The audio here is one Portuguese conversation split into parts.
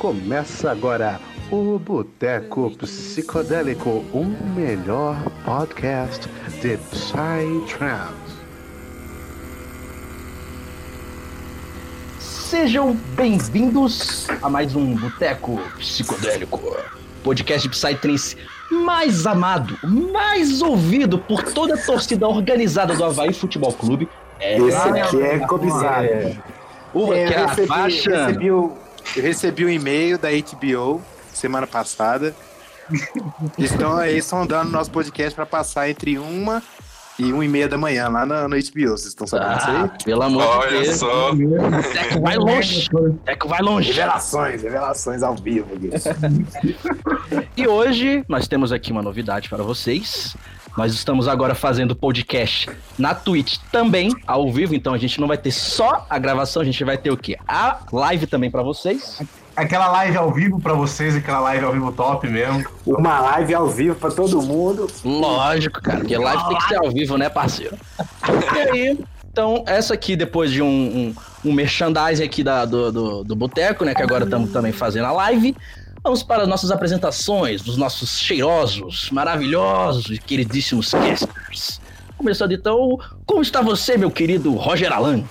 Começa agora o Boteco Psicodélico, o melhor podcast de Psytrance. Sejam bem-vindos a mais um Boteco Psicodélico, podcast de Psytrance mais amado, mais ouvido por toda a torcida organizada do Havaí Futebol Clube. É, Esse aqui é cobiçado. É, uh, é, eu, recebi, recebi o, eu recebi um e-mail da HBO semana passada. estão aí sondando nosso podcast para passar entre uma e uma e meia da manhã lá no, no HBO. Vocês estão sabendo disso ah, aí? Pelo amor Olha de Deus. só. Teco vai longe. Teco vai longe. Revelações, revelações ao vivo. e hoje nós temos aqui uma novidade para vocês. Nós estamos agora fazendo podcast na Twitch também, ao vivo, então a gente não vai ter só a gravação, a gente vai ter o quê? A live também para vocês. Aquela live ao vivo para vocês, aquela live ao vivo top mesmo. Uma live ao vivo para todo mundo. Lógico, cara, porque live tem que ser ao vivo, né, parceiro? E aí, então, essa aqui, depois de um, um, um merchandising aqui da, do, do, do Boteco, né, que agora estamos também fazendo a live, Vamos para as nossas apresentações dos nossos cheirosos, maravilhosos e queridíssimos casters. Começando então, como está você, meu querido Roger Alan?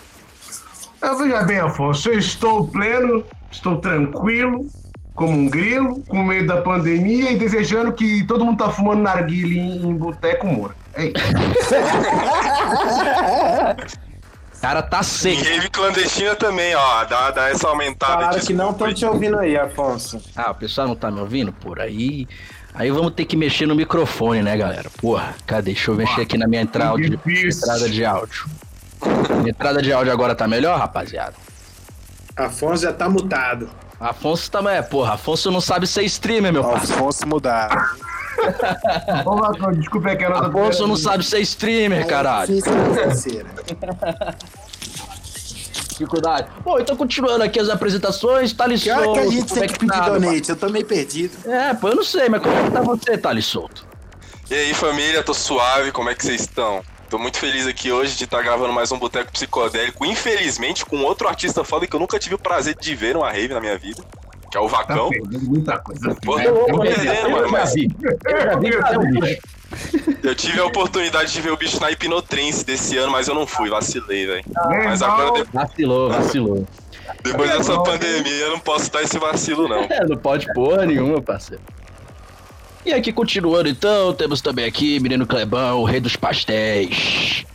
Eu veja bem, Afonso, eu estou pleno, estou tranquilo, como um grilo, com medo da pandemia e desejando que todo mundo tá fumando narguile em, em boteco Moura. É isso. cara tá seco. E rave clandestina também, ó. Dá, dá essa aumentada. Claro que não estão te ouvindo aí, Afonso. Ah, o pessoal não tá me ouvindo? Por aí. Aí vamos ter que mexer no microfone, né, galera? Porra, cadê? Deixa eu mexer aqui na minha entrada, de, entrada de áudio. Minha entrada de áudio agora tá melhor, rapaziada? Afonso já tá mutado. Afonso também, é, porra. Afonso não sabe ser streamer, meu pai. Afonso mudar. Desculpa, é que era Afonso não sabe ser streamer, caralho. Dificuldade. Bom, então continuando aqui as apresentações, Thales Solto. Que hora que a gente tem é que, pedir tá, donate? Eu tô meio perdido. É, pô, eu não sei, mas como é que tá você, Thales Solto? E aí, família, tô suave, como é que vocês estão? Tô muito feliz aqui hoje de estar tá gravando mais um Boteco Psicodélico, infelizmente com outro artista foda que eu nunca tive o prazer de ver numa rave na minha vida que é o Vacão. Tá muita coisa. Porra, eu, mano, mas... Eu já vi, eu tive a oportunidade de ver o bicho na Hipnotrance desse ano, mas eu não fui, vacilei, velho. Mas agora. Vacilou, vacilou. Depois dessa pandemia, eu não posso dar esse vacilo, não. É, não pode porra nenhuma, parceiro. E aqui, continuando então, temos também aqui Menino Clebão, o rei dos pastéis.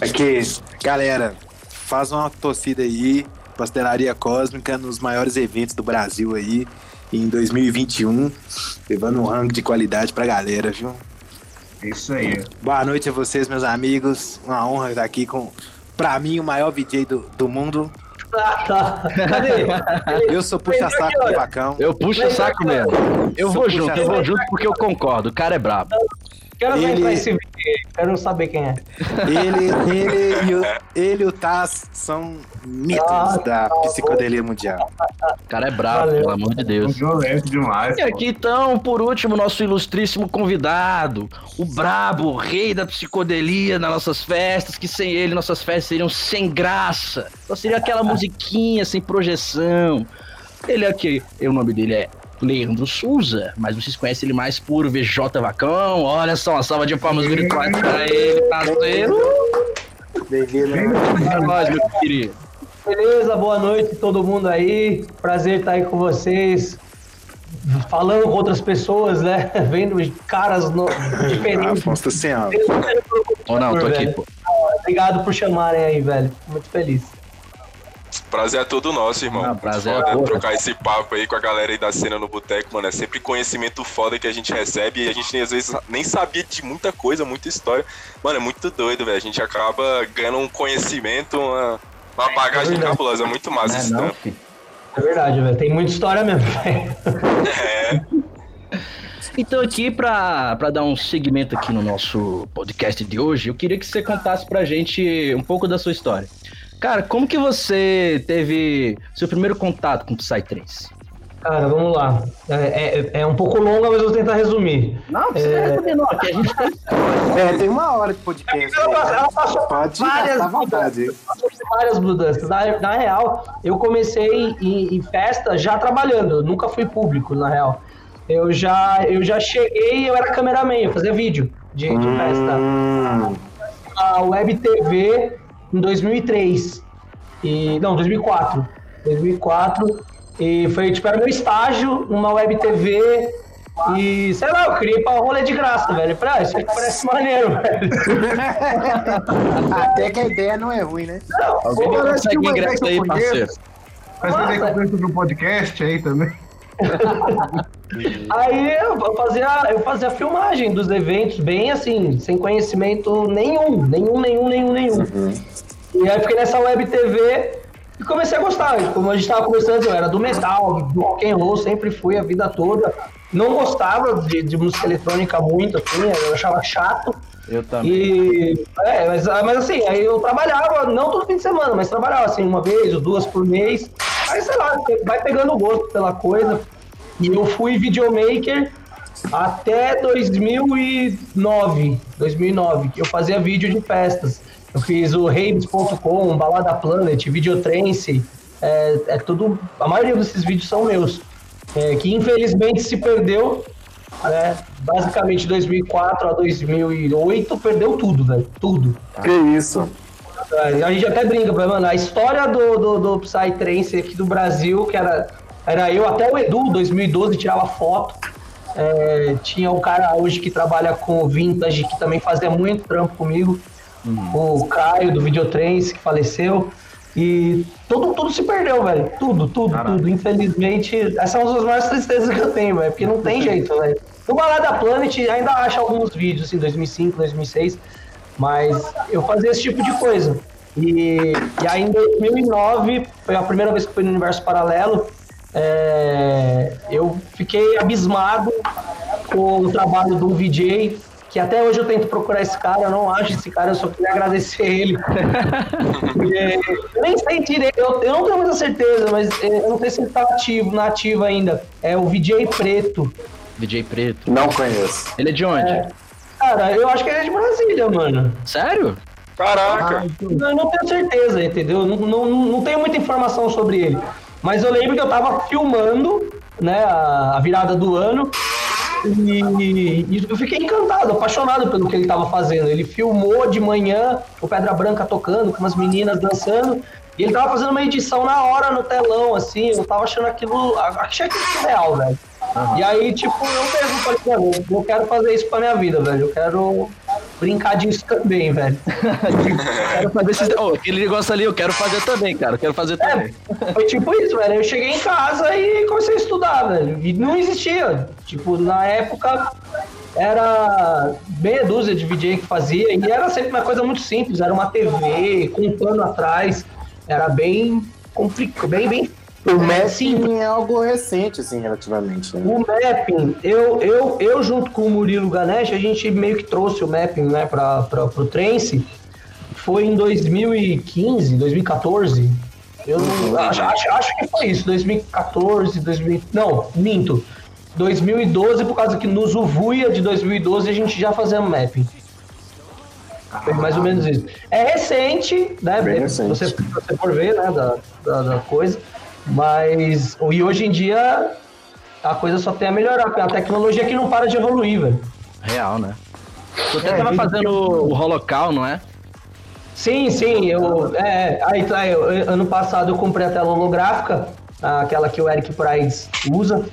Aqui, galera, faz uma torcida aí Pastelaria Cósmica nos maiores eventos do Brasil aí em 2021, levando um rango de qualidade pra galera, viu? Isso aí. Boa noite a vocês, meus amigos. Uma honra estar aqui com, pra mim, o maior DJ do, do mundo. Ah, tá. Cadê? Eu sou puxa-saco do Vacão. Eu puxo saco mesmo. Eu vou junto, eu vou junto porque eu concordo. O cara é brabo. Quero ele... entrar esse vídeo quero saber quem é. Ele, ele, e o, ele e o Taz são mitos ah, da tá psicodelia mundial. O cara é brabo, Valeu. pelo amor de Deus. Violento demais. E aqui então, por último, nosso ilustríssimo convidado, o brabo, o rei da psicodelia nas nossas festas, que sem ele nossas festas seriam sem graça. Só seria aquela musiquinha sem projeção. Ele aqui, o nome dele é Leandro Souza, mas vocês conhecem ele mais por VJ Vacão. Olha só, uma salva de palmas virtuais para ele, parceiro. Bem-vindo. nós, meu querido. Beleza, boa noite todo mundo aí. Prazer estar aí com vocês. Falando com outras pessoas, né? Vendo caras no... diferentes. Afonso tá sem áudio. Ou não, tô aqui, pô. Obrigado por chamarem aí, velho. Muito feliz. Prazer é todo nosso, irmão. Ah, prazer é foda, é trocar esse papo aí com a galera aí da cena no boteco, mano. É sempre conhecimento foda que a gente recebe e a gente às vezes nem sabia de muita coisa, muita história. Mano, é muito doido, velho. A gente acaba ganhando um conhecimento, uma, uma bagagem é cabulosa. É muito massa isso, não, É verdade, velho. Tem muita história mesmo, velho. É. Então, aqui, para dar um segmento aqui no nosso podcast de hoje, eu queria que você contasse pra gente um pouco da sua história. Cara, como que você teve seu primeiro contato com o Psy 3? Cara, vamos lá. É, é, é, um pouco longa, mas eu vou tentar resumir. Não, precisa é... resumir, não. Aqui a gente tem. É, tem uma hora de podcast. Ela, ela passou Pode várias mudanças. Várias mudanças. Na, na real, eu comecei em, em, festa já trabalhando. Eu nunca fui público, na real. Eu já, eu já cheguei, eu era cameraman, eu fazia vídeo de, de hum. festa. A Web TV em 2003. E, não, 2004. 2004. E foi, tipo, era meu estágio numa web TV. E, sei lá, eu queria ir pra rolê de graça, velho. Eu falei, ah, isso aqui parece maneiro, velho. Até que a ideia não é ruim, né? Não, Alguém consegue ingresso aí, parceiro. Faz fazer conversa pro podcast aí também. aí eu fazia, eu fazia filmagem dos eventos, bem assim, sem conhecimento nenhum, nenhum, nenhum, nenhum, nenhum. Uhum. E aí fiquei nessa web TV e comecei a gostar. Como a gente estava conversando, eu era do metal, do rock and roll, sempre fui a vida toda. Não gostava de, de música eletrônica muito, assim, eu achava chato. Eu também. E, é, mas, mas assim, aí eu trabalhava, não todo fim de semana, mas trabalhava assim, uma vez ou duas por mês. Aí, sei lá, vai pegando gosto pela coisa. E eu fui videomaker até 2009, 2009, que eu fazia vídeo de festas. Eu fiz o Raves.com, Balada Planet, Videotrance, é, é tudo. A maioria desses vídeos são meus. É, que infelizmente se perdeu, né? Basicamente 2004 a 2008 perdeu tudo, velho. Tudo. Que isso. É, a gente até brinca, mano. A história do, do, do Psytrance aqui do Brasil, que era, era eu, até o Edu, 2012, tirava foto. É, tinha o cara hoje que trabalha com Vintage, que também fazia muito trampo comigo o Caio do Videotrens, que faleceu. E tudo, tudo se perdeu, velho. Tudo, tudo, tudo. Infelizmente, essas são as maiores tristezas que eu tenho, velho. Porque não tem jeito, velho. No Balada Planet ainda acha alguns vídeos, assim, 2005, 2006. Mas eu fazia esse tipo de coisa. E, e aí em 2009, foi a primeira vez que fui no Universo Paralelo. É, eu fiquei abismado com o trabalho do VJ que até hoje eu tento procurar esse cara, eu não acho esse cara, eu só queria agradecer ele. eu nem sei direito, eu, eu, não tenho muita certeza, mas é, eu não sei se ele tá ativo, na ativa ainda. É o VJ Preto. VJ Preto? Não conheço. Ele é de onde? É, cara, eu acho que ele é de Brasília, mano. Sério? Caraca! Ah, então. eu não tenho certeza, entendeu? Não, não, não tenho muita informação sobre ele. Mas eu lembro que eu tava filmando, né, a, a virada do ano, e, e, eu fiquei encantado, apaixonado pelo que ele estava fazendo. Ele filmou de manhã o Pedra Branca tocando, com umas meninas dançando. E ele tava fazendo uma edição na hora no telão, assim. Eu tava achando aquilo. Achei aquilo real, velho. E aí, tipo, eu mesmo falei, eu quero fazer isso pra minha vida, velho. Eu quero brincar disso também, velho. quero fazer esse... oh, aquele negócio ali, eu quero fazer também, cara. Eu quero fazer é, também. Foi tipo isso, velho. Eu cheguei em casa e comecei a estudar, velho. E não existia. Tipo, na época era meia dúzia de VJ que fazia e era sempre uma coisa muito simples. Era uma TV com um pano atrás. Era bem complicado, bem, bem o mapping é algo recente, assim, relativamente. Né? O mapping, eu, eu, eu junto com o Murilo Ganesh, a gente meio que trouxe o mapping, né, para o Trance. Foi em 2015, 2014. Eu não, acho, acho, acho que foi isso, 2014, 2000, não, minto. 2012, por causa que no Zuvuia de 2012 a gente já fazia mapping. Foi mais ou menos isso. É recente, né? Bem recente. Você, você for ver, né, da, da, da coisa. Mas. E hoje em dia a coisa só tem a melhorar, a tecnologia que não para de evoluir, velho. Real, né? Você é, tava fazendo o Holocal, não é? Sim, sim. Eu, é, aí, tá, eu, ano passado eu comprei a tela holográfica, aquela que o Eric Price usa,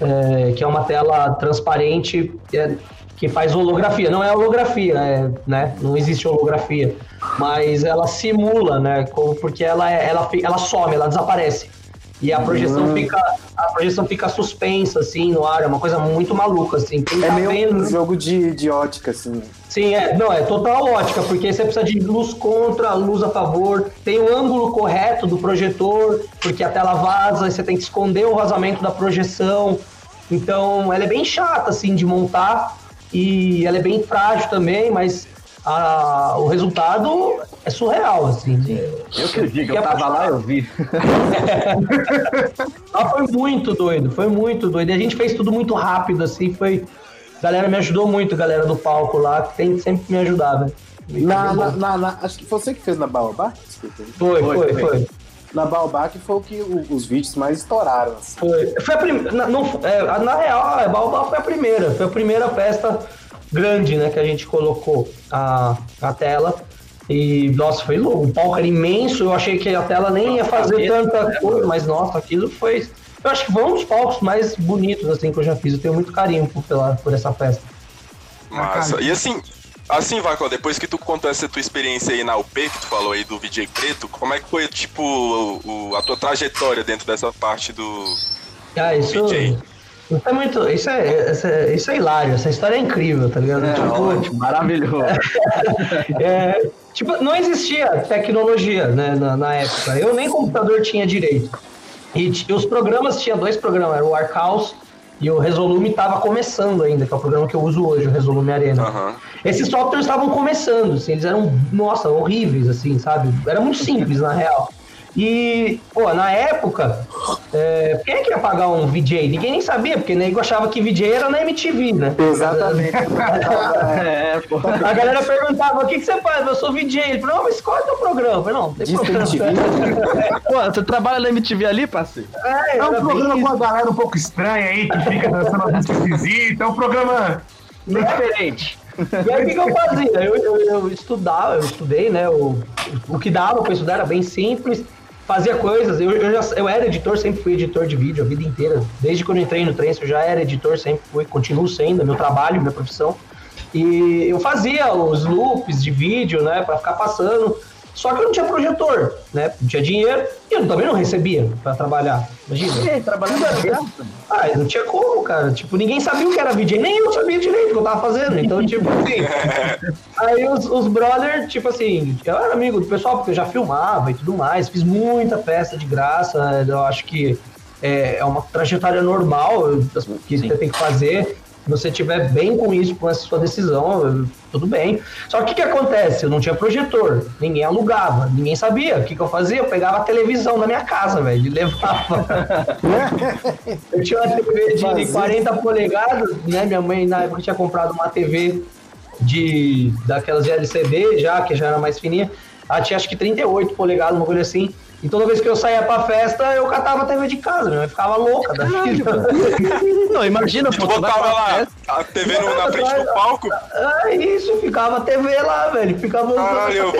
é, que é uma tela transparente é, que faz holografia. Não é holografia, é, né? Não existe holografia. Mas ela simula, né? Porque ela, é, ela, ela some, ela desaparece. E a projeção uhum. fica a projeção fica suspensa assim no ar, é uma coisa muito maluca assim. Quem é tá meio vendo, um jogo de, de ótica assim. Sim, é, não, é total ótica, porque você precisa de luz contra, luz a favor, tem o ângulo correto do projetor, porque a tela vaza, você tem que esconder o vazamento da projeção. Então, ela é bem chata assim de montar e ela é bem frágil também, mas a, o resultado é surreal, assim. Eu que digo, eu tava lá, eu vi. ah, foi muito doido, foi muito doido. E a gente fez tudo muito rápido, assim, foi... A galera me ajudou muito, galera do palco lá, que tem sempre me ajudar, velho. Na, na, na, na, acho que foi você que fez na Baobá? Desculpa. Foi, foi, foi. foi. Na Baobá que foi o que o, os vídeos mais estouraram. Assim. Foi. Foi a primeira. Na, é, na real, a Baobá foi a primeira. Foi a primeira festa grande, né, que a gente colocou a, a tela. E, nossa, foi louco. O palco era imenso. Eu achei que a tela nem ia fazer tanta coisa, mas, nossa, aquilo foi. Eu acho que foi um dos palcos mais bonitos, assim, que eu já fiz. Eu tenho muito carinho por, pela, por essa festa. Massa. E assim, Assim, Vaco, depois que tu contou essa tua experiência aí na UP, que tu falou aí do VJ Preto, como é que foi, tipo, o, o, a tua trajetória dentro dessa parte do, ah, isso, VJ? Isso é muito. Isso é, isso é, isso é hilário, essa história é incrível, tá ligado? É, tipo, ótimo, maravilhoso. é, tipo, não existia tecnologia né, na, na, época. Eu nem computador tinha direito. E, e os programas, tinha dois programas, era o Arcaus e o Resolume estava começando ainda, que é o programa que eu uso hoje, o Resolume Arena. Uhum. Esses softwares estavam começando, assim, eles eram, nossa, horríveis, assim, sabe? Era muito simples, na real. E, pô, na época, é, quem é que ia pagar um VJ? Ninguém nem sabia, porque nego achava que VJ era na MTV, né? Exatamente. é, pô. A galera perguntava, o que, que você faz? Eu sou VJ. Ele falou, não, mas qual é o teu programa? Eu falei, não, tem programa. pô, você trabalha na MTV ali, parceiro? É, é um programa com a galera um pouco estranha aí, que fica dançando uma música esquisita. É um programa diferente. E aí o que, que, eu fazia? Eu, eu, eu, estudava, eu estudei, né? O, o que dava para estudar era bem simples fazia coisas. Eu, eu, já, eu era editor, sempre fui editor de vídeo a vida inteira. Desde quando eu entrei no Trance, eu já era editor, sempre fui, continuo sendo, meu trabalho, minha profissão. E eu fazia os loops de vídeo, né, para ficar passando só que eu não tinha projetor, né? Não tinha dinheiro e eu também não recebia pra trabalhar. Imagina. Trabalhando era graça? Ah, não tinha como, cara. Tipo, ninguém sabia o que era VJ, nem eu sabia direito o que eu tava fazendo. Então, tipo assim. aí os, os brothers, tipo assim, eu era amigo do pessoal, porque eu já filmava e tudo mais, fiz muita festa de graça. Eu acho que é, é uma trajetória normal que Sim. você tem que fazer você estiver bem com isso, com essa sua decisão, tudo bem. Só que o que acontece? Eu não tinha projetor, ninguém alugava, ninguém sabia. O que, que eu fazia? Eu pegava a televisão na minha casa, velho, e levava. eu tinha uma TV de 40 polegadas, né? Minha mãe na época tinha comprado uma TV de daquelas de LCD já, que já era mais fininha. Ela tinha acho que 38 polegadas, uma coisa assim. E toda vez que eu saía pra festa, eu catava a TV de casa, né? Eu ficava louca da vida. Não, imagina, pô. Tu botava lá a TV no, na frente do palco? É isso, ficava a TV lá, velho. Ficava. Caralho, eu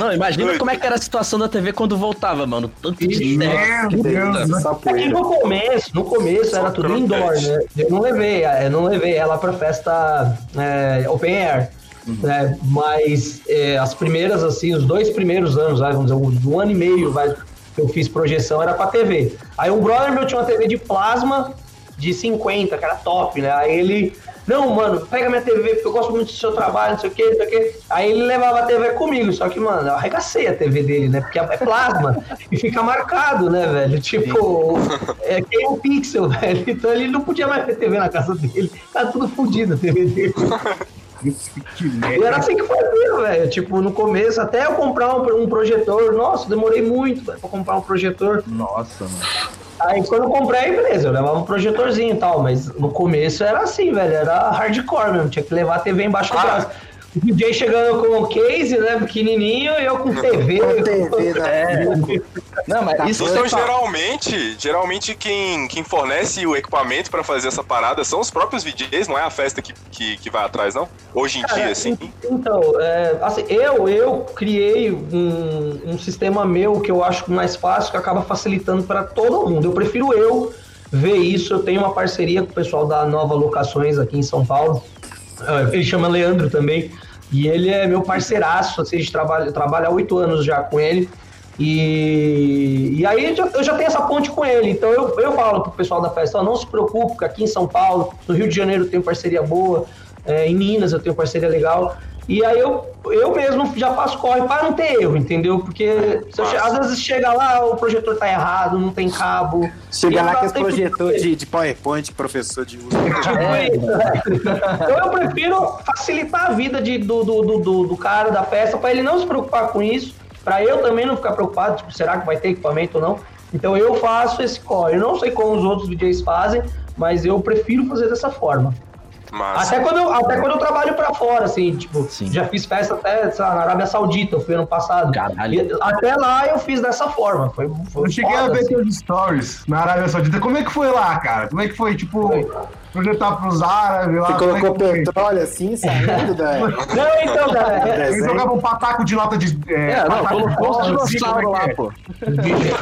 Não, imagina como é que era a situação da TV quando voltava, mano. Tanto de Aqui no começo, no começo era tudo indoor, né? Eu não levei, eu não levei ela pra festa é, open air. Né? Mas é, as primeiras, assim, os dois primeiros anos, vai, vamos dizer, um ano e meio vai, que eu fiz projeção era pra TV. Aí um brother meu tinha uma TV de plasma de 50, que era top, né? Aí ele, não, mano, pega minha TV, porque eu gosto muito do seu trabalho, não sei o que, não sei o que. Aí ele levava a TV comigo, só que, mano, eu arregacei a TV dele, né? Porque é plasma e fica marcado, né, velho? Tipo, é, que é um pixel, velho. Então ele não podia mais ter TV na casa dele. Tá tudo fodido a TV dele. E era assim que fazia, velho. Tipo, no começo, até eu comprar um, um projetor, nossa, demorei muito véio, pra comprar um projetor. Nossa, mano. Aí quando eu comprei, beleza, eu levava um projetorzinho e tal, mas no começo era assim, velho, era hardcore mesmo, tinha que levar a TV embaixo do ah. braço. O DJ chegando com o case, né, pequenininho, e eu com TV. Com TV, né? É. Não, mas tá isso então, geralmente, geralmente quem, quem fornece o equipamento para fazer essa parada são os próprios DJs, não é a festa que, que, que vai atrás, não? Hoje em Cara, dia, assim. Então, é, assim, eu, eu criei um, um sistema meu que eu acho mais fácil, que acaba facilitando para todo mundo. Eu prefiro eu ver isso. Eu tenho uma parceria com o pessoal da Nova Locações aqui em São Paulo. É, ele chama Leandro também. E ele é meu parceiraço, assim, a gente trabalha, há oito anos já com ele. E, e aí eu já tenho essa ponte com ele. Então eu, eu falo pro pessoal da festa, não se preocupe, que aqui em São Paulo, no Rio de Janeiro eu tenho parceria boa, é, em Minas eu tenho parceria legal. E aí eu, eu mesmo já faço corre para não ter erro, entendeu? Porque eu, às vezes chega lá, o projetor tá errado, não tem cabo. Chega lá com esse projetor de, de PowerPoint, professor de uso. Tipo é. Então eu prefiro facilitar a vida de, do, do, do, do cara da festa, para ele não se preocupar com isso, para eu também não ficar preocupado, tipo, será que vai ter equipamento ou não? Então eu faço esse corre. Eu não sei como os outros DJs fazem, mas eu prefiro fazer dessa forma. Até quando, eu, até quando eu trabalho pra fora, assim, tipo, Sim. já fiz festa até lá, na Arábia Saudita, eu fui ano passado. Caralho. até lá eu fiz dessa forma. Foi, foi eu cheguei foda, a ver assim. teus stories na Arábia Saudita. Como é que foi lá, cara? Como é que foi, tipo, foi. projetar pros árabes lá? Você colocou é petróleo assim, saindo da. Não, então, cara. Eles jogavam um pataco de nota de. É, é não, colocou os dinossauros lá, pô.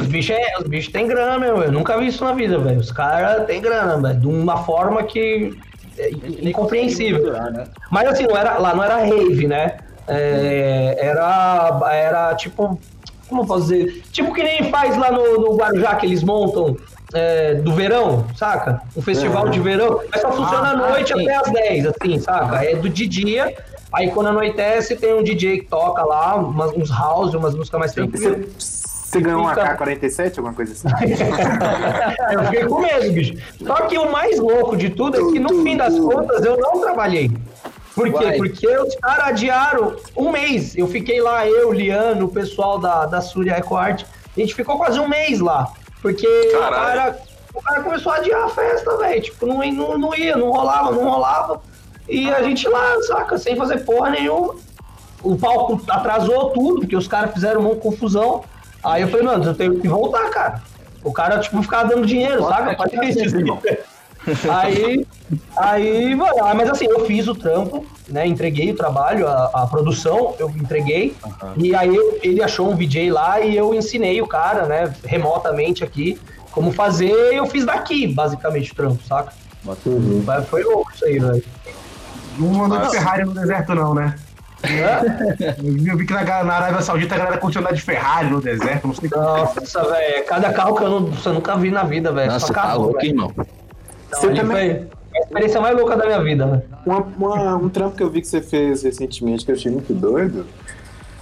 Os bichos é, bicho têm grana, meu. Eu nunca vi isso na vida, velho. Os caras têm grana, velho. De uma forma que é incompreensível. Né? Mas assim, não era, lá não era rave, né? É, era, era tipo, como eu posso dizer? Tipo que nem faz lá no, no Guarujá que eles montam é, do verão, saca? Um festival de verão, mas só funciona ah, à noite ah, até às 10, assim, saca? É do de dia, aí quando anoitece tem um DJ que toca lá, umas, uns house, umas músicas mais tranquilas. Você ganhou um AK-47, alguma coisa assim? eu fiquei com medo, bicho. Só que o mais louco de tudo é que no fim das contas eu não trabalhei. Por quê? Uai. Porque os caras adiaram um mês. Eu fiquei lá, eu, Liano, o pessoal da, da Surya EcoArt. A gente ficou quase um mês lá. Porque o cara, o cara começou a adiar a festa, velho. Tipo, não, não, não ia, não rolava, não rolava. E a gente lá, saca, sem fazer porra nenhuma. O palco atrasou tudo, porque os caras fizeram uma confusão. Aí eu falei, mano, eu tenho que voltar, cara. O cara, tipo, ficava dando dinheiro, sabe? aí, aí, mano, ah, mas assim, eu fiz o trampo, né? Entreguei o trabalho, a, a produção, eu entreguei. Uhum. E aí ele achou um VJ lá e eu ensinei o cara, né, remotamente aqui, como fazer. Eu fiz daqui, basicamente, o trampo, saca? Uhum. Foi louco isso aí, velho. Não mandou de Ferrari no deserto, não, né? Eu vi que na, na Arábia Saudita a galera curte andar de Ferrari no deserto, não sei Nossa, velho, cada carro que eu, não, eu nunca vi na vida, velho. Nossa, Só tá carro, tá louco, irmão. Você também... Foi a experiência mais louca da minha vida, velho. Uma, uma, um trampo que eu vi que você fez recentemente, que eu achei muito doido,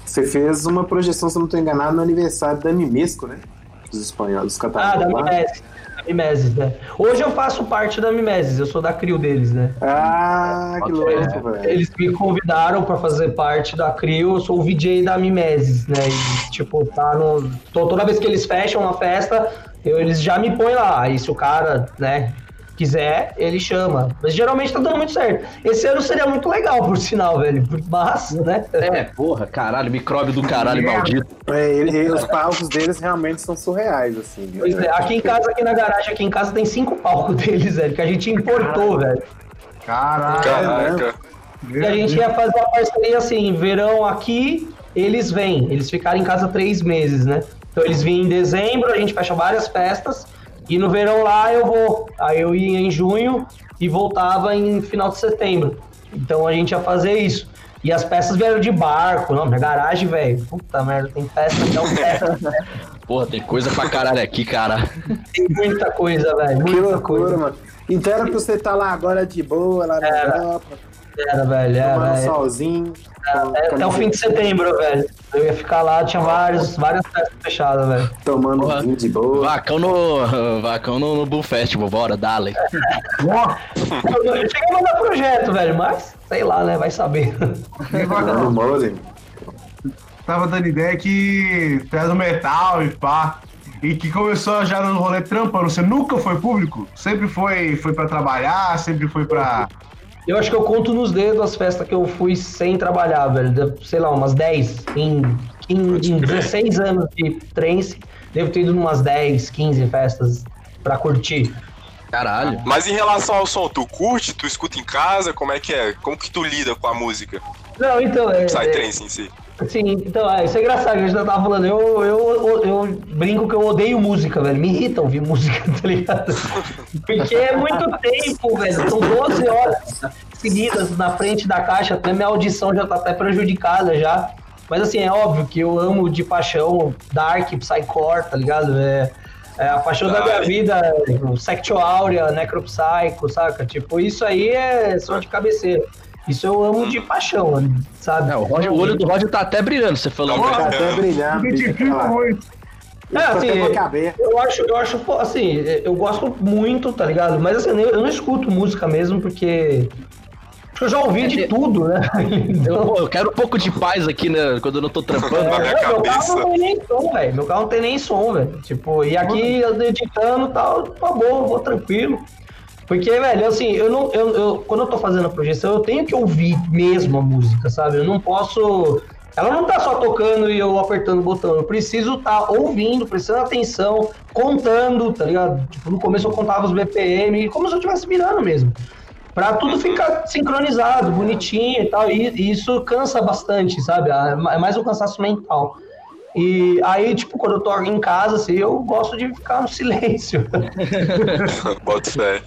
você fez uma projeção, se eu não estou enganado, no aniversário da Mimesco, né? Dos espanhóis, dos catalanos. Ah, da Mimesco. Mimeses, né? Hoje eu faço parte da Mimeses, eu sou da CRIO deles, né? Ah, que louco, é, velho. Eles me convidaram para fazer parte da CRIO, eu sou o VJ da Mimeses, né? E, tipo, tá no. Toda vez que eles fecham uma festa, eu, eles já me põem lá. Aí se o cara, né, quiser, ele chama. Mas geralmente tá dando muito certo. Esse ano seria muito legal, por sinal, velho. Mas, né? É, porra, caralho, micróbio do caralho é. maldito. É, ele, os palcos deles realmente são surreais, assim. Pois é, aqui em casa, aqui na garagem, aqui em casa tem cinco palcos deles, velho, que a gente importou, velho. Caraca. Caraca. E a gente ia fazer uma parceria assim, verão aqui, eles vêm. Eles ficaram em casa três meses, né? Então eles vêm em dezembro, a gente fecha várias festas. E no verão lá eu vou. Aí eu ia em junho e voltava em final de setembro. Então a gente ia fazer isso. E as peças vieram de barco, não, minha garagem, velho. Puta merda, tem peça até o pé. Porra, tem coisa pra caralho aqui, cara. Tem muita coisa, velho. Que loucura, coisa. mano. Então era pra você estar tá lá agora de boa, lá na Europa. Era, velho. Era, tomando um solzinho. É, até o fim de setembro, velho. Eu ia ficar lá, tinha vários, várias festas fechadas, velho. Tomando Porra. vinho de boa. Vacão no. Vacão no, no Bull Festival, bora, dale. eu, eu cheguei a mandar projeto, velho, mas sei lá, né? Vai saber. Tava dando ideia que fez o metal e pá. E que começou já no rolê trampando. Você nunca foi público? Sempre foi, foi para trabalhar, sempre foi pra eu acho que eu conto nos dedos as festas que eu fui sem trabalhar, velho. Sei lá, umas 10. Em, em, em 16 anos de trance, devo ter ido umas 10, 15 festas pra curtir. Caralho. Mas em relação ao som, tu curte? Tu escuta em casa? Como é que é? Como que tu lida com a música? Não, então. É, Psytrance é, em si. Sim, então, é, isso é engraçado, a gente tava falando, eu, eu, eu, brinco que eu odeio música, velho, me irrita ouvir música, tá ligado? Porque é muito tempo, velho, são 12 horas seguidas na frente da caixa, até minha audição já tá até prejudicada já, mas assim, é óbvio que eu amo de paixão Dark, Psycore, tá ligado? É, é a paixão da minha vida, Sectio Áurea, Necropsycho, saca? Tipo, isso aí é som de cabeceira. Isso eu amo de paixão, sabe? É, o, Roger, o olho do Roger tá até brilhando, você falou. Tá até brilhando. Identifico muito. É, assim, eu acho, eu acho, assim, eu gosto muito, tá ligado? Mas assim, eu não escuto música mesmo, porque eu já ouvi de tudo, né? Então... Eu, quero um pouco de paz aqui, né? Quando eu não tô trampando é, meu carro não tem nem som, velho. Meu carro não tem nem som, velho. Tipo, e aqui eu editando e tal, tá bom, vou tranquilo. Porque, velho, assim, eu não. Eu, eu, quando eu tô fazendo a projeção, eu tenho que ouvir mesmo a música, sabe? Eu não posso. Ela não tá só tocando e eu apertando o botão. Eu preciso estar tá ouvindo, prestando atenção, contando, tá ligado? Tipo, no começo eu contava os BPM, como se eu estivesse mirando mesmo para tudo ficar sincronizado, bonitinho e tal. E, e, isso cansa bastante, sabe? É, é mais um cansaço mental. E aí, tipo, quando eu tô em casa, assim, eu gosto de ficar no silêncio. Bota fé.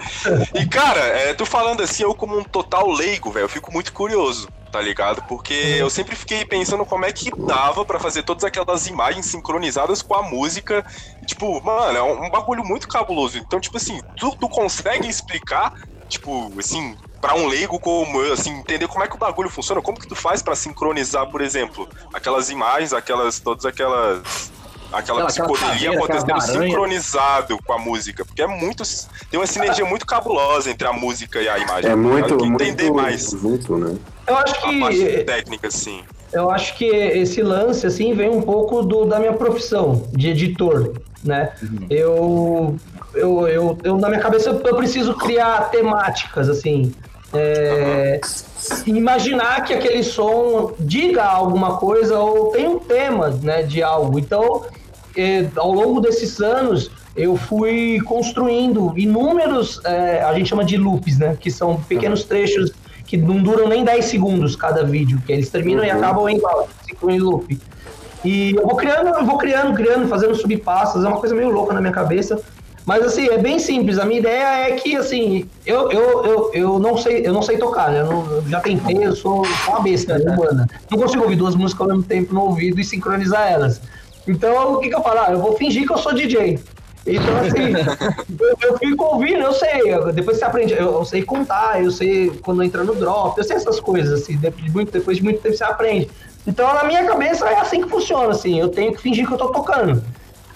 E, cara, é, tu falando assim, eu como um total leigo, velho, eu fico muito curioso, tá ligado? Porque eu sempre fiquei pensando como é que dava para fazer todas aquelas imagens sincronizadas com a música. Tipo, mano, é um bagulho muito cabuloso. Então, tipo assim, tu, tu consegue explicar tipo, assim, para um leigo como eu, assim, entender como é que o bagulho funciona, como que tu faz para sincronizar, por exemplo, aquelas imagens, aquelas, todas aquelas aquela, psicodelia acontecendo sincronizado com a música, porque é muito tem uma sinergia muito cabulosa entre a música e a imagem. É muito, muito entender mais. Muito, né? Eu acho que a parte técnica, sim. Eu acho que esse lance assim vem um pouco do, da minha profissão de editor, né? Uhum. Eu eu, eu, eu, na minha cabeça, eu preciso criar temáticas, assim. É, imaginar que aquele som diga alguma coisa ou tem um tema né, de algo. Então, é, ao longo desses anos, eu fui construindo inúmeros, é, a gente chama de loops, né? Que são pequenos trechos que não duram nem 10 segundos cada vídeo, que eles terminam uhum. e acabam igual, em loop. E eu vou criando, eu vou criando, criando, fazendo subpassos, é uma coisa meio louca na minha cabeça. Mas assim, é bem simples. A minha ideia é que assim, eu, eu, eu, eu não sei, eu não sei tocar, né? Eu, não, eu já tentei, eu sou uma besta né, humana. Não consigo ouvir duas músicas ao mesmo tempo no ouvido e sincronizar elas. Então, o que, que eu falo? Ah, eu vou fingir que eu sou DJ. Então, assim, eu, eu, fico ouvindo, eu sei. Depois você aprende, eu, eu, sei contar, eu sei quando entra no drop, eu sei essas coisas, assim, depois de muito, depois de muito tempo você aprende. Então, na minha cabeça é assim que funciona, assim, eu tenho que fingir que eu tô tocando.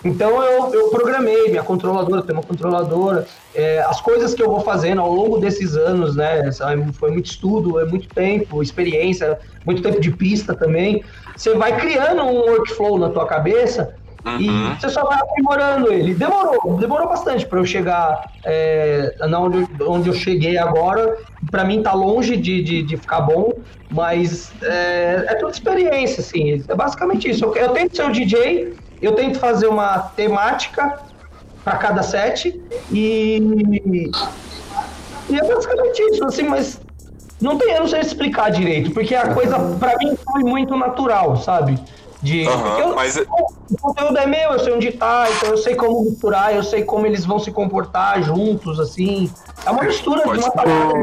Então eu, eu programei minha controladora, tem uma controladora, é, as coisas que eu vou fazendo ao longo desses anos, né? Foi muito estudo, é muito tempo, experiência, muito tempo de pista também. Você vai criando um workflow na tua cabeça Uhum. E você só vai aprimorando ele. Demorou, demorou bastante para eu chegar é, na onde, onde eu cheguei agora. Para mim tá longe de, de, de, ficar bom, mas é, é tudo experiência, assim. É basicamente isso. Eu, eu tento ser o DJ, eu tento fazer uma temática para cada set e, e é basicamente isso, assim, mas não tem, eu não sei explicar direito, porque a coisa para mim foi muito natural, sabe? De, uhum, eu, mas... O conteúdo é meu, eu sei onde tá, então eu sei como misturar, eu sei como eles vão se comportar juntos, assim. É uma mistura Pode de uma parada.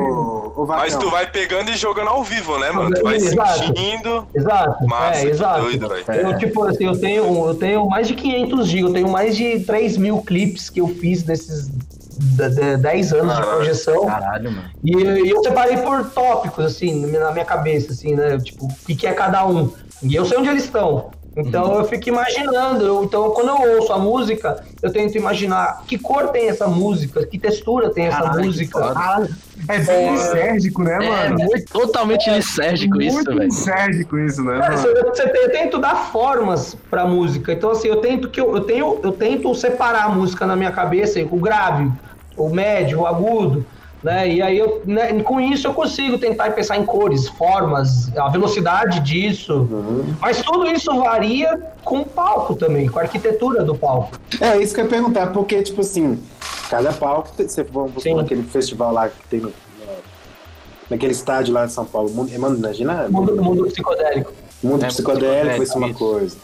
Mas tu vai pegando e jogando ao vivo, né, mano? Tu vai exato. sentindo. Exato. Massa, é, exato. Doido, eu, tipo assim, eu tenho, eu tenho mais de 500 GB, eu tenho mais de 3 mil clipes que eu fiz desses 10 anos Caralho. de projeção. Caralho, mano. E, e, eu separei por tópicos, assim, na minha cabeça, assim, né? Tipo, o que, que é cada um. E eu sei onde eles estão. Então uhum. eu fico imaginando. Eu, então, quando eu ouço a música, eu tento imaginar que cor tem essa música, que textura tem essa Caralho, música. é bem é, lisérgico, né, é, mano? É totalmente lisérgico isso, velho. lisérgico isso, né? É, você, você eu tento dar formas pra música. Então, assim, eu tento que eu, eu tenho, eu tento separar a música na minha cabeça, o grave, o médio, o agudo. Né? E aí, eu, né, com isso, eu consigo tentar pensar em cores, formas, a velocidade disso. Uhum. Mas tudo isso varia com o palco também, com a arquitetura do palco. É isso que eu ia perguntar, porque, tipo assim, cada palco, você vamos naquele festival lá que tem no, naquele estádio lá em São Paulo, mundo, imagina? Mundo, mundo psicodélico. Mundo é, psicodélico vai ser uma coisa.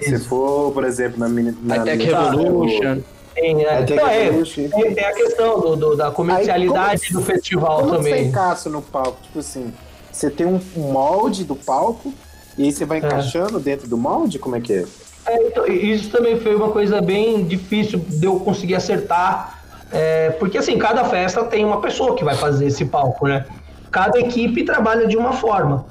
Se for, por exemplo, na, na, na Tech Revolution. Tem, né? Então, é, tem, tem, a questão do, do da comercialidade Aí, do festival como também. Como você encaixa no palco? Tipo assim, você tem um molde do palco e aí você vai é. encaixando é. dentro do molde? Como é que é? é então, isso também foi uma coisa bem difícil de eu conseguir acertar. É, porque assim, cada festa tem uma pessoa que vai fazer esse palco, né? cada equipe trabalha de uma forma.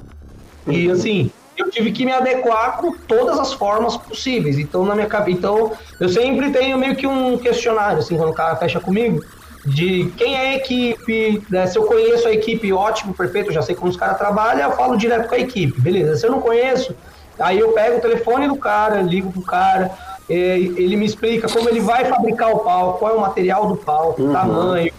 E assim, eu tive que me adequar com todas as formas possíveis. Então, na minha cabeça, então, eu sempre tenho meio que um questionário, assim, quando o cara fecha comigo, de quem é a equipe, né? se eu conheço a equipe, ótimo, perfeito, já sei como os caras trabalham, eu falo direto com a equipe, beleza. Se eu não conheço, aí eu pego o telefone do cara, ligo pro cara, ele me explica como ele vai fabricar o palco, qual é o material do palco, uhum. tamanho,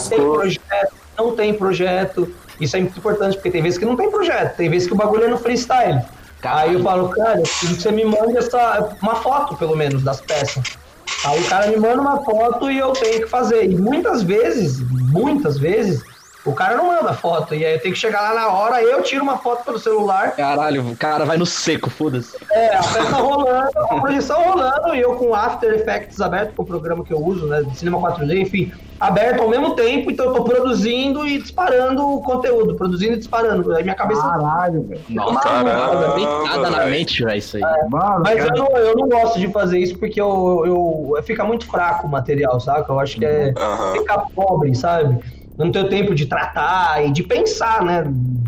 se tem projeto, não tem projeto, isso é muito importante, porque tem vezes que não tem projeto, tem vezes que o bagulho é no freestyle. Caralho. Aí eu falo, cara, eu preciso que você me mande essa, uma foto, pelo menos, das peças. Aí o cara me manda uma foto e eu tenho que fazer. E muitas vezes, muitas vezes, o cara não manda foto. E aí eu tenho que chegar lá na hora, eu tiro uma foto pelo celular. Caralho, o cara vai no seco, foda-se. É, a peça rolando, a projeção rolando, e eu com After Effects aberto, com o programa que eu uso, né? De cinema 4D, enfim, aberto ao mesmo tempo, então eu tô produzindo e disparando o conteúdo, produzindo e disparando. Aí minha cabeça. Caralho, velho. Nossa, caramba, nada na mente, velho, isso aí. É, Mano, mas eu não, eu não gosto de fazer isso porque eu, eu, eu fica muito fraco o material, saca? Eu acho que é uhum. ficar pobre, sabe? Não tenho tempo de tratar e de pensar, né?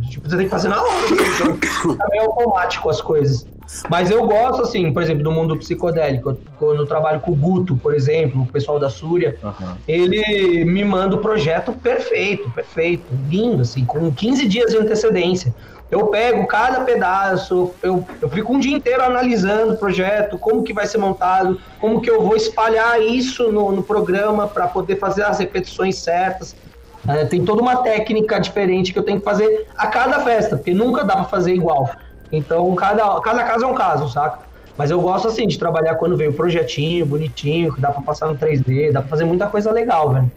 Tipo, você tem que fazer na hora, então, é meio automático as coisas. Mas eu gosto, assim, por exemplo, do mundo psicodélico. Quando eu trabalho com o Guto, por exemplo, o pessoal da Súria, uhum. ele me manda o projeto perfeito, perfeito, lindo, assim, com 15 dias de antecedência. Eu pego cada pedaço, eu, eu fico um dia inteiro analisando o projeto, como que vai ser montado, como que eu vou espalhar isso no, no programa para poder fazer as repetições certas. É, tem toda uma técnica diferente que eu tenho que fazer a cada festa, porque nunca dá para fazer igual. Então, cada, cada caso é um caso, saca? Mas eu gosto, assim, de trabalhar quando vem o projetinho, bonitinho, que dá para passar no 3D, dá para fazer muita coisa legal, velho.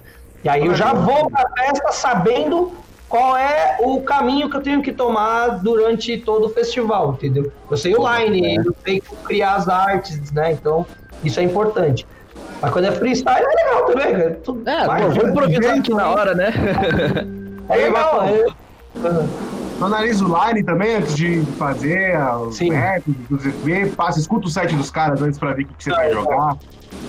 E aí eu já vou pra festa sabendo qual é o caminho que eu tenho que tomar durante todo o festival, entendeu? Eu sei o line, eu sei criar as artes, né? Então, isso é importante. Mas quando é freestyle é legal também, cara. Tudo é, pô, vamos improvisar aqui na hora, né? É legal. É. Tu analisa o line também antes de fazer os métodos, dos passa, escuta o set dos caras antes pra ver o que, que você vai jogar.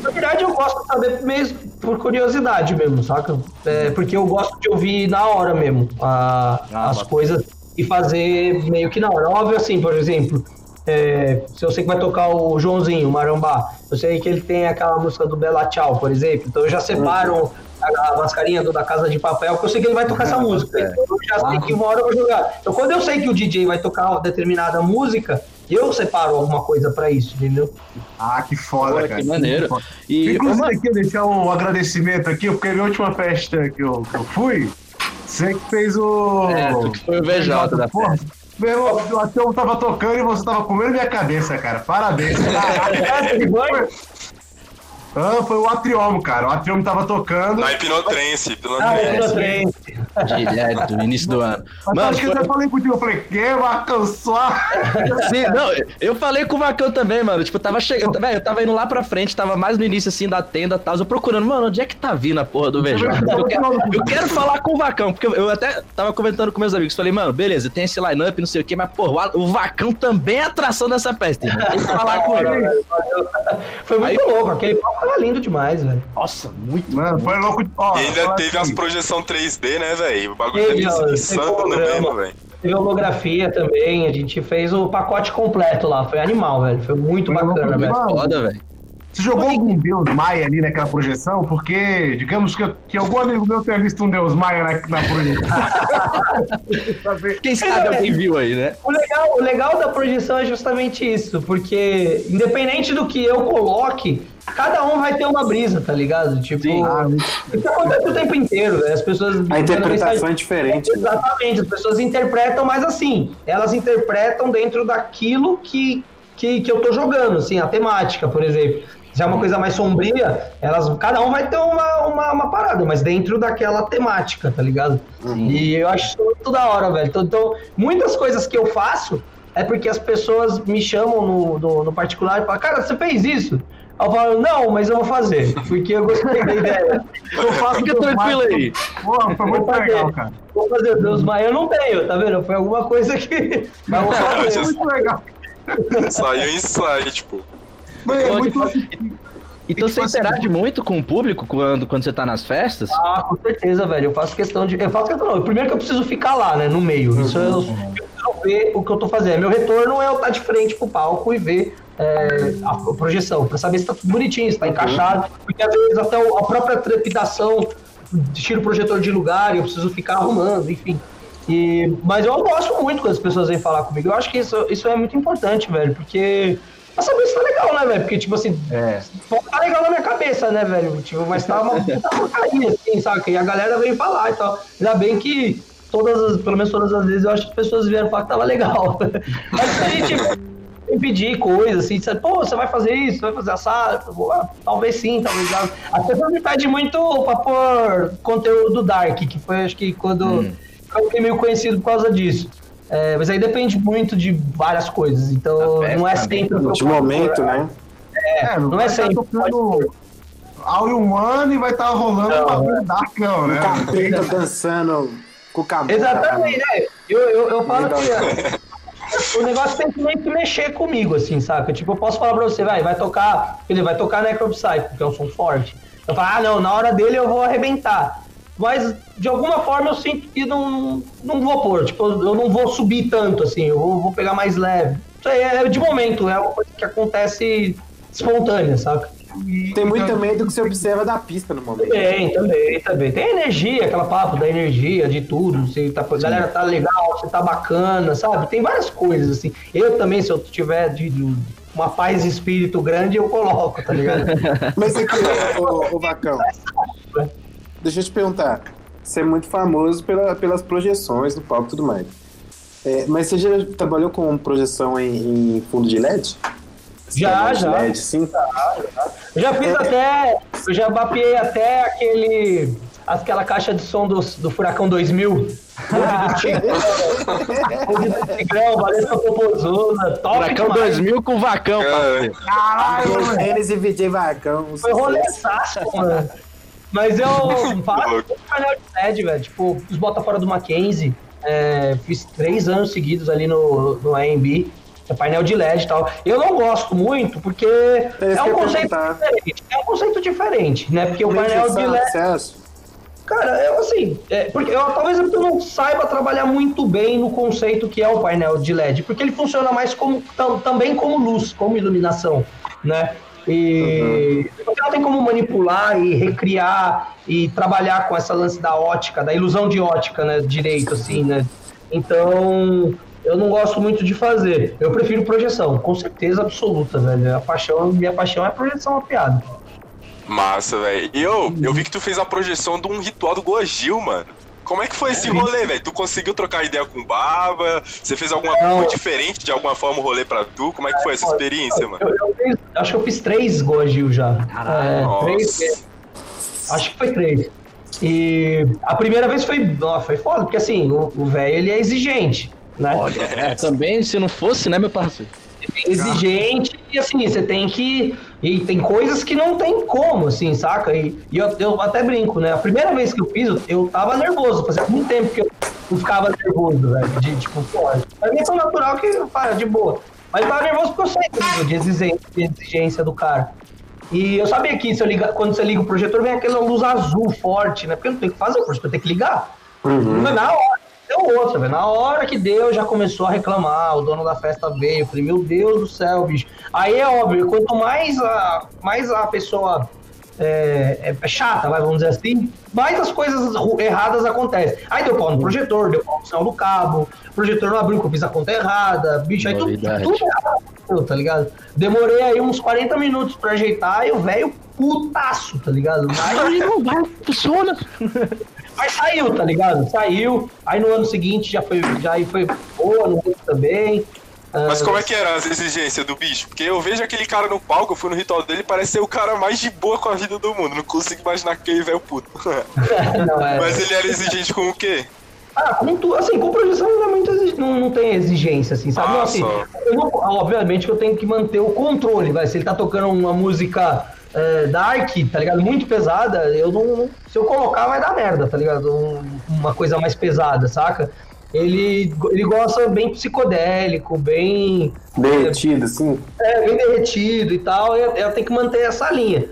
Na verdade, eu gosto de saber mesmo por curiosidade mesmo, saca? É, porque eu gosto de ouvir na hora mesmo a, ah, as coisas e fazer meio que na hora. Óbvio assim, por exemplo, é, se eu sei que vai tocar o Joãozinho, o Marambá, eu sei que ele tem aquela música do Bela Tchau, por exemplo, então eu já separo a, a mascarinha do, da Casa de Papel, porque eu sei que ele vai tocar essa música, é. então eu já sei que uma hora eu vou jogar. Então quando eu sei que o DJ vai tocar uma determinada música, eu separo alguma coisa pra isso, entendeu? Ah, que foda, Pô, cara. Que maneiro. E, Inclusive, aqui, deixar um agradecimento aqui, porque a minha última festa que eu, que eu fui, você que fez o. É, tu que foi o VJ da festa. Meu irmão, o ator tava tocando e você tava comendo minha cabeça, cara. Parabéns. Ah, foi o Atriomo, cara. O Atriomo tava tocando. Na Hipnotrense, Hipnotrense. Ah, Direto, no início do ano. Mas Mano, acho que foi... eu já falei contigo, eu falei, que Marcão só? Sim, não, eu falei com o Marcão também, mano. Tipo, tava chegando, velho, eu tava indo lá pra frente, tava mais no início, assim, da tenda e tal. Eu procurando, mano, onde é que tá vindo a porra do VJ? Eu quero, eu quero falar com o Vacão, porque eu até tava comentando com meus amigos. Falei, mano, beleza, tem esse line-up, não sei o quê, mas, porra, o Vacão também é atração dessa festa. Tem que falar com ele. Foi muito Aí, louco, aquele palco tava lindo demais, velho. Nossa, muito. Mano, foi louco. Ó, e ainda teve assim. as projeção 3D, né, velho? O bagulho teve, tá insano mesmo, velho. Teve holografia também, a gente fez o pacote completo lá, foi animal, velho. Foi muito foi bacana, velho. Foda, velho. Você jogou algum Deus Maia ali naquela projeção? Porque, digamos que, que algum amigo meu tenha visto um Deus Maia na, na projeção. Quem sabe alguém viu aí, né? O legal, o legal da projeção é justamente isso, porque independente do que eu coloque, cada um vai ter uma brisa, tá ligado? Tipo, ah, isso acontece o tempo inteiro, né? As pessoas. A interpretação é diferente. Exatamente, as pessoas interpretam, mas assim, elas interpretam dentro daquilo que, que, que eu tô jogando, assim, a temática, por exemplo. Se é uma coisa mais sombria, elas, cada um vai ter uma, uma, uma parada, mas dentro daquela temática, tá ligado? Sim. E eu acho isso muito da hora, velho. Então, então, muitas coisas que eu faço é porque as pessoas me chamam no, no, no particular e falam, cara, você fez isso? Eu falo, não, mas eu vou fazer, porque eu gostei da ideia. Eu faço Fica tranquilo aí. Pô, foi muito legal, cara. Vou fazer Deus, mas eu não tenho, tá vendo? Foi alguma coisa que. Mas vou fazer. muito legal. Saiu insight, tipo. Mas é muito Então tipo você assim, interage muito com o público quando, quando você tá nas festas? Ah, com certeza, velho. Eu faço questão de. Eu faço questão, não. Primeiro que eu preciso ficar lá, né? No meio. Isso eu, eu preciso ver o que eu tô fazendo. Meu retorno é eu estar de frente pro palco e ver é, a, projeção, pra saber se tá tudo bonitinho, se tá encaixado. Porque às vezes até a própria trepidação tira o projetor de lugar e eu preciso ficar arrumando, enfim. E, mas eu gosto muito quando as pessoas vêm falar comigo. Eu acho que isso, isso é muito importante, velho, porque. Pra saber se tá legal, né, velho? Porque, tipo assim, É. Tá legal na minha cabeça, né, velho? Tipo, mas tá uma puta porcaria, assim, saca? E a galera veio falar e tal. Ainda bem que todas as, pelo menos todas as vezes, eu acho que as pessoas vieram falar que tava legal. mas a gente vem pedir coisas, assim, sabe? pô, você vai fazer isso, vai fazer assado? Vou, ah, talvez sim, talvez não. As pessoas me pedem muito pra pôr conteúdo dark, que foi, acho que, quando eu fiquei meio conhecido por causa disso. É, mas aí depende muito de várias coisas, então festa não é também, sempre... De momento, né? É, não não é estar sempre. tocando All in One e vai estar rolando Não, um bagulho darkão, né? Capeta dançando com o cabelo. Exatamente, né? Eu, eu, eu falo que o negócio tem que meio que mexer comigo, assim, saca? Tipo, eu posso falar pra você, vai, vai tocar, ele vai tocar Necropsy, porque é um som forte. Eu falo, ah, não, na hora dele eu vou arrebentar. Mas, de alguma forma, eu sinto que não, não vou pôr, tipo, eu não vou subir tanto, assim, eu vou, vou pegar mais leve. Isso aí é de momento, é uma coisa que acontece espontânea, saca? Tem muito também do que você observa da pista no momento. Tem, também, também. Tem energia, aquela papo da energia, de tudo. Se tá, a galera tá legal, se tá bacana, sabe? Tem várias coisas, assim. Eu também, se eu tiver de, de uma paz de espírito grande, eu coloco, tá ligado? Mas aqui, ô, ô, Vacão, deixa eu te perguntar. Você é muito famoso pela, pelas projeções no palco e tudo mais. É, mas você já trabalhou com projeção em, em fundo de LED? Já, já. LED, sim. Eu já fiz até. Eu já mapeei até aquele. Aquela caixa de som do, do Furacão 2000. Onde do Tigrão, do Tigrão, Valesca top Furacão demais. 2000 com vacão, parceiro. Dois Tênis e VJ Vacão. Foi rolezaço, mano. Mas eu falo com painel de LED, velho. Tipo, os bota fora do Mackenzie. É, fiz três anos seguidos ali no, no AMB. É painel de LED e tal. Eu não gosto muito porque é eu um conceito perguntar. diferente. É um conceito diferente, né? Porque o painel de LED. acesso. Cara, eu assim, é, porque eu, talvez eu não saiba trabalhar muito bem no conceito que é o painel de LED, porque ele funciona mais como tam- também como luz, como iluminação, né? E você não tem como manipular e recriar e trabalhar com essa lance da ótica, da ilusão de ótica, né? Direito, assim, né? Então, eu não gosto muito de fazer. Eu prefiro projeção, com certeza absoluta, velho. A paixão, minha paixão é a projeção mapeada. Massa, velho. E eu, eu vi que tu fez a projeção de um ritual do Gojil, mano. Como é que foi esse rolê, velho? Tu conseguiu trocar ideia com o Baba? Você fez alguma Não. coisa diferente de alguma forma o rolê pra tu? Como é que foi essa experiência, mano? Eu, eu fiz- acho que eu fiz três Gojil já. É, três, Nossa. acho que foi três. E a primeira vez foi, ó, foi foda, porque assim, o o velho ele é exigente, né? É, também, se não fosse, né, meu parceiro? É exigente e assim, você tem que. E tem coisas que não tem como, assim, saca? E, e eu, eu até brinco, né? A primeira vez que eu fiz, eu, tava nervoso. Fazia muito tempo que eu ficava nervoso, velho. De tipo, pô, pra mim é tão natural que para de boa. Mas eu tava nervoso porque eu sei nível de exigência, de exigência do cara. E eu sabia que se eu ligar, quando você liga o projetor, vem aquela luz azul forte, né? Porque eu não tenho que fazer o projetor, eu tenho que ligar. Mas na hora, deu outra, velho. Na hora que deu, já começou a reclamar, o dono da festa veio. Eu falei, meu Deus do céu, bicho. Aí é óbvio, quanto mais a, mais a pessoa é, é- é chata, vai, vamos dizer assim, mais as coisas erradas acontecem. Aí deu pau no projetor, deu pau no sinal do cabo, o projetor não abriu, que eu fiz a conta errada, bicho, aí tudo, tudo errado, tá ligado? Demorei aí uns 40 minutos pra ajeitar e o velho putaço, tá ligado? Aí não vai, funciona. mas saiu, tá ligado? Saiu. Aí no ano seguinte já foi, já aí foi boa, no outro também. Mas Ah, como é que eram as exigências do bicho? Porque eu vejo aquele cara no palco, eu fui no ritual dele, parece ser o cara mais de boa com a vida do mundo. Não consigo imaginar aquele velho puto. não, é. Mas ele era exigente com o quê? Ah, com tu, assim, com projeção não, é muito exi- não, não tem exigência, assim, sabe? Ah, assim, não- obviamente que eu tenho que manter o controle, vai. Se ele tá tocando uma música é, dark, tá ligado? Muito pesada, eu não. Se eu colocar, vai dar merda, tá ligado? Um- uma coisa mais pesada, saca? ele, ele gosta bem psicodélico, bem. Derretido, sim. É, bem derretido e tal. Eu, eu tenho que manter essa linha.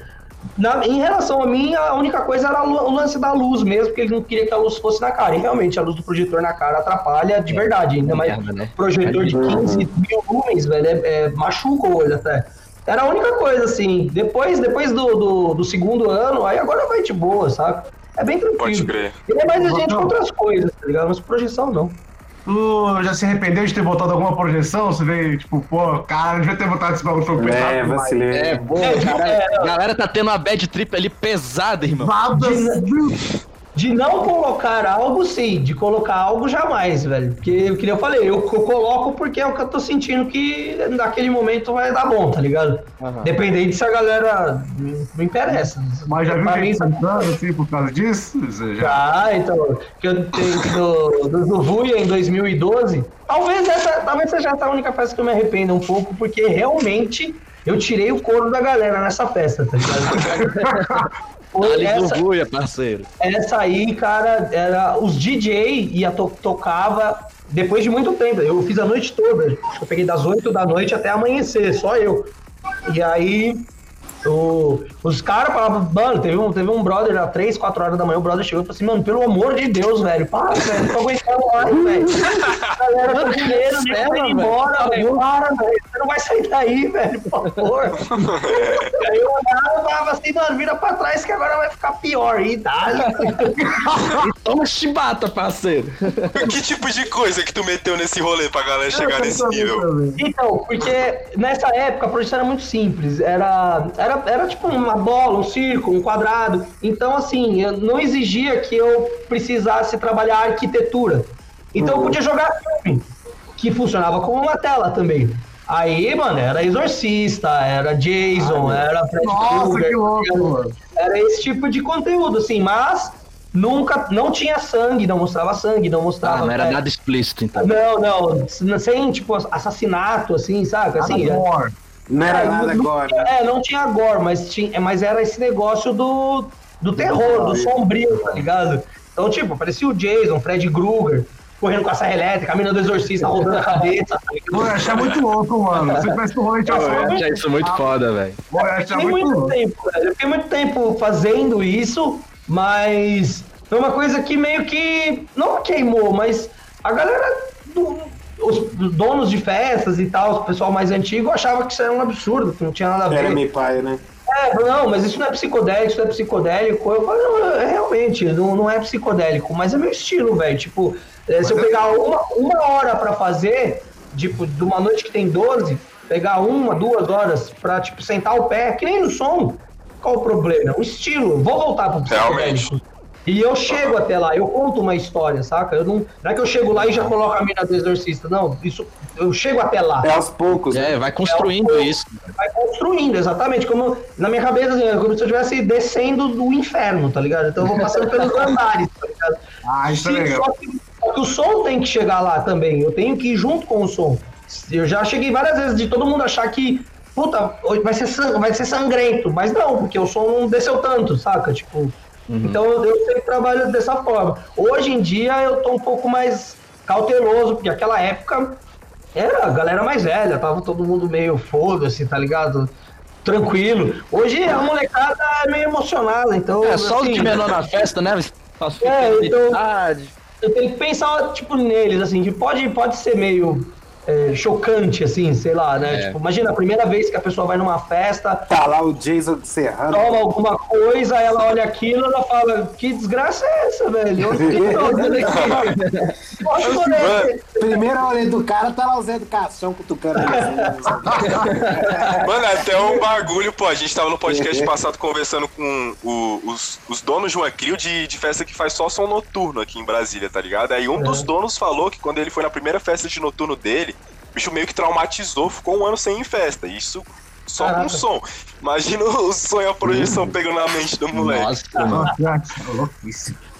Na, em relação a mim, a única coisa era o lance da luz mesmo, porque ele não queria que a luz fosse na cara. E realmente, a luz do projetor na cara atrapalha de verdade. Ainda mais né? projetor de 15 mil lumens, velho, é, é, machuca o olho até. Era a única coisa, assim. Depois, depois do, do, do segundo ano, aí agora vai de boa, sabe? É bem tranquilo. Pode crer. Ele é mais exigente com outras coisas, tá ligado? Mas projeção não. Tu já se arrependeu de ter botado alguma projeção? Você veio, tipo, pô, cara, devia ter botado esse bagulho, foi pesado. É, vacilei. É, pô, cara, é, a galera tá tendo uma bad trip ali pesada, irmão. Nada. De não colocar algo, sim. De colocar algo, jamais, velho. Porque, que eu falei, eu, eu, coloco porque é o que eu tô sentindo que naquele momento vai dar bom, tá ligado? Uhum. Dependente se a galera não interessa. Mas já viu gente cantando, assim, por causa disso? Já, ah, então. Que eu tenho do, do Zuvuia em 2012. Talvez essa talvez seja a única festa que eu me arrependo um pouco, porque realmente eu tirei o couro da galera nessa festa, tá ligado? Ali essa, buia, parceiro. Essa aí, cara, era os DJ ia to, tocava depois de muito tempo. Eu fiz a noite toda. Eu peguei das 8 da noite até amanhecer, só eu. E aí o, os caras falavam, mano, teve um, teve um brother, às 3, 4 horas da manhã, o brother chegou e falou assim, mano, pelo amor de Deus, velho, para, velho, não tô aguentando mais, velho. A galera tá dinheiro, nem embora, velho, para, velho, você não vai sair daí, velho, por favor. aí eu olhava e falava assim, mano, vira pra trás que agora vai ficar pior, e dá. Toma chibata, parceiro. que tipo de coisa que tu meteu nesse rolê pra galera chegar nesse nível? Então, porque nessa época a projeção era muito simples, era, era era, era tipo uma bola, um círculo, um quadrado. Então, assim, não exigia que eu precisasse trabalhar arquitetura. Então, eu podia jogar filme, que funcionava como uma tela também. Aí, mano, era Exorcista, era Jason, Ai, era Fred Nossa, Krueger, que louco, mano. Era esse tipo de conteúdo, assim, mas nunca, não tinha sangue, não mostrava sangue, não mostrava... Ah, não era é, nada explícito, então. Não, não, sem, tipo, assassinato, assim, sabe? Assim, nada não era é, nada não, agora. Né? É, não tinha agora, mas, tinha, mas era esse negócio do, do terror, do sombrio, tá ligado? Então, tipo, parecia o Jason, Fred Krueger, correndo com a serra elétrica, a mina do exorcista rodando a cabeça. Tá Pô, eu achei muito louco, mano. Você parece que o Rolê tinha Eu achei isso muito foda, velho. Eu achei muito, muito tempo, velho. Eu fiquei muito tempo fazendo isso, mas foi uma coisa que meio que não queimou, mas a galera do, os donos de festas e tal, o pessoal mais antigo, achava que isso era um absurdo, que não tinha nada a ver. Era meio pai, né? É, não, mas isso não é psicodélico, isso não é psicodélico. Eu falo, não, é, realmente, não, não é psicodélico, mas é meu estilo, velho. Tipo, é, se eu é pegar uma, uma hora para fazer, tipo, de uma noite que tem 12, pegar uma, duas horas pra, tipo, sentar o pé, que nem no som, qual o problema? O estilo. Vou voltar pro psicodélico. Realmente. E eu chego até lá, eu conto uma história, saca? Eu não, não é que eu chego lá e já coloco a mina do exorcista, não. Isso, eu chego até lá. É aos poucos. É, vai construindo é isso. Vai construindo, exatamente. Como na minha cabeça, assim, como se eu estivesse descendo do inferno, tá ligado? Então eu vou passando pelos andares, tá ligado? Ah, isso é legal. Só que, só que o som tem que chegar lá também. Eu tenho que ir junto com o som. Eu já cheguei várias vezes de todo mundo achar que puta, vai ser, vai ser sangrento, mas não, porque o som não desceu tanto, saca? Tipo, Uhum. Então eu sempre trabalho dessa forma. Hoje em dia eu tô um pouco mais cauteloso, porque aquela época era a galera mais velha, tava todo mundo meio foda-se, tá ligado? Tranquilo. Hoje a molecada é meio emocionada, então. É só assim, os de menor na festa, né? É, então. Eu tenho que pensar, tipo, neles, assim, que pode, pode ser meio é, chocante, assim, sei lá, né? É. Tipo, imagina a primeira vez que a pessoa vai numa festa. Tá lá o Jason Serrano. Toma alguma coisa, ela olha aquilo ela fala: Que desgraça é essa, velho? Primeira olhada do cara tá lá o Zé Educação cutucando. Mano, até um bagulho, pô. A gente tava no podcast passado conversando com o, os, os donos de uma crio de, de festa que faz só som noturno aqui em Brasília, tá ligado? Aí um é. dos donos falou que quando ele foi na primeira festa de noturno dele, bicho meio que traumatizou, ficou um ano sem ir em festa. Isso só Caraca. com som. Imagina o sonho, a projeção pegando na mente do moleque. Nossa,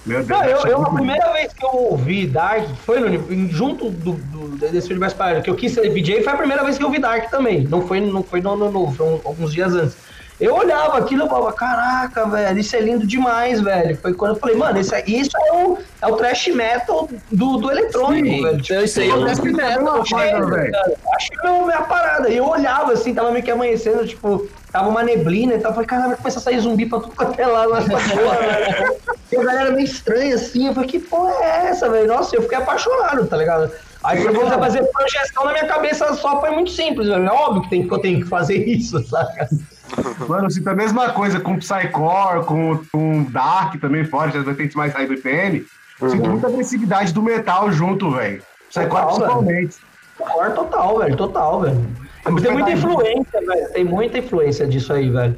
Meu Deus, não, eu, eu, a primeira vez que eu ouvi Dark foi no, junto do, do, desse universo paralelo, que eu quis ser DJ, foi a primeira vez que eu ouvi Dark também. Não foi, não foi no ano novo, foi um, alguns dias antes. Eu olhava aquilo e falava, caraca, velho, isso é lindo demais, velho. Foi quando eu falei, mano, isso, é, isso é, o, é o trash metal do, do eletrônico, Sim, velho. Tipo, isso aí é o trash metal, velho. Acho que é a minha parada. E eu olhava assim, tava meio que amanhecendo, tipo, tava uma neblina e tal. Eu falei, caralho, vai começar a sair zumbi pra tudo quanto é lado nessa porra, velho. E a galera meio estranha assim. Eu falei, que porra é essa, velho? Nossa, eu fiquei apaixonado, tá ligado? Aí pra você fazer projeção na minha cabeça só foi muito simples, velho. É óbvio que, tem, que eu tenho que fazer isso, saca? Mano, eu sinto a mesma coisa com Psycore, com, com Dark também, fora, já vertentes mais BPM. Uhum. Sinto muita agressividade do metal junto, velho. Psycore principalmente. Psycore total, velho, total, velho. Tem muita influência, velho. Tem muita influência disso aí, velho.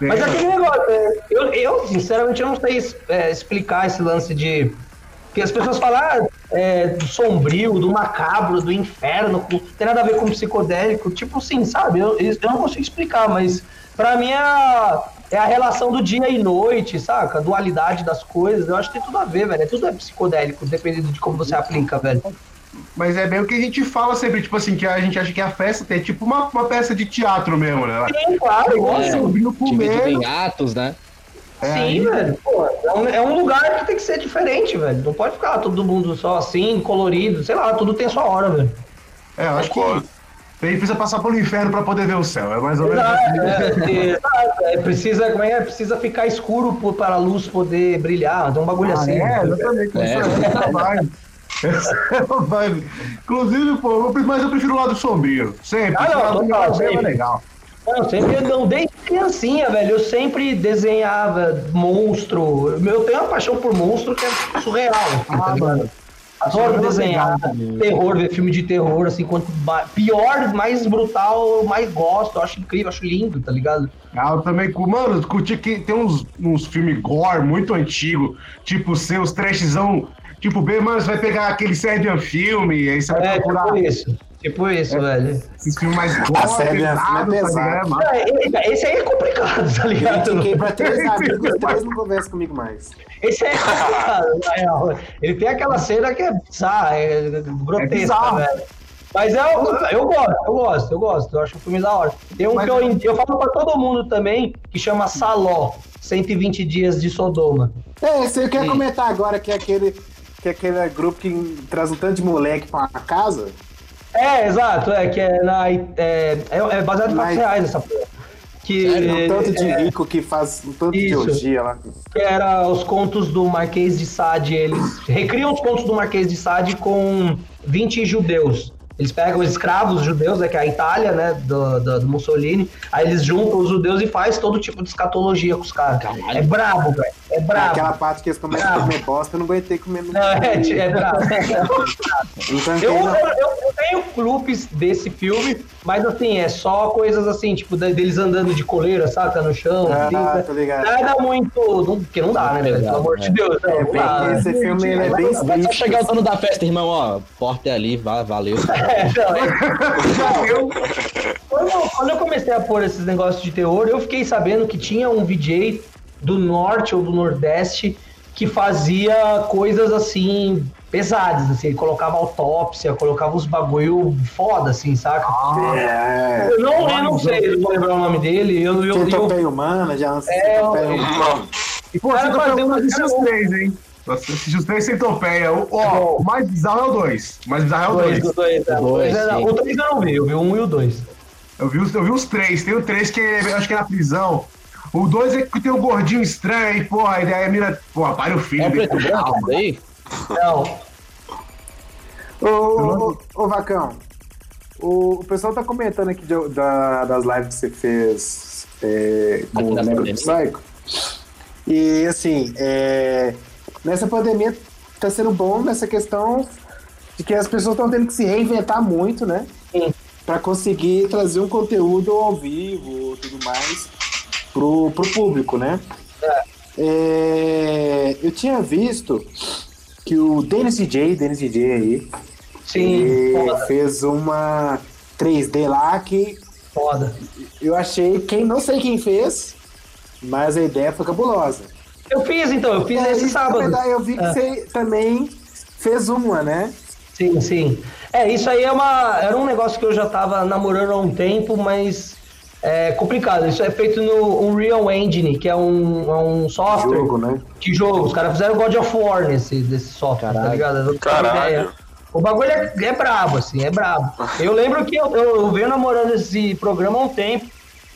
É. Mas aquele negócio, é, eu, eu sinceramente eu não sei é, explicar esse lance de. Porque as pessoas falam ah, é, do sombrio, do macabro, do inferno, não tem nada a ver com psicodélico. Tipo assim, sabe? Eu, eu não consigo explicar, mas Pra mim é a, é a relação do dia e noite, saca? A dualidade das coisas. Eu acho que tem tudo a ver, velho. É tudo é psicodélico, dependendo de como você aplica, velho. Mas é bem o que a gente fala sempre, tipo assim, que a gente acha que a festa é tipo uma, uma peça de teatro mesmo, né? Sim, claro. Igual é, sobrinho comer. Em atos, né? É, Sim, aí... velho. Pô, é, um, é um lugar que tem que ser diferente, velho. Não pode ficar todo mundo só assim, colorido. Sei lá, tudo tem a sua hora, velho. É, eu acho que ele precisa passar pelo inferno para poder ver o céu. É mais ou menos assim. É, é, é, precisa, como é, precisa ficar escuro para a luz poder brilhar. Tem um bagulho ah, assim. É, exatamente. É. Isso é Inclusive, pô, mas eu prefiro o lado sombrio. Sempre. Ah, não, o lado sempre. é legal. Não, sempre não, desde criancinha, velho, eu sempre desenhava monstro. Eu tenho uma paixão por monstro que é surreal. Ah, mano. Adoro desenhar terror, ver filme de terror, assim, quanto pior, mais brutal, mais gosto. Eu acho incrível, acho lindo, tá ligado? Ah, eu também, mano, curti que tem uns, uns filmes gore muito antigos, tipo, seus trashzão, tipo, bem, mano, você vai pegar aquele Serbian filme, aí você vai é, procurar. Tipo isso. Tipo isso, é, velho. Esse filme mais a série é pesado, tá é, esse aí é complicado, tá ligado? Eu fiquei pra três amigos, três não conversam comigo mais. Esse aí é complicado, na real. Ele tem aquela cena que é bizarra, é grotesca, velho. Mas eu, eu gosto, eu gosto, eu gosto. Eu acho o filme da hora. Tem um Mas que eu, eu falo pra todo mundo também, que chama Saló, 120 Dias de Sodoma. É, você quer comentar agora que é aquele, que é aquele grupo que traz um tanto de moleque pra casa? É, exato, é que é, na, é, é, é baseado em fatos reais essa porra. Que, Sério? um tanto de é, rico que faz um tanto isso, de orgia lá. Que era os contos do Marquês de Sade, eles recriam os contos do Marquês de Sade com 20 judeus. Eles pegam os escravos judeus, né, que é a Itália, né, do, do, do, Mussolini, aí eles juntam os judeus e faz todo tipo de escatologia com os caras. É brabo, velho. É brabo. Aquela parte que eles começam a comer bosta, eu não aguentei comer Não, é, é brabo. então, eu, eu, eu, tenho clubes desse filme, mas assim, é só coisas assim, tipo, deles andando de coleira, saca, no chão. Ah, assim, tô ligado. Nada muito. Não, porque não dá, né, velho? Pelo amor de Deus. Não, é, não dá, esse né? filme é bem Vai só chegar o dono da festa, irmão, ó. Porta é ali, valeu. É, não, é. eu, quando, quando eu comecei a pôr esses negócios de terror, eu fiquei sabendo que tinha um VJ do norte ou do nordeste que fazia coisas assim pesadas, assim, ele colocava autópsia, colocava uns bagulho foda, assim, saca? Ah, é. Eu não, eu não sei, eu vou lembrar o nome dele. Eu, eu, Centopeia eu, humana, já não sei. É, eu, e pô, você fazer uma três, hein? Os três centopeia. O, ó, o mais bizarro é o dois. O mais bizarro é o dois. dois. dois, é. dois é, o eu não vi, eu vi o um e o dois. Eu vi, eu vi os três. Tem o três que eu acho que é na prisão. O dois é que tem um gordinho estranho aí, porra, aí a mira, porra, para o filho. É preto branco aí? Não. Ô, ô, ô, Vacão, o, o pessoal tá comentando aqui de, da, das lives que você fez é, com o Lego Psycho. E assim, é, nessa pandemia tá sendo bom nessa questão de que as pessoas estão tendo que se reinventar muito, né? Sim. Pra conseguir trazer um conteúdo ao vivo tudo mais pro, pro público, né? É. É, eu tinha visto que o Dennis DJ, Dennis DJ aí, Sim, fez uma 3D lá que foda. Eu achei, quem não sei quem fez, mas a ideia foi cabulosa. Eu fiz então, eu fiz é, esse sábado. Eu vi que é. você também fez uma, né? Sim, sim. É, isso aí é uma, era um negócio que eu já tava namorando há um tempo, mas é complicado. Isso é feito no Unreal Engine, que é um, é um software Jogo, né? de jogo. Os caras fizeram God of War nesse desse software, tá ligado? Caralho. O bagulho é, é brabo, assim, é brabo. Eu lembro que eu, eu, eu venho namorando esse programa há um tempo.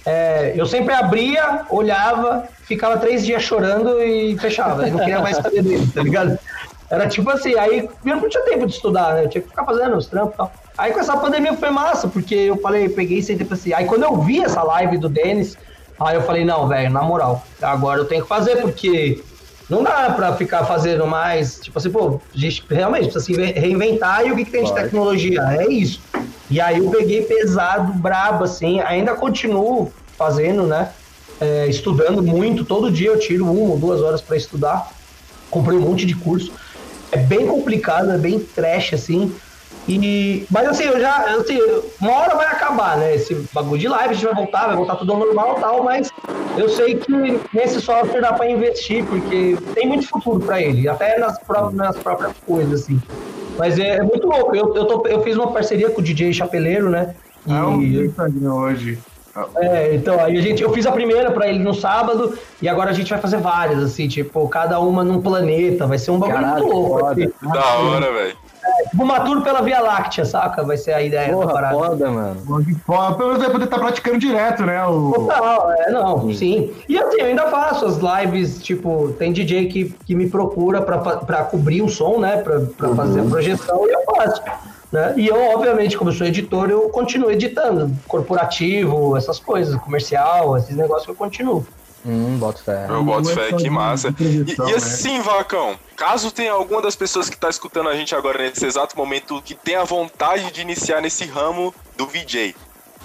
É, eu sempre abria, olhava, ficava três dias chorando e fechava. Eu não queria mais saber dele, tá ligado? Era tipo assim, aí eu não tinha tempo de estudar, né? Eu tinha que ficar fazendo os trampos e tal. Aí com essa pandemia foi massa, porque eu falei, peguei e sentei assim. Aí quando eu vi essa live do Denis, aí eu falei, não, velho, na moral, agora eu tenho que fazer, porque não dá pra ficar fazendo mais, tipo assim, pô, a gente realmente precisa se reinventar e o que, que tem de tecnologia? É isso. E aí eu peguei pesado, brabo, assim, ainda continuo fazendo, né? É, estudando muito, todo dia eu tiro uma ou duas horas para estudar. Comprei um monte de curso. É bem complicado, é bem trash, assim. E, mas assim, eu já, assim, uma hora vai acabar, né? Esse bagulho de live, a gente vai voltar, vai voltar tudo ao normal e tal, mas eu sei que nesse software dá para investir, porque tem muito futuro para ele, até nas próprias, nas próprias coisas, assim. Mas é, é muito louco. Eu, eu, tô, eu fiz uma parceria com o DJ Chapeleiro, né? E... É um hoje. É, então, aí a gente, eu fiz a primeira para ele no sábado e agora a gente vai fazer várias, assim, tipo, cada uma num planeta. Vai ser um bagulho Caralho, muito louco. Assim. Da hora, velho. É, tipo uma tour pela Via Láctea, saca? Vai ser a ideia da Porra, parada. foda, mano. Pelo menos vai poder estar praticando direto, né? O... Total, é, não, sim. E assim, eu ainda faço as lives, tipo, tem DJ que, que me procura pra, pra cobrir o som, né? Pra, pra fazer a projeção e eu faço. Né? E eu, obviamente, como eu sou editor, eu continuo editando. Corporativo, essas coisas, comercial, esses negócios que eu continuo. Hum, boto fé. Eu boto fé, que massa. E, e né? assim, Vacão, caso tenha alguma das pessoas que tá escutando a gente agora nesse exato momento que tenha vontade de iniciar nesse ramo do VJ,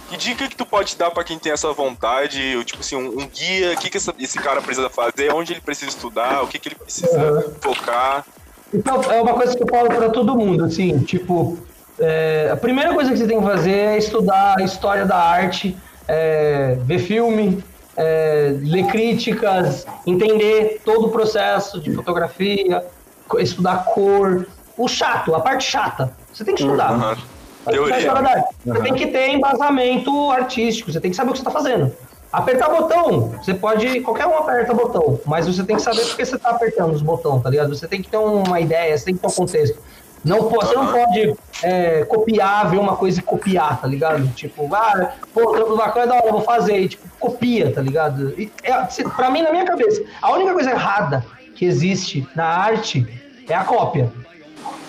que dica que tu pode dar pra quem tem essa vontade? Ou, Tipo assim, um, um guia, o que, que essa- esse cara precisa fazer, onde ele precisa estudar, o que, que ele precisa focar. Então, é uma coisa que eu falo pra todo mundo, assim, tipo, é, a primeira coisa que você tem que fazer é estudar a história da arte, é, ver filme, é, ler críticas, entender todo o processo de fotografia, estudar cor, o chato, a parte chata, você tem que estudar. Vai Teoria. arte. Você tem que ter embasamento artístico, você tem que saber o que você está fazendo. Apertar botão, você pode. Qualquer um aperta botão, mas você tem que saber por que você está apertando os botões, tá ligado? Você tem que ter uma ideia, você tem que ter um contexto. Não, po- você não pode é, copiar, ver uma coisa e copiar, tá ligado? Tipo, ah, pô, trampo bacana é da hora, eu vou fazer. E, tipo, copia, tá ligado? E, é, pra mim, na minha cabeça, a única coisa errada que existe na arte é a cópia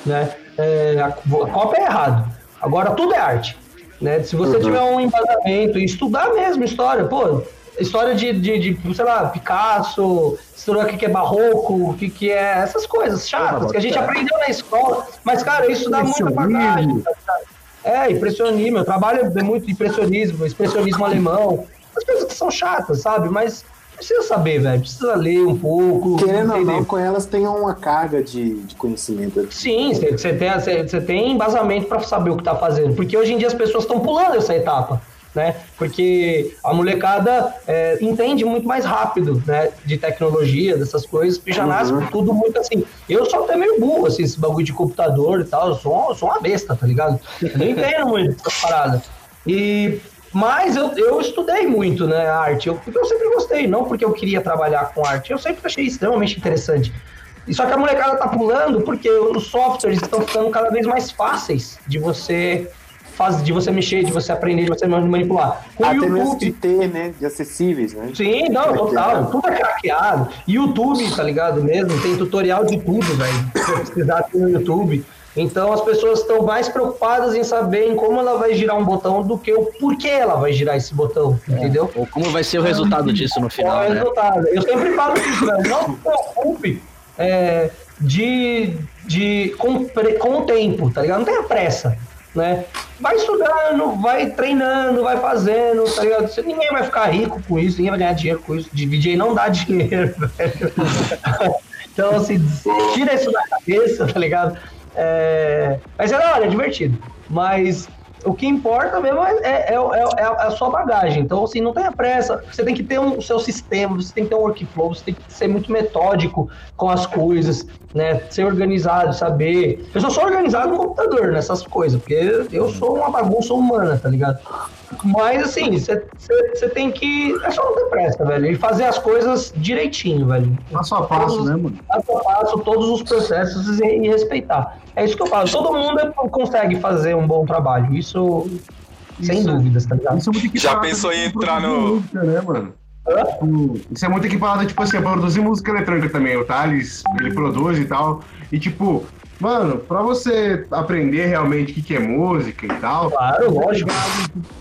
né? É, a, a cópia é errado. Agora tudo é arte, né? Se você tiver um embasamento e estudar mesmo história, pô, história de, de, de, sei lá, Picasso, estudar o que que é barroco, o que que é essas coisas chatas que a gente aprendeu na escola, mas cara, isso dá muita bagagem. tá? É, impressionismo, eu trabalho é muito impressionismo, expressionismo alemão, as coisas que são chatas, sabe? Mas precisa saber, velho, precisa ler um pouco, Querendo ou não, com elas tem uma carga de, de conhecimento. Sim, você tem, você tem embasamento para saber o que tá fazendo. Porque hoje em dia as pessoas estão pulando essa etapa, né? Porque a molecada é, entende muito mais rápido, né? De tecnologia, dessas coisas, e já nasce com tudo muito assim. Eu sou até meio burro, assim, esse bagulho de computador e tal. Eu sou, eu sou uma besta, tá ligado? Eu não entendo muito essas paradas. E. Mas eu, eu estudei muito, né, arte. Eu, porque eu sempre gostei, não porque eu queria trabalhar com arte. Eu sempre achei extremamente interessante. E só que a molecada tá pulando porque os softwares estão ficando cada vez mais fáceis de você fazer, de você mexer, de você aprender, de você manipular. Com o Até mesmo YouTube, de ter, né? De acessíveis, né? Sim, não, total. Tudo é craqueado. YouTube, tá ligado mesmo? Tem tutorial de tudo, velho. Se você precisar ter no YouTube. Então as pessoas estão mais preocupadas em saber em como ela vai girar um botão do que o porquê ela vai girar esse botão, entendeu? Ou como vai ser o resultado disso no é final, o né? resultado? Eu sempre falo isso, velho. Não se preocupe é, de, de, com, com o tempo, tá ligado? Não tenha pressa, né? Vai estudando, vai treinando, vai fazendo, tá ligado? Você- Ninguém vai ficar rico com isso, ninguém vai ganhar dinheiro com isso. DJ não dá dinheiro, velho. Então, assim, tira isso da cabeça, tá ligado? É, Mas é da hora, é divertido. Mas o que importa mesmo é, é- é- é- é a sua bagagem. Então, assim, não tenha pressa. Você tem que ter um, o seu sistema, você tem que ter um workflow, você tem que ser muito metódico com as coisas, né? Ser organizado, saber. Eu só sou organizado no computador nessas coisas, porque eu sou uma bagunça humana, tá ligado? Mas assim, você tem que. É só não ter pressa, velho. E fazer as coisas direitinho, velho. Passo a passo, todos, né, mano? Passo a passo, todos os processos e, e, respeitar. É isso que eu falo. Todo mundo consegue fazer um bom trabalho. Isso, isso sem dúvidas, tá ligado? Isso é Já pensou em entrar no. Né, mano? Isso é muito equipado, tipo assim, a produzir música eletrônica também. O Thales, ele produz e tal. E tipo, Mano, pra você aprender realmente o que, que é música e tal. Claro, lógico.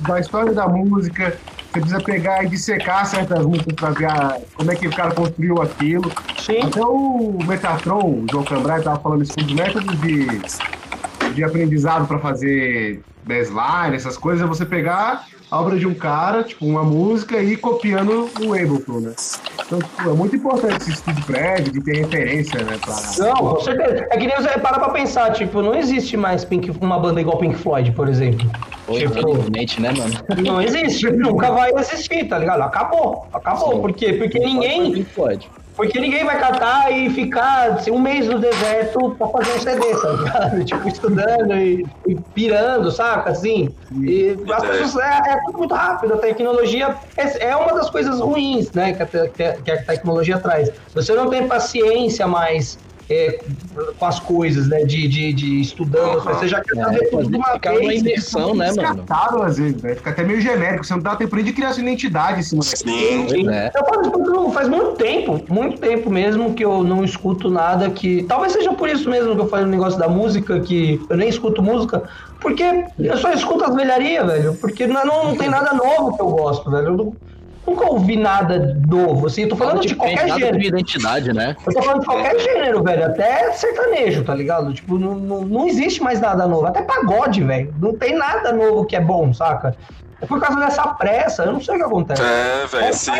Da história da música, você precisa pegar e dissecar certas músicas pra ver a, como é que o cara construiu aquilo. Sim. Até o Metatron, o João Cambrai, tava falando isso dos métodos de, de aprendizado pra fazer baseline, essas coisas, é você pegar a obra de um cara, tipo, uma música, e copiando o Ableton, né? Então, tipo, é muito importante esse estudo prévio, de ter referência, né? Pra... Não, com certeza. É que nem você para pra pensar, tipo, não existe mais Pink, uma banda igual Pink Floyd, por exemplo. Infelizmente, né, mano? Não existe, nunca vai existir, tá ligado? Acabou, acabou. Sim. Por quê? Porque ninguém. Pink Floyd. Porque ninguém vai catar e ficar assim, um mês no deserto pra fazer um CD, tá ligado? Tipo, estudando e, e pirando, saca? Assim. E as pessoas, é, é, tudo muito rápido. A tecnologia é, é uma das coisas ruins, né? Que a, que a tecnologia traz. Você não tem paciência mais é, com as coisas, né? De, de, de estudando, uhum. você já quer saber é, tudo de uma ficar vez. uma imersão, né, mano? às vezes, né? Fica até meio genérico, você não dá tempo nem de criar sua identidade assim. Sim, Sim. É. Eu, faz muito tempo, muito tempo mesmo que eu não escuto nada que. Talvez seja por isso mesmo que eu falei no negócio da música, que eu nem escuto música, porque eu só escuto as velharias, velho. Porque não, não, tem nada novo que eu gosto, velho. Eu nunca ouvi nada novo, assim, eu tô falando de qualquer gênero. De identidade, né? Eu tô falando de qualquer gênero, velho, até sertanejo, tá ligado? Tipo, não, não, não existe mais nada novo, até pagode, velho, não tem nada novo que é bom, saca? É por causa dessa pressa, eu não sei o que acontece. É, velho, assim.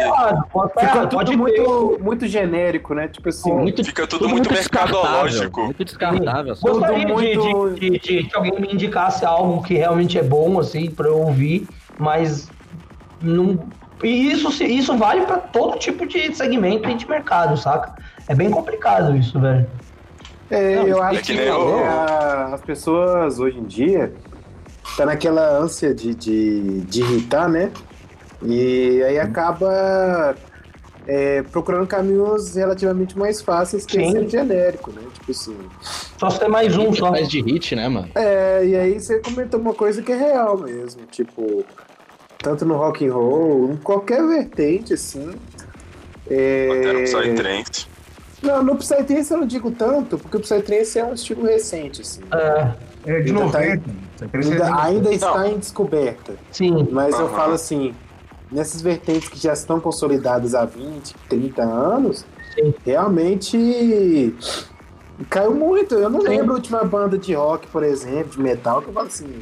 Fica tudo muito, muito genérico, né? Tipo assim. Muito, Fica tudo, tudo muito, muito mercadológico. Muito descartável. Gostaria de, muito... de, de, de, que alguém me indicasse algo que realmente é bom, assim, pra eu ouvir, mas não, e isso, isso vale para todo tipo de segmento e de mercado, saca? É bem complicado isso, velho. É, Não, eu acho é que, que é, a, as pessoas hoje em dia tá naquela ânsia de, de, de irritar, né? E aí acaba é, procurando caminhos relativamente mais fáceis que Sim. ser genérico, né? Tipo assim. Só se tem mais um só. Mais de hit, né, mano? É, e aí você comentou uma coisa que é real mesmo. Tipo, tanto no rock and roll, em qualquer vertente, assim. É... Até no Psytrance. Não, no Psytrance eu não digo tanto, porque o Psytrance é um estilo recente, assim. É, é de novo. Tá, ainda, ainda está em descoberta. Sim. Mas uhum. eu falo assim, nessas vertentes que já estão consolidadas há 20, 30 anos, Sim. realmente caiu muito. Eu não Sim. lembro a última banda de rock, por exemplo, de metal, que eu falo assim,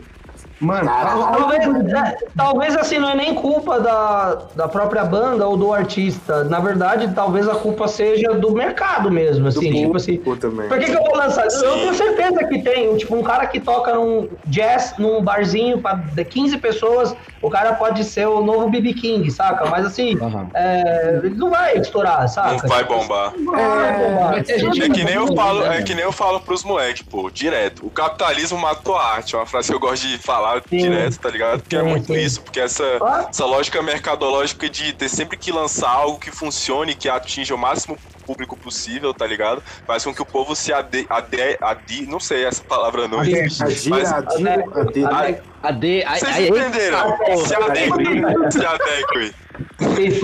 Mano, talvez, é, talvez assim não é nem culpa da, da própria banda ou do artista. Na verdade, talvez a culpa seja do mercado mesmo, assim, do tipo assim. Também. Por que, que eu vou lançar? Eu tenho certeza que tem, tipo, um cara que toca num jazz num barzinho para 15 pessoas, o cara pode ser o novo BB King, saca? Mas assim, uhum. é, ele não vai estourar, saca? Não vai bombar. Não vai bombar. É, é, que nem eu falo, é que nem eu falo pros moleques, pô, direto. O capitalismo matou a arte, é uma frase que eu gosto de falar falar sim. direto, tá ligado? Porque é muito isso, porque essa, essa lógica mercadológica de ter sempre que lançar algo que funcione, que atinja o máximo público possível, tá ligado? Faz com que o povo se ade... ade, ade não sei essa palavra não existe. Mas... Ade... Vocês entenderam? Se adeque. Se adeque.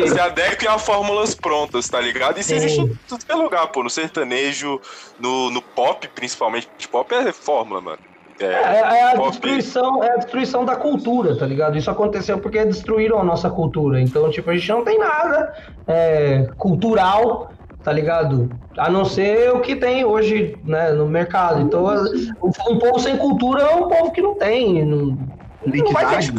Se adeque a fórmulas prontas, tá ligado? Isso existe tudo que é lugar, pô. No sertanejo, no, no pop, principalmente. Pop é fórmula, mano. É, é, é, a destruição, é a destruição da cultura, tá ligado? Isso aconteceu porque destruíram a nossa cultura. Então, tipo, a gente não tem nada é, cultural, tá ligado? A não ser o que tem hoje né, no mercado. Então, um povo sem cultura é um povo que não tem. Não, não vai ter,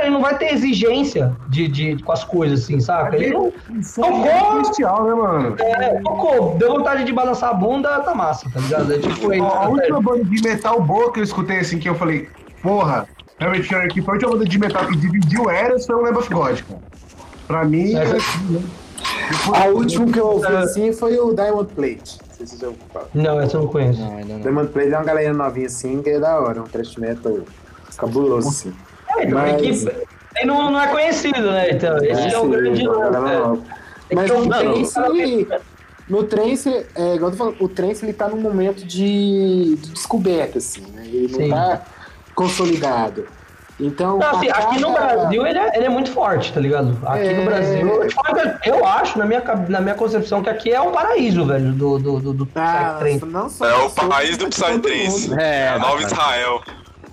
ele não vai ter exigência de, de, com as coisas, assim, saca? Ele não. Tocou. Bestial, né, mano? É, tocou. Deu vontade de balançar a bunda, tá massa, tá ligado? É tipo. A última banda de metal boa que eu escutei, assim, que eu falei, porra, realmente, que foi a última banda de metal que dividiu eras foi o Lamb of God, cara. Pra mim, é. Assim, a última que eu ouvi assim foi o Diamond Plate. Não sei se já. Não, essa eu não conheço. Não, não. Diamond Plate é uma galera novinha assim, que é da hora, um thrash metal Cabuloso, sim. É então, Mas- não, não é conhecido, né? Então, esse é, o sim, grande lance. né? Tem Mas que Trance, ele- no Trance, é, igual eu tô falando, o Trance ele tá num momento de, de descoberta, assim, né? Ele não Sim. tá consolidado. Então, Não, assim, a aqui no Brasil ele é, ele é muito forte, tá ligado? Aqui É. no Brasil, eu, falo eu acho, na minha, na minha concepção, que aqui é um paraíso, velho, do, do, do, do Ah, Psytrance. não só É o país do todo Psytrance. É, É a nova. Israel.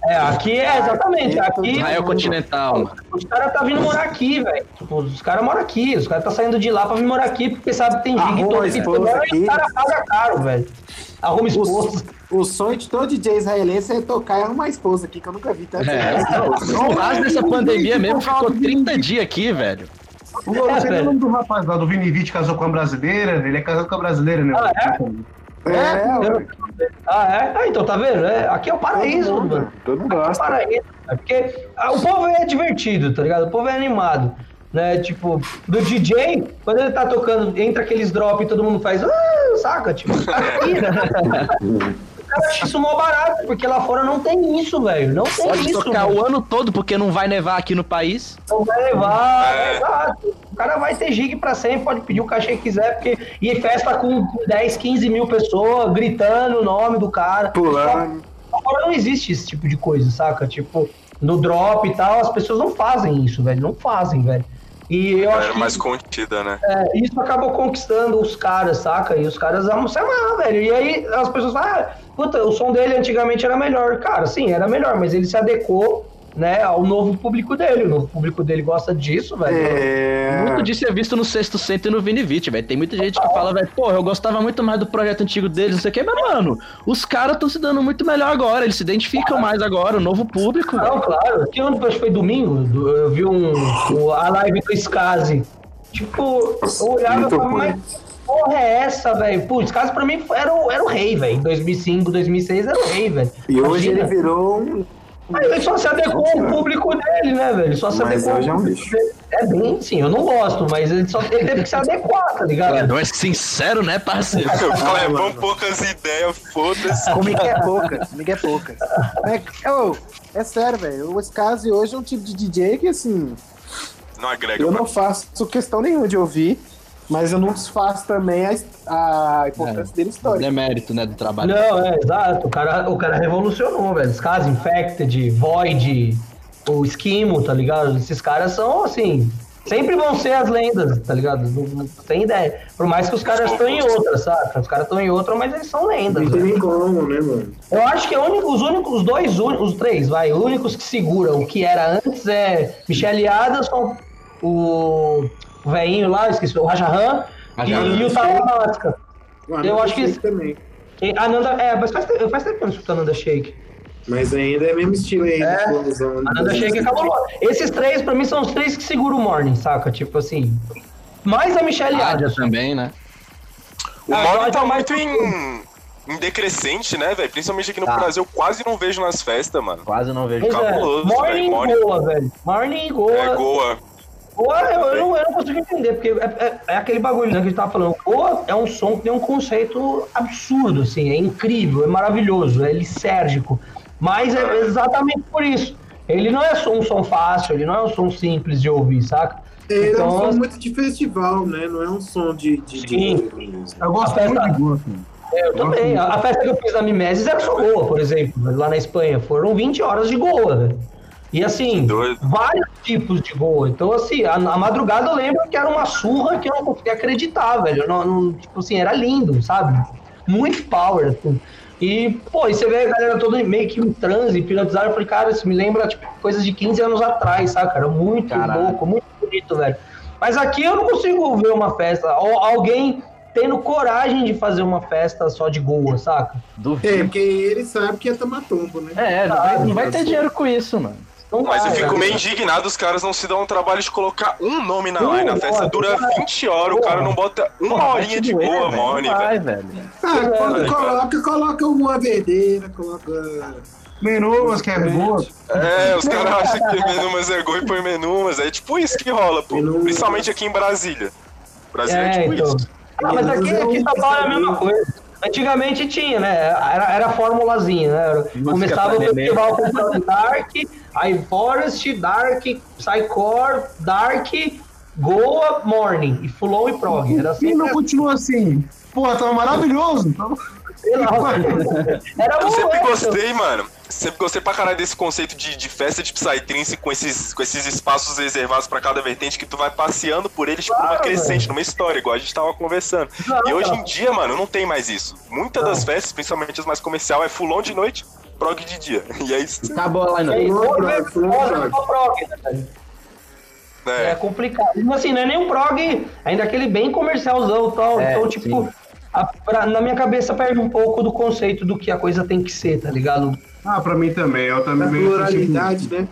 É, aqui é exatamente, aqui Israel continental. os caras tá vindo morar aqui, velho. Tipo, os caras moram aqui, os caras tá saindo de lá pra vir morar aqui, porque sabe que tem gig todo a fim de esposa semana e aqui. os caras pagam caro, velho. Arruma esposa. O sonho de todo DJ israelense é tocar e arrumar esposa aqui, que eu nunca vi tanto. É. O caso dessa pandemia mesmo ficou 30 dias aqui, velho. Sei velho. o nome do rapaz lá, do Vini Vitti, casou com a brasileira. Ele é casado com a brasileira, né? Ah, É, Eu- Ah, é? Ah, então tá vendo? É, aqui é o paraíso, Todo mundo, mano. todo mundo Aqui é o gosta. paraíso. É porque ah, o povo é divertido, tá ligado? O povo é animado. Né? Tipo, do DJ, quando ele tá tocando, entra aqueles drop e todo mundo faz, ah, saca? Tipo, aqui, o cara acha isso mó barato, porque lá fora não tem isso, velho. Não tem Pode isso. tocar mano. o ano todo, porque não vai nevar aqui no país. Não vai levar, É. exato. O cara vai ter gig pra sempre, pode pedir o cachê que quiser, porque. E festa com 10, 15 mil pessoas gritando o nome do cara. Pulando. Agora não existe esse tipo de coisa, saca? Tipo, no drop e tal, as pessoas não fazem isso, velho. Não fazem, velho. E eu acho Era que mais contida, né? é, isso acabou conquistando os caras, saca? E os caras amam se amar, velho. E aí as pessoas falam, ah, puta, o som dele antigamente era melhor. Cara, sim, era melhor, mas ele se adequou, né, ao novo público dele. O novo público dele gosta disso, velho. É. Muito disso é visto no Sexto Centro e no Vini Vici, velho. Tem muita gente que fala, velho, pô, eu gostava muito mais do projeto antigo deles, não sei o que, mas, mano, os caras estão se dando muito melhor agora, eles se identificam mais agora, o novo público. Não, claro. Que ano acho que foi domingo? do- Eu vi um, um- a live do Skazi. Tipo, eu olhava e falava, bom. mas que porra é essa, velho? Pô, o Skazi pra mim era o, era o rei, velho. Em 2005, 2006 era o rei, velho. E hoje Imagina. ele virou um. Aí ele só se adequou ao público dele, né, velho? Só se Mas adequou. hoje é um lixo. É bem, sim, eu não gosto, mas ele só ele teve que se adequar, tá ligado? Não é sincero, né, parceiro? Clebão, poucas ideias, foda-se. Comigo é poucas, comigo é poucas. É, ô, é sério, velho. O Skazi hoje é um tipo de DJ que, assim, Não agrega. eu mano. não faço questão nenhuma de ouvir, mas eu não desfaço também a, a importância dele histórica. Demérito, né, do trabalho. Não, é, exato. O cara, o cara revolucionou, velho. Os caras Infected, Void, o Esquimo, tá ligado? Esses caras são, assim, sempre vão ser as lendas, tá ligado? Não, não tem ideia. Por mais que os caras estão em outra, saca? Os caras estão em outra, mas eles são lendas. Não tem nem como, né, mano? Eu acho que é único- os únicos, os dois, únicos, os três, vai, os únicos que seguram o que era antes é Michele Adelson, o, o velhinho lá, esqueci, o Rajahan e, Rajahan. e o. Ah, Eu acho que- também. A Nanda, é, mas faz, faz tempo que eu não escuto a Nanda Shake. Mas ainda é mesmo estilo aí, É. explosão. A Nanda Shake acabou. Esses três, pra mim, são os três que seguram o Morning, saca? Tipo assim. Mais a Michelle Adelson. também, né? O Ah, Morning tá é mais muito em, em decrescente, né, velho? Principalmente aqui no Tá. Brasil, eu quase não vejo nas festas, mano. Quase não vejo. Pois é, cabuloso, Morning velho, e Morning. Goa, velho. Morning e Goa. É, Goa. Goa, eu, eu não, eu não consigo entender, porque é, é- é aquele bagulho né, que a gente tava falando. Goa é um som que tem um conceito absurdo, assim, é incrível, é maravilhoso, é lisérgico. Mas é exatamente por isso. Ele não é só um som fácil, ele não é um som simples de ouvir, saca? Ele é um Então, som muito de festival, né? Não é um som de. de, de- Sim. Eu gosto festa- de gosto. É, eu também. A, a festa que eu fiz na Mimeses era só Goa, por exemplo, lá na Espanha. Foram 20 horas de Goa, velho. E assim, Doido. vários tipos de Goa. Então, assim, a, a madrugada eu lembro que era uma surra que eu não conseguia acreditar, velho. Não, não- tipo assim, era lindo, sabe? Muito power, assim. E, pô, e você vê a galera toda meio que em transe, hipnotizada. Eu falei, cara, isso me lembra, tipo, coisas de 15 anos atrás, saca? Era muito Caralho. louco, muito bonito, velho. Mas aqui eu não consigo ver uma festa, ou alguém tendo coragem de fazer uma festa só de Goa, saca? É, Duvido. porque ele sabe que é tomar tombo, né? É, não vai, não vai ter dinheiro com isso, mano. Não Mas eu fico velho. meio indignado, os caras não se dão o trabalho de colocar um nome na line. A festa dura cara. 20 horas, o cara não bota uma Porra, horinha de doer, boa, velho. morning, vai, velho. Ah, quando coloca, coloca uma verdeira, coloca. Menumas, que é boa. É, os caras acham que menu mas é gol e põe menu, mas é tipo isso que rola, pô. Principalmente aqui em Brasília. Brasília é, É, tipo então. isso. Ah, mas aqui, aqui em São Paulo é a mesma coisa. Antigamente tinha, né? Era, era a formulazinha, né? Começava o festival com o Dark, Aí Forest, Dark, Psycore, Dark, Goa, Morning. E Fulon e Prog. Era E não continua assim. Porra, tava maravilhoso. Tava- Era Eu sempre gostei, mano. Sempre gostei pra caralho desse conceito de, de festa de Psytrance com esses, com esses espaços reservados pra cada vertente que tu vai passeando por eles tipo, numa Claro, crescente, numa história, igual a gente tava conversando. Não, E hoje cara. em dia, mano, não tem mais isso. Muitas das festas, principalmente as mais comercial, é fulon de noite, prog de dia. E é isso. Acabou pra prog, né, velho? É É. complicado. Assim, não é nem um prog, ainda aquele bem comercialzão e tal. É, então, tipo, a- pra- na minha cabeça perde um pouco do conceito do que a coisa tem que ser, tá ligado? Ah, pra mim também. Eu A também vejo pluralidade, né?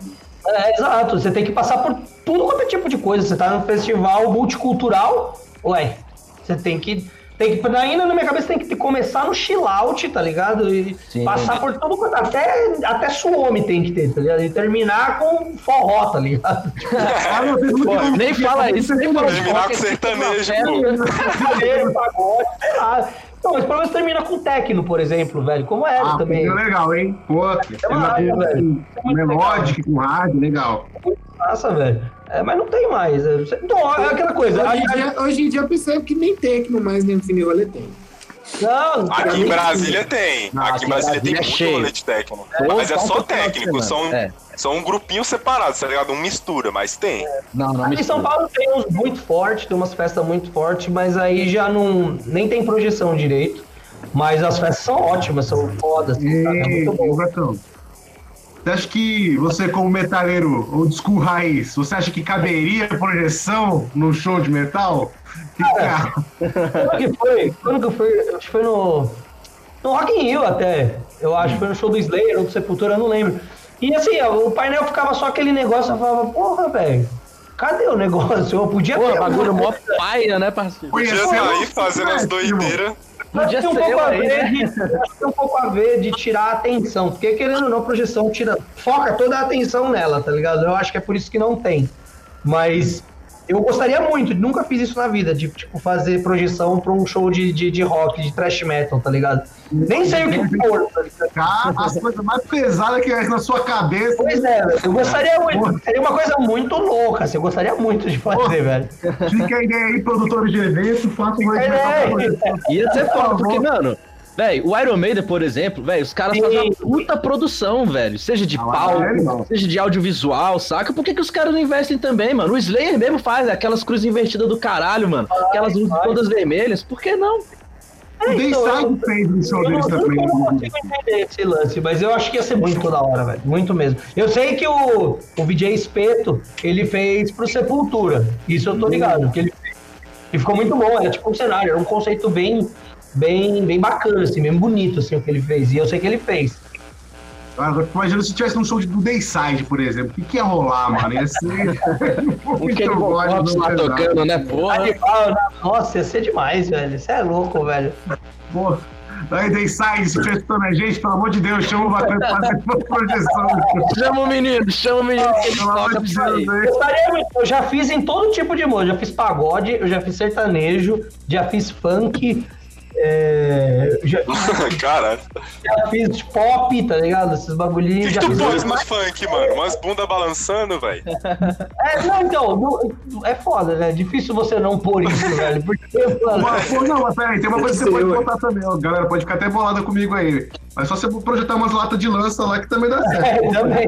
É, exato. Você tem que passar por tudo quanto é tipo de coisa. Você tá num festival multicultural, ué, você tem que. Tem que ainda na minha cabeça tem que te- começar no chill out, tá ligado? E Sim. passar por tudo quanto. Até, até suome tem que ter, tá ligado? E terminar com forró, tá ligado? Ah, não, tem muito Pô, nem fala isso, nem fala Terminar com sertanejo, uma pô. Não, mas pelo menos termina com techno, por exemplo, velho. Como era Ah, também. é legal, hein? Pô, uma velho. É muito melódica com rádio, legal. Massa, velho. É, mas não tem mais. é- Então, é aquela coisa. Hoje em, dia, hoje em dia eu percebo que nem techno mais nem Cine Rolê tem. Não, Aqui em Brasília tem. Não, aqui em Brasília tem é muito cheio. rolê de técnico. Ou Mas é só de técnico, são. É. são um grupinho separado, tá ligado? Um mistura, mas tem. Não, não Aqui em São. Paulo tem uns muito fortes, tem umas festas muito fortes, mas aí já não. nem tem projeção direito. Mas as festas são ótimas, são fodas. E, É muito bom. Você acha que você, como metaleiro old school raiz, você acha que caberia projeção no show de metal? Que cara, Quando que foi? Quando que foi? Acho que foi no. No Rock in Rio até. Eu acho que foi no show do Slayer ou do Sepultura, eu não lembro. E assim, ó, o painel ficava só aquele negócio, eu falava, porra, velho, cadê o negócio? Eu podia Pô, ter. bagulho mó paia, né, parceiro? Podia sair fazendo as É, doideiras. Podia tem um pouco a ver né? de, um pouco a ver de tirar a atenção, porque querendo ou não, projeção tira, foca toda a atenção nela, tá ligado? Eu acho que é por isso que não tem. Mas eu gostaria muito, nunca fiz isso na vida, de tipo fazer projeção pra um show de, de, de rock, de thrash metal, tá ligado? Nem sei o que for, tá ligado? cara, as coisas mais pesadas que é na sua cabeça. Pois é, velho, eu gostaria muito, seria uma coisa muito louca, assim, eu gostaria muito de fazer, velho. Fica a ideia aí, produtores de evento, faça um É, evento. Ia ser foda, Por porque, mano, velho, o Iron Maiden, por exemplo, velho, os caras Sim. fazem uma puta produção, velho. Seja de Ah, palco, é, seja de audiovisual, saca? Por que, que os caras não investem também, mano? O Slayer mesmo faz aquelas cruzes invertidas do caralho, mano. Aquelas luzes todas vermelhas. Por que não? O então, Dayside fez um show Eu não, deles eu também. não consigo entender esse lance, mas eu acho que ia ser muito da hora, velho. Muito mesmo. Eu sei que o, o VJ Espeto, ele fez pro Sepultura. Isso eu tô ligado. Que ele fez. E ficou muito bom, era tipo um cenário, era um conceito bem, bem, bem bacana, assim, bem bonito, assim, o que ele fez. E eu sei que ele fez. Agora, Imagina se tivesse um show de- do Dayside, por exemplo. O que, que ia rolar, mano? Ia ser. Muito Bob bom, lá tocando, né, porra? Animal, né? Nossa, ia ser demais, velho. Isso é louco, velho. Pô, Aí, Dayside, se estiver escutando a gente, pelo amor de Deus, chama o bacana pra fazer uma projeção. Chama o menino, chama o menino que ele toca de. Deus, eu já fiz em todo tipo de música. Já fiz pagode, eu já fiz sertanejo, já fiz funk, é, já, Caralho. já fiz pop, tá ligado? Esses bagulhinhos. que, já que tu fiz pôs no funk, mano? Umas bunda balançando, velho. É, não, então, não- é foda, né? É difícil você não pôr isso, velho. Porque, mano, Mas, pô, não, mas peraí, tem uma coisa que você Sei, pode botar também, ó. Galera, pode ficar até bolada comigo aí. Mas só você projetar umas latas de lança lá que também dá certo. É, também.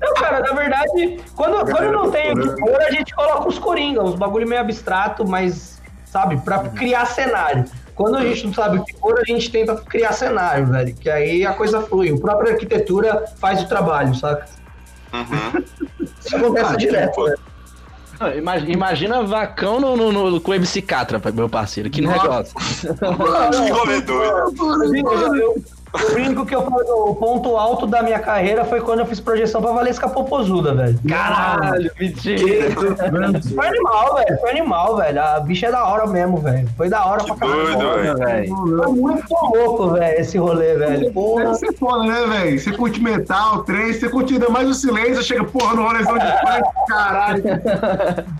Não, cara, na verdade, quando, quando não tem o que pôr, a gente coloca os coringa, uns bagulho meio abstrato, mas, sabe, pra criar cenário. Quando a gente não sabe o que pôr, a gente tenta criar cenário, velho. Que aí a coisa flui. A própria arquitetura faz o trabalho, saca? Uhum. Isso acontece direto, velho. Não, Imagina, imagina vacão no, no, no, com o MC Catra, meu parceiro. Que Nossa. negócio. Que rolê doido. Eu, brinco, eu, eu- eu que eu falo, o ponto alto da minha carreira foi quando eu fiz projeção pra Valesca Popozuda, velho. Caralho, mentira. Foi animal, velho. Foi animal, velho. A bicha é da hora mesmo, velho. Foi da hora Que pra caralho. doido, velho. Foi muito louco, velho, esse rolê, velho. Porra. Deve ser foda, né, velho? Você curte metal, trem, você curte ainda mais o silêncio, chega, porra, no rolezão de funk, caralho.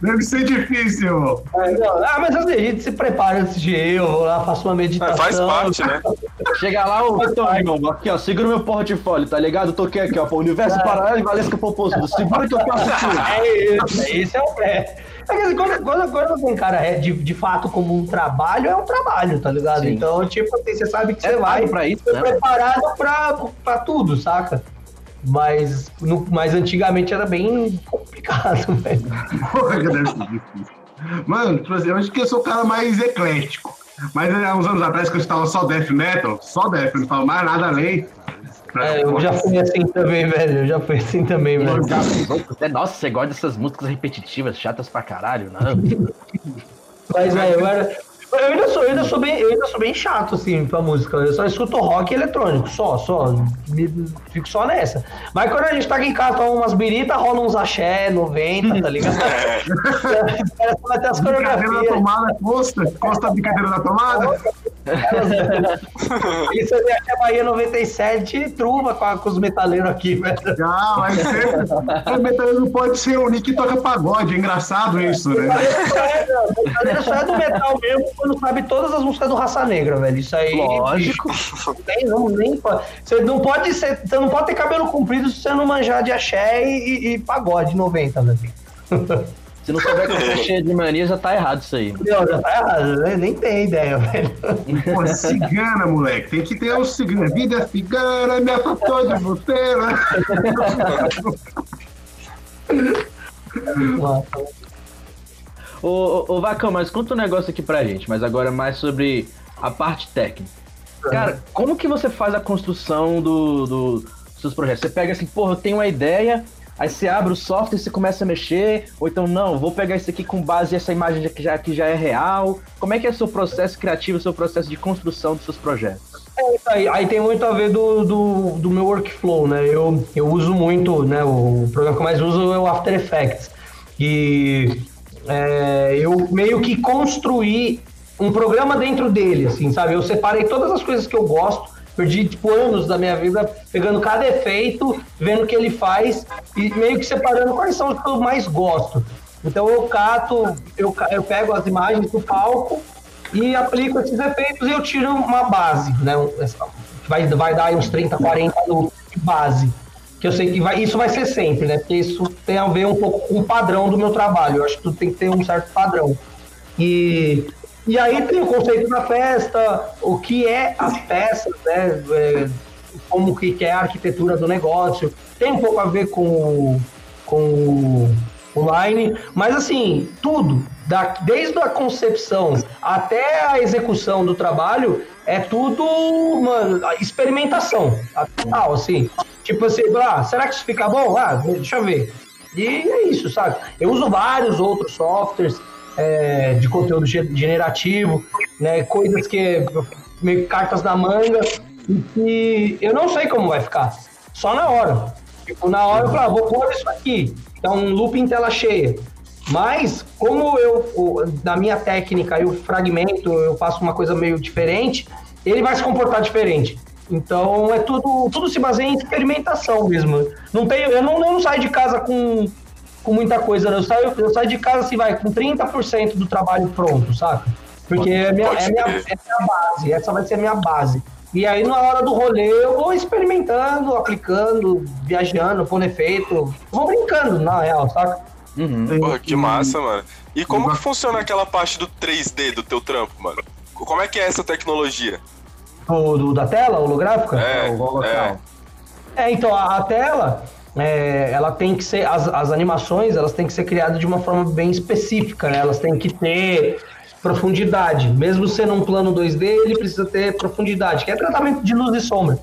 Deve ser difícil, irmão. Ah, mas assim, a gente se prepara antes de ir, eu vou lá, faço uma meditação. É, faz parte, né? Chega lá, ô, então, aqui, ó, segura meu portfólio, tá ligado? Toquei aqui, ó, pô, Universo é. Paralelo e Valesca Popozudo. Segura que eu faço tudo. É isso, é isso é o pé. É quando, quando, quando tem cara é de, de fato como um trabalho, é um trabalho, tá ligado? Sim. Então, tipo assim, você sabe que é você vai pra isso, né? preparado pra, pra tudo, saca? Mas, no, mas antigamente era bem complicado, velho. Mano, tipo assim, eu acho que eu sou o cara mais eclético. Mas há uns anos atrás, que eu estava só death metal, só death, não falo mais nada além. É, eu já fui assim também, velho. Eu já fui assim também, velho. Nossa, você gosta dessas músicas repetitivas, chatas pra caralho, não? Mas, é, eu era. Eu ainda sou, eu ainda sou bem, eu ainda sou bem chato, assim, pra música. Eu só escuto rock e eletrônico, só, só. Me, fico só nessa. Mas quando a gente tá em casa, toma umas biritas, rola uns axé 90, tá ligado? É. Vai ter as coreografias. Brincadeira da tomada, costa, costa a brincadeira da tomada. Isso é a Bahia 97 truva com, a, com os metaleiros aqui, velho. Não, mas sempre. O metaleiro não pode ser o Nick que toca pagode. É engraçado isso, né? O metaleiro só é do metal mesmo quando sabe todas as músicas do Raça Negra, velho. Isso aí. Lógico. Nem, não, nem, você não pode ser. Você não pode ter cabelo comprido se você não manjar de axé e, e, e pagode 90, velho. Se não souber que eu cheia de mania, já tá errado isso aí. Não, já tá errado, né? nem tem ideia, velho. Pô, cigana, moleque. Tem que ter um cigana. Vida é cigana, me afastou de você, né? ô, ô, ô, Vacão, mas conta um negócio aqui pra gente, mas agora mais sobre a parte técnica. Cara, como que você faz a construção do, do, dos seus projetos? Você pega assim, porra, eu tenho uma ideia, Aí você abre o software, você começa a mexer, ou então não, vou pegar isso aqui com base nessa imagem que já, que já é real. Como é que é o seu processo criativo, o seu processo de construção dos seus projetos? É, aí, aí, tem muito a ver do, do, do, meu workflow, né? Eu, eu uso muito, né? O programa que eu mais uso é o After Effects. E é, eu meio que construí um programa dentro dele, assim, sabe? Eu separei todas as coisas que eu gosto Perdi, tipo, anos da minha vida pegando cada efeito, vendo o que ele faz e meio que separando quais são os que eu mais gosto. Então eu cato, eu, eu pego as imagens do palco e aplico esses efeitos e eu tiro uma base, né? Vai, vai dar uns 30, 40 no de base. Que eu sei que vai, isso vai ser sempre, né? Porque isso tem a ver um pouco com o padrão do meu trabalho. Eu acho que tudo tem que ter um certo padrão. E e aí tem o conceito da festa, o que é as peças, né? É, como que é a arquitetura do negócio. Tem um pouco a ver com, com o line, mas assim, tudo, da, desde a concepção até a execução do trabalho, é tudo, mano, experimentação. Total, assim. Tipo assim, ah, será que isso fica bom? Ah, deixa eu ver. E é isso, sabe? Eu uso vários outros softwares é, de conteúdo generativo, né, coisas que meio cartas na manga e que eu não sei como vai ficar, só na hora. Tipo, na hora eu falo, ah, vou pôr isso aqui, então um loop em tela cheia. Mas, como eu, na minha técnica, eu fragmento, eu faço uma coisa meio diferente, ele vai se comportar diferente. Então, é tudo, tudo se baseia em experimentação mesmo. Não tenho, eu não, eu não saio de casa com com muita coisa. Né? Eu saio, eu saio de casa assim, vai, com 30% do trabalho pronto, saca? Porque é, minha, é, minha, é minha base, essa vai ser a minha base. E aí, na hora do rolê, eu vou experimentando, aplicando, viajando, pondo efeito. Vou brincando, na real, saca? Uhum. Porra, que massa, mano. E como que funciona aquela parte do 3D do teu trampo, mano? Como é que é essa tecnologia? Do, do da tela holográfica? É, é, é. então, a, a tela, é, ela tem que ser as, as animações elas têm que ser criadas de uma forma bem específica né? elas têm que ter profundidade. Mesmo sendo um plano 2D ele precisa ter profundidade que é tratamento de luz e sombra.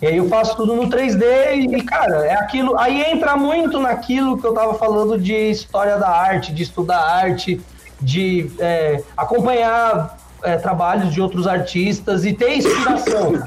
E aí eu faço tudo no 3D e cara é aquilo. Aí entra muito naquilo que eu tava falando de história da arte de estudar arte de é, acompanhar é, trabalhos de outros artistas e ter inspiração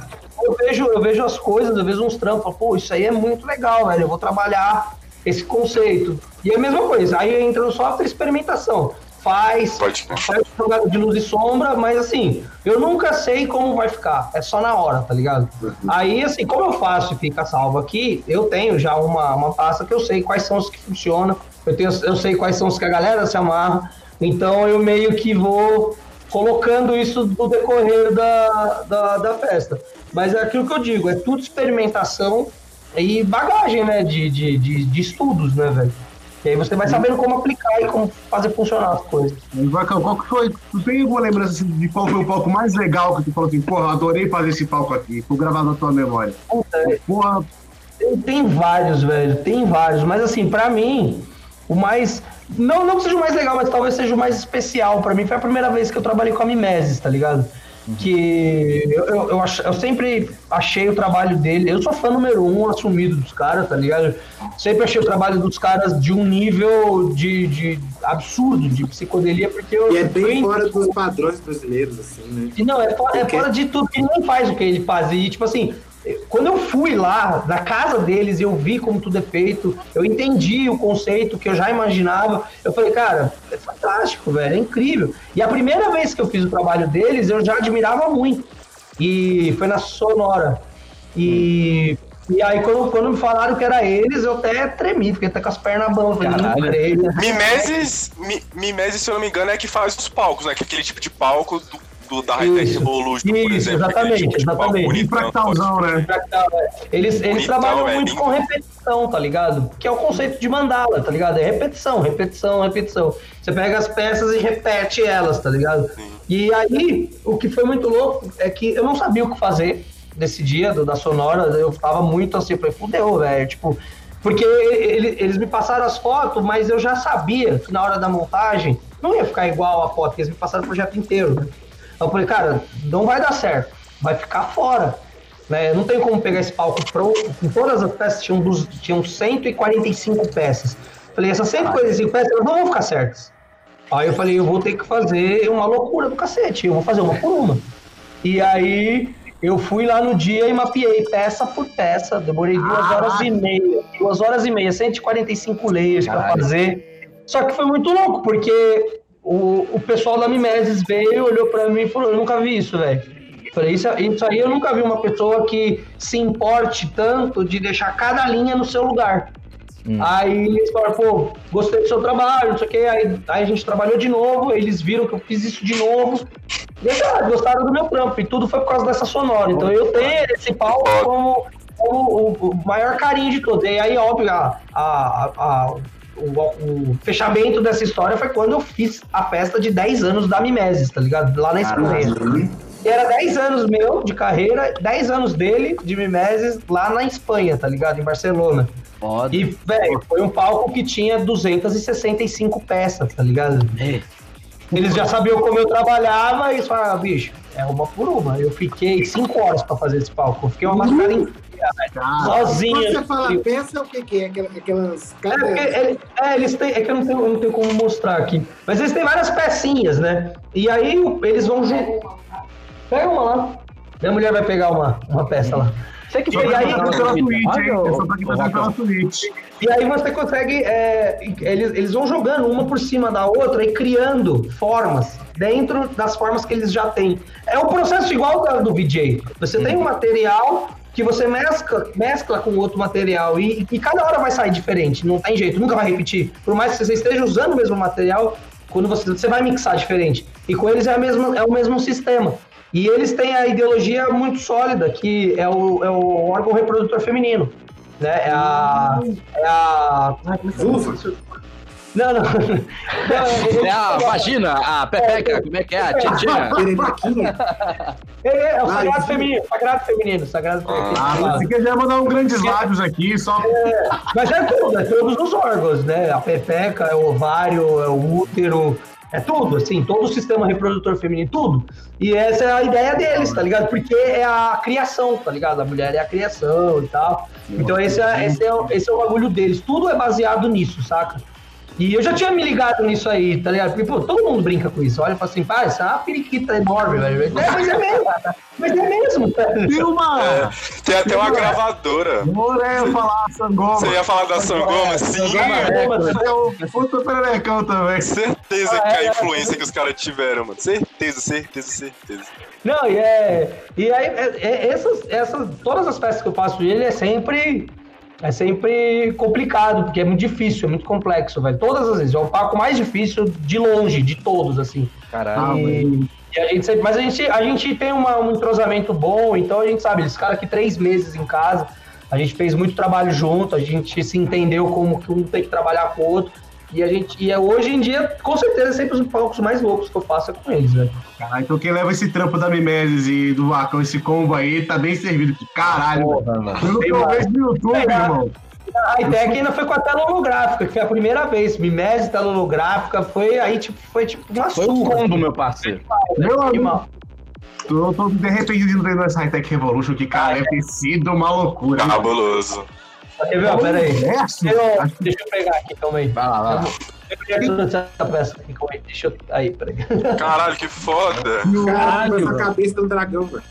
eu vejo, eu vejo as coisas, eu vejo uns trampos, pô, isso aí é muito legal, velho. Eu vou trabalhar esse conceito. E é a mesma coisa, aí entra no software experimentação. Faz, faz jogada de luz e sombra, mas assim, eu nunca sei como vai ficar. É só na hora, tá ligado? Uhum. Aí, assim, como eu faço e fica salvo aqui, eu tenho já uma, uma pasta que eu sei quais são os que funcionam, eu, tenho, eu sei quais são os que a galera se amarra, então eu meio que vou colocando isso no decorrer da, da, da festa. Mas é aquilo que eu digo, é tudo experimentação e bagagem, né, de, de, de, de estudos, né, velho? E aí você vai sabendo como aplicar e como fazer funcionar as coisas. Vacão, qual que foi? Tu tem alguma lembrança assim, de qual foi o palco mais legal que tu falou assim, porra, adorei fazer esse palco aqui, ficou gravado na tua memória? Puta, Porra, Tem, tem vários, velho. Tem vários. Mas assim, pra mim, o mais. Não, não que seja o mais legal, mas talvez seja o mais especial. Pra mim foi a primeira vez que eu trabalhei com a Mimeses, tá ligado? Que eu, eu, eu, ach- eu sempre achei o trabalho dele. Eu sou fã número um assumido dos caras, tá ligado? Sempre achei o trabalho dos caras de um nível de, de absurdo, de psicodelia, porque eu. E é bem fora dos padrões brasileiros, assim, né? e não, é fora, é fora de tudo, ele não faz o que ele faz. E, tipo assim, quando eu fui lá na casa deles e eu vi como tudo é feito, eu entendi o conceito que eu já imaginava. Eu falei, cara, é fantástico, velho, é incrível. E a primeira vez que eu fiz o trabalho deles, eu já admirava muito. E foi na Sonora. E. E aí, quando, quando me falaram que era eles, eu até tremi, fiquei até com as pernas bambas. Mimeses, Mi- Mimeses, se eu não me engano, é que faz os palcos, né? Que é aquele tipo de palco do, do da High Tech Isso. Revolution, por Isso, exemplo. exatamente, aquele tipo palco exatamente. e bonitão, fractalzão, né? Eles, eles Bonitão, trabalham é muito lindo. com repetição, tá ligado? Que é o conceito de mandala, tá ligado? É repetição, repetição, repetição. Você pega as peças e repete elas, tá ligado? E aí, o que foi muito louco é que eu não sabia o que fazer nesse dia do, da Sonora. Eu tava muito assim, eu falei, fudeu, velho. Tipo, porque ele- eles me passaram as fotos, mas eu já sabia que na hora da montagem não ia ficar igual a foto, porque eles me passaram o projeto inteiro, né? Eu falei, cara, não vai dar certo, vai ficar fora. Né? Não tem como pegar esse palco pronto. Com todas as peças tinham, dos, tinham 145 peças. Falei, essas 145 peças não vão ficar certas. Aí eu falei, eu vou ter que fazer uma loucura do cacete, eu vou fazer uma por uma. E aí eu fui lá no dia e mapeei peça por peça, demorei duas horas e meia. Duas horas e meia, 145 layers para fazer. Só que foi muito louco, porque o, o pessoal da Mimeses veio, olhou para mim e falou, eu nunca vi isso, velho. Falei, isso, isso aí eu nunca vi uma pessoa que se importe tanto de deixar cada linha no seu lugar. Aí eles falaram, pô, gostei do seu trabalho, não sei o quê. Aí, aí a gente trabalhou de novo, eles viram que eu fiz isso de novo. E ah, gostaram do meu trampo. E tudo foi por causa dessa sonora. Então eu tenho esse palco como, como o, o maior carinho de todos. E aí, óbvio, a, a- a- o, o fechamento dessa história foi quando eu fiz a festa de 10 anos da Mimeses, tá ligado? Lá na Espanha. E era 10 anos meu de carreira, 10 anos dele, de Mimeses, lá na Espanha, tá ligado? Em Barcelona. Foda. E, velho, foi um palco que tinha 265 peças, tá ligado? É. Eles já sabiam como eu trabalhava e falaram, ah, bicho, é uma por uma. Eu fiquei 5 horas pra fazer esse palco. Eu fiquei uma mascarada inteira, velho, sozinho. Quando você fala peça, o que, que é? Aquela- Aquelas. É, porque ele- é, eles têm, é que eu não, tenho, eu não tenho como mostrar aqui. Mas eles têm várias pecinhas, né? E aí eles vão juntar. Pega uma lá. Minha mulher vai pegar uma, uma peça lá. Você que pegar aí. É. E aí você consegue. é, eles, eles vão jogando uma por cima da outra e criando formas dentro das formas que eles já têm. É um processo igual da- do VJ. Você tem um material que você mescla, mescla com outro material e, e cada hora vai sair diferente. Não tem jeito, nunca vai repetir. Por mais que você esteja usando o mesmo material, quando você, você vai mixar diferente. E com eles é, a mesma, é o mesmo sistema. E eles têm a ideologia muito sólida, que é o, é o órgão reprodutor feminino. Né? É a. É a. ai, como que? Vulva. Não, não. não É a vagina, a pepeca, como é que é? A tchetchinha. Pererequinha. É, é, é o Ah, sagrado isso. feminino, sagrado feminino, sagrado Ah, feminino. se quiser mandar um grandes lábios aqui, só. Mas é tudo, é todos os órgãos, né? A pepeca, é o ovário, é o útero, é tudo, assim, todo o sistema reprodutor feminino, tudo. E essa é a ideia deles, tá ligado? Porque é a criação, tá ligado? A mulher é a criação e tal. Então esse é, esse é, o- esse é o bagulho deles. Tudo é baseado nisso, saca? E eu já tinha me ligado nisso aí, tá ligado? Porque, pô, todo mundo brinca com isso. Olha e fala assim, pá, isso é uma periquita enorme, velho. É, mas é mesmo. Mas é mesmo. Tem uma. Tem até uma gravadora. Bora eu falar Sangoma. Você ia falar da Sangoma? Sim, É o puta pererecão também. certeza que é a influência que os caras tiveram, mano. Certeza, certeza, certeza. Não, e é. E aí, é- é- essas, essas, todas as peças que eu faço ele é sempre. É sempre complicado, porque é muito difícil, é muito complexo, velho. Todas as vezes. É o palco mais difícil de longe, de todos, assim. Caralho. E, E a gente sempre, mas a gente, a gente tem uma, um entrosamento bom, então a gente sabe, eles ficaram aqui três meses em casa, a gente fez muito trabalho junto, a gente se entendeu como que um tem que trabalhar com o outro. E a gente, e é, hoje em dia, com certeza, sempre os palcos mais loucos que eu faço é com eles, velho. Ah, então quem leva esse trampo da Mimeses e do Vacão, esse combo aí, tá bem servido. Que caralho, Porra, mano. Pelo que eu vejo no YouTube, É, irmão. A ideia é que ainda foi com a tela holográfica, que foi a primeira vez. Mimese, tela holográfica, foi aí, tipo, foi tipo uma Foi o surra. combo, meu parceiro. Meu Que amigo, mal. tô, tô de repente indo dentro dessa High-Tech Revolution, que, cara, deve ter sido uma loucura. Cabuloso. Quer ver? Pera aí. Eu- deixa eu pegar aqui, calma aí. Vai lá, vai lá. Eu toda essa peça aqui, calma aí. Deixa eu. Aí, peraí. Caralho, que foda. Caralho, na cabeça do dragão, velho.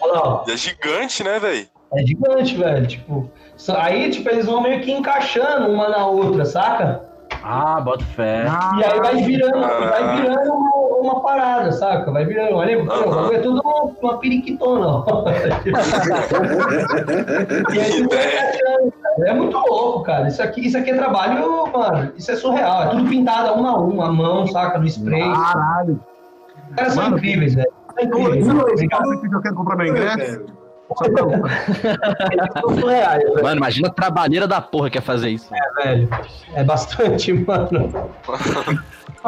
Olha lá, ó. É gigante, né, velho? É gigante, velho. Tipo, aí, tipo, eles vão meio que encaixando uma na outra, saca? Ah, bota fé. E aí vai virando, vai virando uma, uma parada, saca? Vai virando. Olha, olha, é tudo uma, uma periquitona, ó. e aí tu vai encaixando, cara. É muito louco, cara. Isso aqui, isso aqui é trabalho, mano. Isso é surreal. É tudo pintado uma a uma, a mão, saca? No spray. Caralho. Os caras são incríveis, velho. São incríveis. sabe que eu quero comprar meu ingresso. Eles são velho. Mano, imagina a trabalheira da porra que é fazer isso. É, velho. É bastante, mano.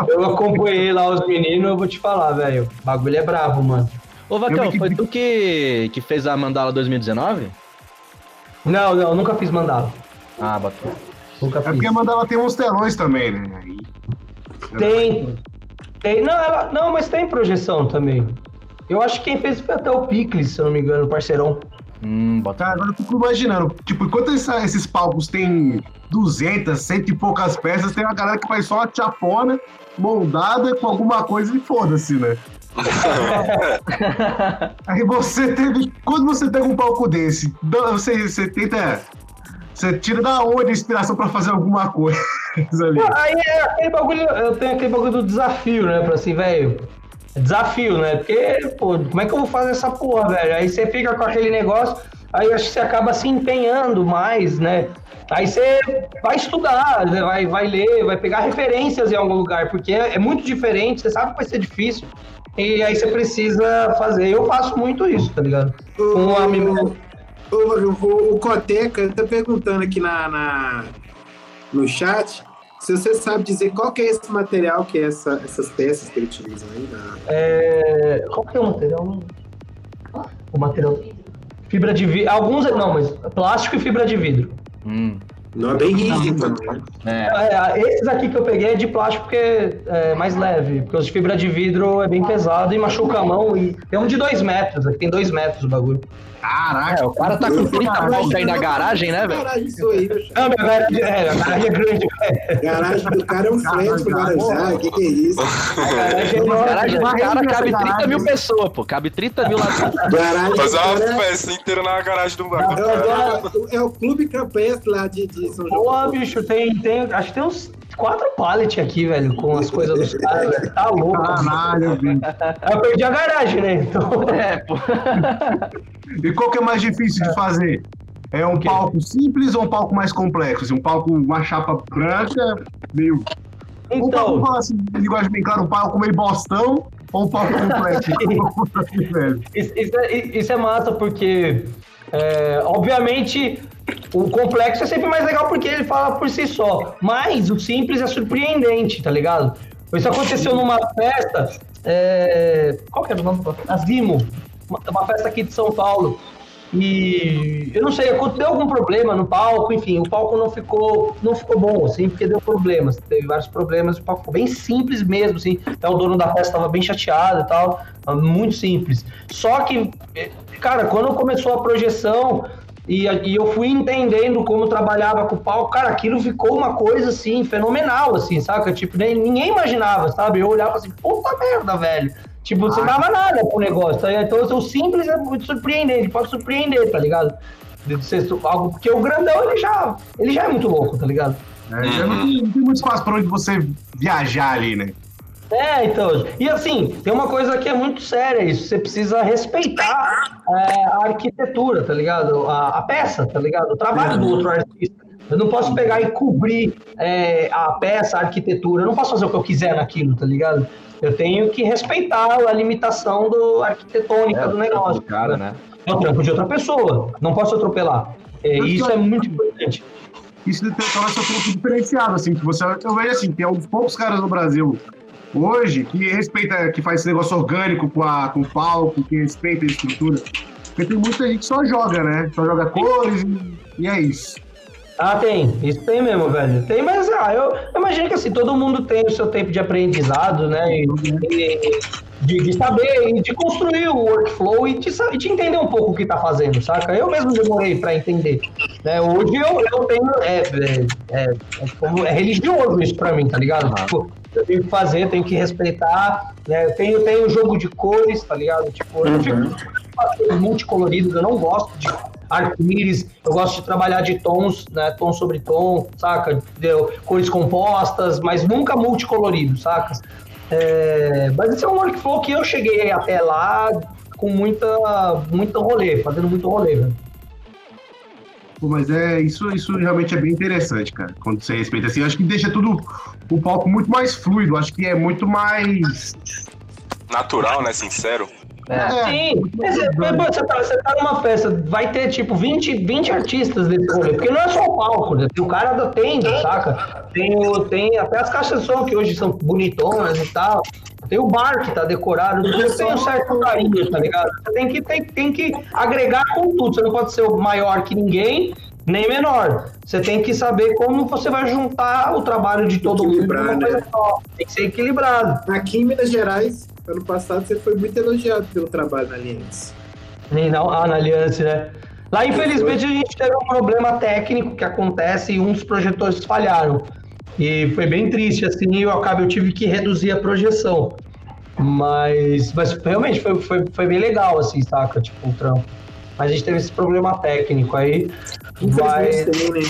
Eu acompanhei lá os meninos, eu vou te falar, velho. O bagulho é bravo, mano. Ô, Vacão, foi tu que, que fez a Mandala 2019? Não, não, eu nunca fiz mandala. Ah, fé. Nunca É fiz. porque a Mandala tem uns telões também, né? Aí, Tem. Tem. Não, ela, não, mas tem projeção também. Eu acho que quem fez foi até o Picles, se eu não me engano, parceirão. Hum, bota Cara, agora eu fico imaginando, tipo, enquanto essa- esses palcos têm 200, cento e poucas peças, tem uma galera que faz só uma chapona moldada com alguma coisa e foda-se, né? Aí você teve. Quando você pega um palco desse, você, você tenta. Você tira da onde a inspiração pra fazer alguma coisa ali. Aí é aquele bagulho, eu tenho aquele bagulho do desafio, né? Pra assim, velho. Desafio, né? Porque, pô, como é que eu vou fazer essa porra, velho? Aí você fica com aquele negócio, aí acho que você acaba se empenhando mais, né? Aí você vai estudar, né? vai, vai ler, vai pegar referências em algum lugar, porque é, é muito diferente, você sabe que vai ser difícil. E aí você precisa fazer. Eu faço muito isso, tá ligado? Um amigo. O, o, o Coteca tá perguntando aqui na, na- no chat se você sabe dizer qual que é esse material que é essa, essas peças que ele utiliza aí. Na... É... Qual que é o material? O material. Fibra de vidro. Alguns não, mas plástico e fibra de vidro. Hum. Não é bem rígido, né? É. É, esses aqui que eu peguei é de plástico porque é mais leve, porque os de fibra de vidro é bem pesado e machuca a mão. E tem um de dois metros, aqui tem dois metros o bagulho. Caraca, É, o cara tá com 30 blocos aí na garagem, né, velho? Isso aí, meu. Não, minha garagem é, a garagem é grande, velho. Garagem do cara é um flat pro Guarujá. O que, que é isso? A garagem é do cara cabe 30 mil pessoas, pô. Cabe 30 mil lá dentro. Garagem Fazer uma cara festa inteira na garagem do é, bar. é, é o clube campestre lá de, São João. Porra, bicho, tem, tem. Acho que tem uns quatro pallets aqui, velho, com as coisas dos caras, velho. Tá louco. caralho, bicho. Eu perdi a garagem, né? Então. É, pô. E qual que é mais difícil de fazer? É um palco simples ou um palco mais complexo? Assim, um palco, uma chapa branca, meio. um palco, Então, falar assim, em linguagem bem clara, um palco meio bostão ou um palco complexo? Velho. Isso, isso é, isso é massa porque, é, obviamente, o complexo é sempre mais legal porque ele fala por si só. Mas o simples é surpreendente, tá ligado? Isso aconteceu numa festa. é, qual que era o nome? A Zimo. Uma, uma festa aqui de São Paulo. E eu não sei, aconteceu algum problema no palco, enfim, o palco não ficou, não ficou bom, assim, porque deu problemas, teve vários problemas, o palco ficou bem simples mesmo, assim, até o dono da festa estava bem chateado e tal, muito simples. Só que, eh, cara, quando começou a projeção e, e eu fui entendendo como trabalhava com o palco, cara, aquilo ficou uma coisa, assim, fenomenal, assim, saca? Tipo, nem, ninguém imaginava, sabe? Eu olhava assim, puta merda, velho. Tipo, você dava nada pro negócio, tá? Então, o simples é muito surpreendente, pode surpreender, tá ligado? De ser algo, porque o grandão, ele já, ele já é muito louco, tá ligado? É, já não tem muito espaço pra onde você viajar ali, né? É, então. E assim, tem uma coisa que é muito séria isso. Você precisa respeitar é, a arquitetura, tá ligado? A, a peça, tá ligado? O trabalho do outro artista. Eu não posso pegar e cobrir é, a peça, a arquitetura. Eu não posso fazer o que eu quiser naquilo, tá ligado? Eu tenho que respeitar a limitação do arquitetônica É, do negócio. cara, né? É o trampo de outra pessoa. Não posso atropelar. É, isso eu- é muito importante. Isso torna seu trampo diferenciado, assim, que você, eu vejo assim, tem alguns poucos caras no Brasil hoje que respeita, que faz esse negócio orgânico com, a, com o palco, que respeita a estrutura. Porque tem muita gente que só joga, né? Só joga cores e, e é isso. Ah, tem. Isso tem mesmo, velho. Tem, mas ah, eu, eu imagino que assim, todo mundo tem o seu tempo de aprendizado, né? E, e- de, de saber e de construir o workflow e de, de entender um pouco o que tá fazendo, saca? Eu mesmo demorei pra entender. Né? Hoje eu, eu tenho. É, é, é, é é religioso isso pra mim, tá ligado? Tipo, eu tenho que fazer, tenho que respeitar. Né? Eu tenho, tenho jogo de cores, tá ligado? Tipo, eu fico multicoloridos, eu não gosto de arco-íris, eu gosto de trabalhar de tons, né, tom sobre tom, saca? Entendeu? Cores compostas, mas nunca multicolorido, saca? É, mas esse é um workflow que eu cheguei até lá com muita, muito rolê, fazendo muito rolê, velho. Pô, mas é, isso, isso realmente é bem interessante, cara. Quando você respeita assim, eu acho que deixa tudo o palco muito mais fluido. Acho que é muito mais. Natural, né? Sincero. É, Sim, mas você, tá, você tá numa festa, vai ter tipo 20, 20 artistas nesse rolê, porque não é só o palco, né? o cara da tenda, saca? Tem, o, tem até as caixas de som que hoje são bonitonas e tal. Tem o bar que tá decorado, tudo tem um certo carinho, tá ligado? Você tem que, tem, tem que agregar com tudo, você não pode ser maior que ninguém, nem menor. Você tem que saber como você vai juntar o trabalho de todo mundo numa né? coisa só. Tem que ser equilibrado. Aqui em Minas Gerais, ano passado, você foi muito elogiado pelo trabalho na Aliança. Nem não, ah, na Aliança, né? Lá, infelizmente, a gente teve um problema técnico que acontece e um dos projetores falharam. E foi bem triste, assim, e eu acabei, eu tive que reduzir a projeção. Mas, mas realmente foi, foi, foi bem legal, assim, saca? Tipo, o trampo. Mas a gente teve esse problema técnico aí. Vai... Infelizmente também, né?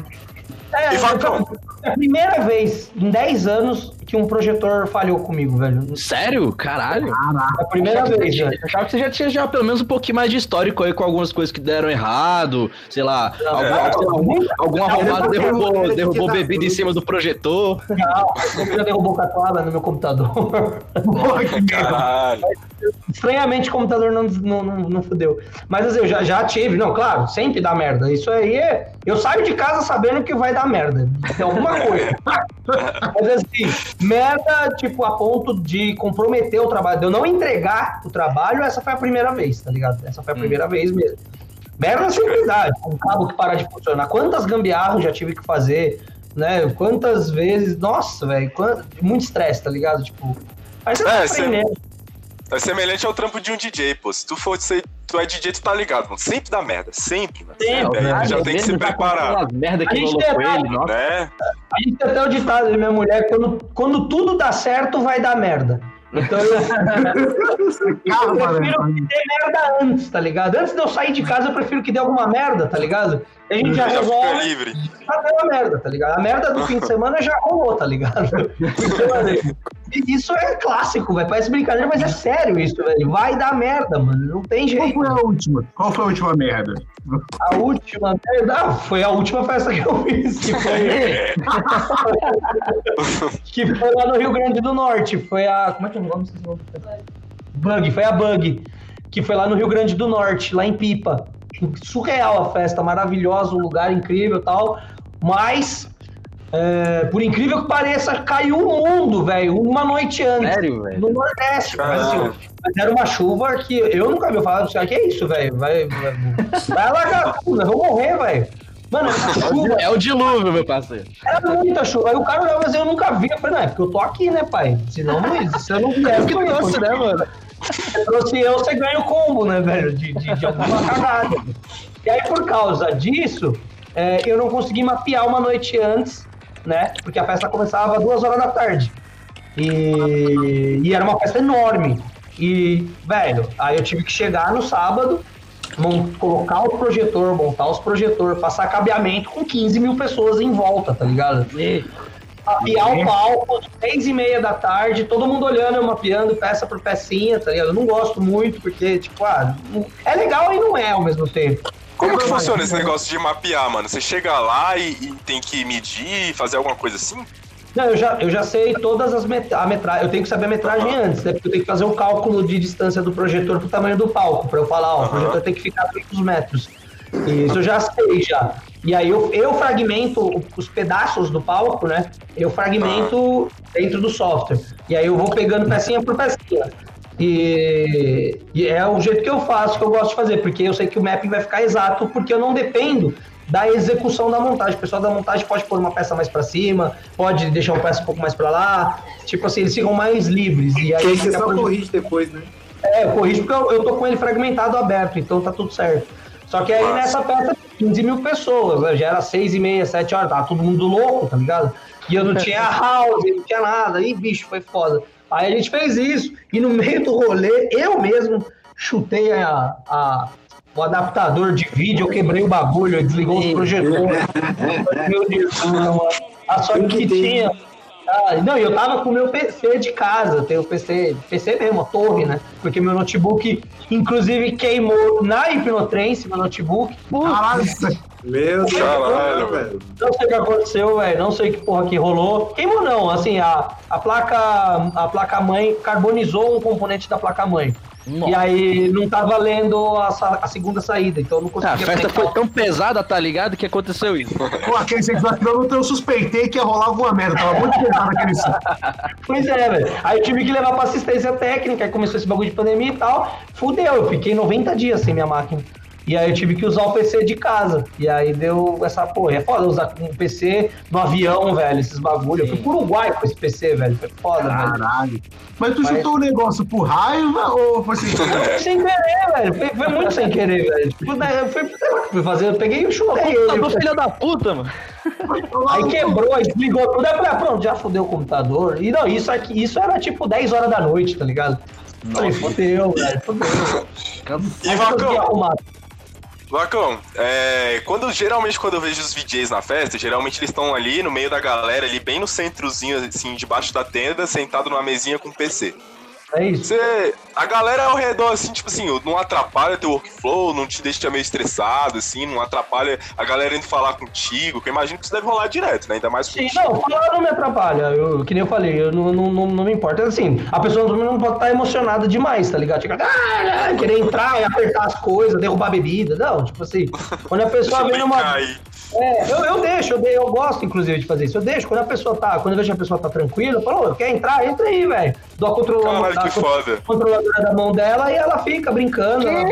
É, vai- foi a primeira vez em 10 anos que um projetor falhou comigo, velho. Sério? Caralho. É a primeira vez, Eu velho. achava que você já tinha já pelo menos um pouquinho mais de histórico aí com algumas coisas que deram errado, sei lá, algum, sei lá, algum, algum arrombado derrubou, derrubou bebida em cima do projetor. Não, já derrubou catuaba no meu computador. Caralho. Estranhamente o computador não, não, não, não fudeu. Mas assim, eu já, já tive, não, claro, sempre dá merda. Isso aí é. Eu saio de casa sabendo que vai dar merda. Tem alguma coisa. Mas assim, merda, tipo, a ponto de comprometer o trabalho, de eu não entregar o trabalho, essa foi a primeira vez, tá ligado? Essa foi a primeira vez mesmo. Merda sempre dá, um cabo que para de funcionar. Quantas gambiarras já tive que fazer, né? Quantas vezes. Nossa, velho, quant- muito estresse, tá ligado? Tipo. Mas você É, tá sim. aprendendo. É semelhante ao trampo de um DJ, pô. Se tu for ser, tu é DJ, tu tá ligado, mano. Sempre dá merda. Sempre, mano. Sempre, Aí né? já tem que se preparar. As merda A que gente rolou tem ele, nossa. Né? A gente tem até o ditado da minha mulher, quando, quando tudo dá certo, vai dar merda. Então eu, eu prefiro né? que dê merda antes, tá ligado? Antes de eu sair de casa, eu prefiro que dê alguma merda, tá ligado? A gente já Já resolve livre. deu a merda, tá ligado? A merda do fim de semana já rolou, tá ligado? Então, isso é clássico, velho. Parece brincadeira, mas é sério isso, velho. Vai dar merda, mano. Não tem Qual jeito. foi a última? Qual foi a última merda? A última merda ah, foi a última festa que eu fiz, que foi, que foi lá no Rio Grande do Norte. Foi a. Como é que é o nome? Bug, foi a Bug. Que foi lá no Rio Grande do Norte, lá em Pipa. Surreal a festa, maravilhosa, um lugar incrível e tal. Mas, é, por incrível que pareça, caiu o mundo, velho, uma noite antes. Sério, velho? No Nordeste, mas, Caralho. assim, mas era uma chuva que eu nunca vi falar. Assim, ah, que é isso, velho? Vai, vai, vai alagar tudo, eu vou morrer, velho. Mano, essa chuva, É o dilúvio, meu parceiro. era muita chuva. Aí o cara olhava, mas eu nunca vi. Eu falei, não, é porque eu tô aqui, né, pai? Senão não existe. Se eu não vier, eu Que tô doce, né, mano? Se trouxe eu, você ganha o combo, né, velho? De, de, de alguma cagada. E aí, por causa disso, é, eu não consegui mapear uma noite antes, né? Porque a festa começava às duas horas da tarde. E, e era uma festa enorme. E, velho, aí eu tive que chegar no sábado, colocar o projetor, montar os projetores, passar cabeamento com 15 mil pessoas em volta, tá ligado? Mapear o palco, seis e meia da tarde, todo mundo olhando, eu mapeando peça por pecinha, tá ligado? Eu não gosto muito, porque, tipo, ah, é legal e não é ao mesmo tempo. Como que funciona esse negócio de mapear, mano? Você chega lá e, e tem que medir, fazer alguma coisa assim? Não, eu já, eu já sei todas as met a metragem. Eu tenho que saber a metragem antes, né? Porque eu tenho que fazer o cálculo de distância do projetor pro tamanho do palco, para eu falar, ó, o projetor tem que ficar a tantos metros. Isso eu já sei já. E aí eu, eu fragmento os pedaços do palco, né? Eu fragmento dentro do software. E aí eu vou pegando pecinha por pecinha. E, e é o jeito que eu faço, que eu gosto de fazer, porque eu sei que o mapping vai ficar exato, porque eu não dependo da execução da montagem. O pessoal da montagem pode pôr uma peça mais para cima, pode deixar uma peça um pouco mais para lá. Tipo assim, eles ficam mais livres. E aí você só corrige depois, né? é, eu corrijo porque eu, eu tô com ele fragmentado aberto, então tá tudo certo. Só que aí Massa. nessa peça, 15 mil pessoas, né? já era 6 e meia, 7 horas, tava todo mundo louco, tá ligado? E eu não tinha house, não tinha nada, e bicho, foi foda. Aí a gente fez isso, e no meio do rolê, eu mesmo chutei a, a- o adaptador de vídeo, eu quebrei o bagulho, desligou os projetores. Meu Deus, mano. A sorte que tinha. Ah, não, e eu tava com o meu PC de casa, eu tenho PC, PC mesmo, a torre, né? Porque meu notebook, inclusive, queimou na Hipnotrance, meu notebook. Caralho, Meu Deus, Caralho, velho. Não sei o que aconteceu, velho. Não sei que porra que rolou. Queimou não, assim, a, a placa a placa mãe carbonizou um componente da placa mãe. E aí não tava lendo a, a segunda saída, então eu não Ah, conseguia a festa foi tão pesada, tá ligado? Que aconteceu isso. Pô, aquele sexo eu eu suspeitei que ia rolar alguma merda. Tava muito pesado aquele. Pois é, velho. Aí eu tive que levar pra assistência técnica, aí começou esse bagulho de pandemia e tal. Fudeu, eu fiquei 90 dias sem minha máquina. E aí eu tive que usar o PC de casa. E aí deu essa porra. É foda usar um PC no avião, velho, esses bagulho. Eu fui pro Uruguai com esse PC, velho. Foi foda, velho. Caralho. Mas tu Mas- chutou o negócio por raiva ou foi assim? Foi sem querer, velho. Foi, foi muito sem querer, velho. Tipo, né, eu fui, fui fazer. Eu peguei e chutei ele. Computador, filha da puta, mano. Aí quebrou, aí desligou tudo. Aí falei, ah, pronto, já fudeu o computador. E não, isso aqui, isso era tipo 10 horas da noite, tá ligado? Falei, fudeu, velho, fudeu. E Aí Vacão, é, quando, geralmente quando eu vejo os VJs na festa, geralmente eles estão ali no meio da galera, ali bem no centrozinho, assim, debaixo da tenda, sentado numa mesinha com PC. É isso. Você, a galera ao redor, assim, tipo assim, não atrapalha teu workflow, não te deixa meio estressado, assim, não atrapalha a galera indo falar contigo, que eu imagino que isso deve rolar direto, né? Ainda mais Sim, não, falar não me atrapalha. Eu, que nem eu falei, eu não, não, não, não me importa. Assim, a pessoa não pode estar emocionada demais, tá ligado? Tipo, ah, querer entrar e apertar as coisas, derrubar a bebida. Não, tipo assim, quando a pessoa vem numa. aí. É, eu, eu deixo, eu, de- eu gosto, inclusive, de fazer isso. Eu deixo, quando a pessoa tá, quando eu vejo que a pessoa tá tranquila, eu falo, "Ô, quer entrar? Entra aí, velho. Dou a controladora, Caralho, foda. controladora da mão dela e ela fica brincando. ela-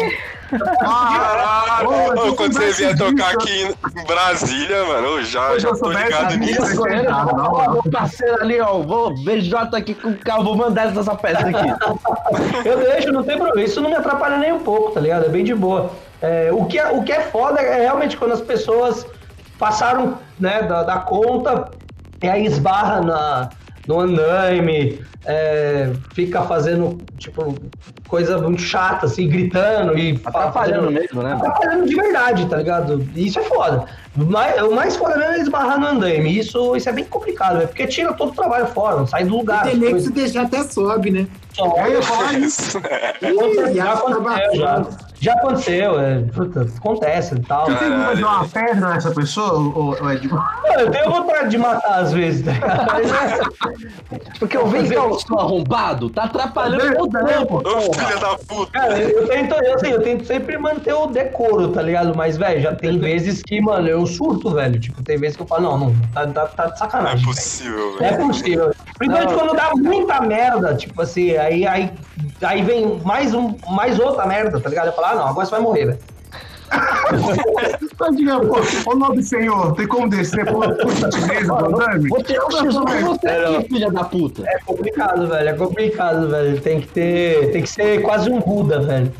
Caralho! Ô, quando você vier tocar aqui em Brasília, mano, eu já, Se já eu tô ligado nisso. eu. Meu parceiro ali, ó. Vou VJ aqui com o carro, vou mandar essa peça aqui. Eu deixo, não tem problema. Isso não me atrapalha nem um pouco, tá ligado? É bem de boa. É, o, que é, o que é foda é realmente quando as pessoas passaram né, da, da conta e aí esbarra na, no andaime, é, fica fazendo, tipo, coisa muito chata, assim, gritando e Atrapalhando mesmo, né? Atrapalhando de verdade, tá ligado? Isso é foda. Mas, o mais foda mesmo é esbarrar no andaime. Isso, isso é bem complicado, né? Porque tira todo o trabalho fora, não sai do lugar. Tem nem que se deixar até sobe, né? só- Eu ia falar isso. Isso? Ih, já já. Já aconteceu, é, puta, acontece e tal. Você tem vontade de dar uma pedra nessa pessoa? Ou, ou é de... Mano, Eu tenho vontade de matar às vezes, tá ligado? Mas é- Porque eu venho cá, seu arrombado, tá atrapalhando o tempo. Ô, filha da puta. Cara, eu tento, eu, assim, eu tento sempre manter o decoro, tá ligado? Mas, velho, já tem vezes que, mano, eu surto, velho. Tipo, tem vezes que eu falo, não, não, tá, tá, tá de Não é sacanagem. velho. possível, Não velho. é possível. Principalmente quando dá muita merda, tipo assim, aí, aí, aí vem mais, um, mais outra merda, tá ligado? Eu falo, ah, não, agora você vai morrer, velho. Diga, pô, ô nobre senhor, tem como descer por, por gentileza do andame? O X pra você aqui, filha da puta. É complicado, velho, é complicado, velho. Tem que ter, tem que ser quase um Buda, velho.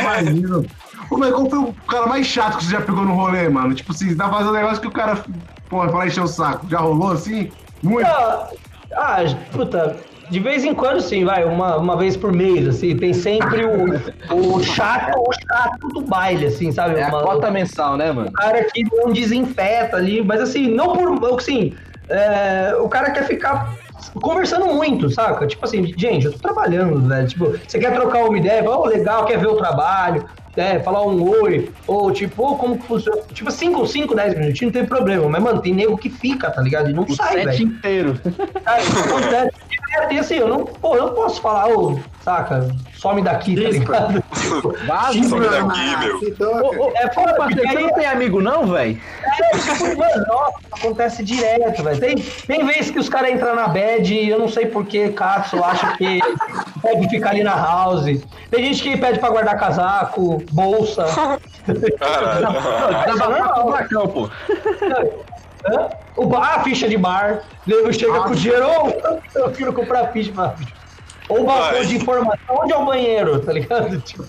Imagino. Ô, mas qual foi o cara mais chato que você já pegou no rolê, mano? Tipo assim, você tá fazendo um negócio que o cara, pô, vai encher o saco. Já rolou assim? Muito. Ah, ah, puta, de vez em quando sim, vai, uma, uma vez por mês, assim, tem sempre o, o chato, o chato do baile, assim, sabe? É a Uma- cota mensal, né, mano? o cara que não desinfeta ali, mas assim, não por. Assim, é, o cara quer ficar conversando muito, saca? Tipo assim, gente, eu tô trabalhando, velho. Tipo, você quer trocar uma ideia, oh, legal, quer ver o trabalho. É, falar um oi, ou tipo, ou como que funciona. Tipo, 5, 5, 10 minutinhos não tem problema. Mas, mano, tem nego que fica, tá ligado? E não O sai, set velho. inteiro. Cara, isso acontece direto, e assim, eu não, pô, eu não posso falar, ô, saca, some daqui, tá ligado? Vaza. Some daqui, meu. Ô, ô, É foda, Parceiro, você aí, não tem amigo não, velho? é, tipo, mano, nossa, acontece direto, velho. Tem, tem vezes que os caras entram na bed e eu não sei por que Katsu acha que pode ficar ali na house. Tem gente que pede pra guardar casaco, bolsa. Caralho. Buracão, pô. Hã? O bar, a ficha de bar. Nego chega com dinheiro, eu quero comprar ficha pra Ou balcão de informação, onde é o banheiro, tá ligado? Tipo,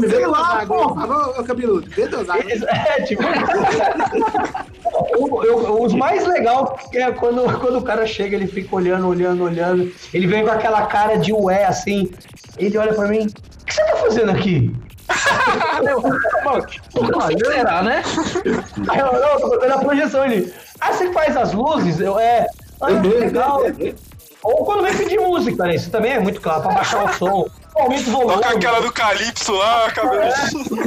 vê Sei lá, dosar pô. agora, por favor, ô cabeludo, vê dosar. É, tipo. o- eu- os mais legal é quando, quando o cara chega, ele fica olhando, olhando, olhando. Ele vem com aquela cara de ué, assim. Ele olha pra mim: O que você tá fazendo aqui? Que será, né? Aí eu, não, tô botando a projeção. Ele: Ah, você faz as luzes? Eu, é. Ah, legal. Ou quando vem pedir música, né? Isso também é muito claro, pra baixar o som. Aumenta o volume. Toca aquela do Calypso lá, cabelo.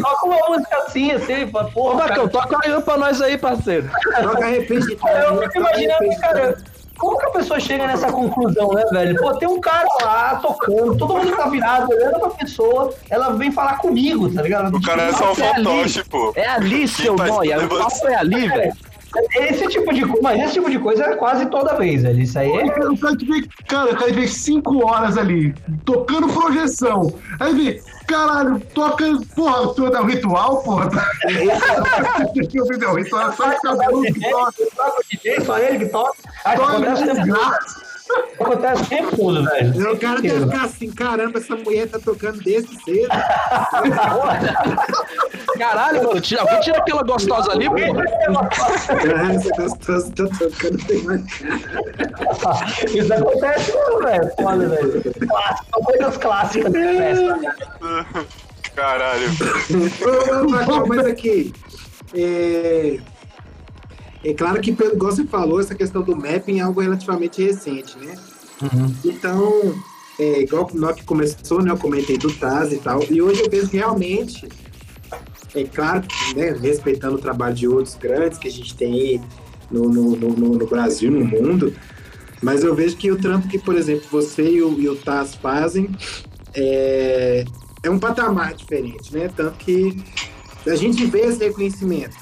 Toca uma música assim, assim, fala, porra, cara. Bacão, toca aí pra nós aí, parceiro. Toca repetitivo. Eu fico imaginando, cara, como que a pessoa chega nessa conclusão, né, velho? Pô, tem um cara lá tocando, todo mundo tá virado, olhando pra pessoa, ela vem falar comigo, tá ligado? O cara é só um É ali. fantoche, pô. É ali, seu nóia. O papo é ali, velho. Esse tipo de coisa, mas esse tipo de coisa é quase toda vez, velho. Isso aí é. O cara te vê, cara, o cara vê cinco horas ali, tocando projeção. Aí vê, caralho, toca. Porra, tu é um ritual, porra. Deixa eu ver, é ritual, só cabelo que toca. Só ele que Toca acontece o tempo todo. graça. Acontece o tempo todo, velho. O cara deve ficar assim, caramba, essa mulher tá tocando desde cedo. Caralho, mano. Tira, alguém tira aquela gostosa ali, pô. Caralho, essa gostosa tá tocando bem mais. Isso acontece velho. Foda, velho. Clássico, São coisas clássicas da festa. Caralho. Ô, ô, Marcão, mas aqui, é... é claro que, igual você falou, essa questão do mapping é algo relativamente recente, né? Então, é, igual hora que começou, né, eu comentei do Taz e tal, e hoje eu vejo realmente, é claro, né, respeitando o trabalho de outros grandes que a gente tem aí no, no, no, no- no Brasil, no mundo, mas eu vejo que o trampo que, por exemplo, você e o, e o Taz fazem é, é um patamar diferente, né? Tanto que a gente vê esse reconhecimento.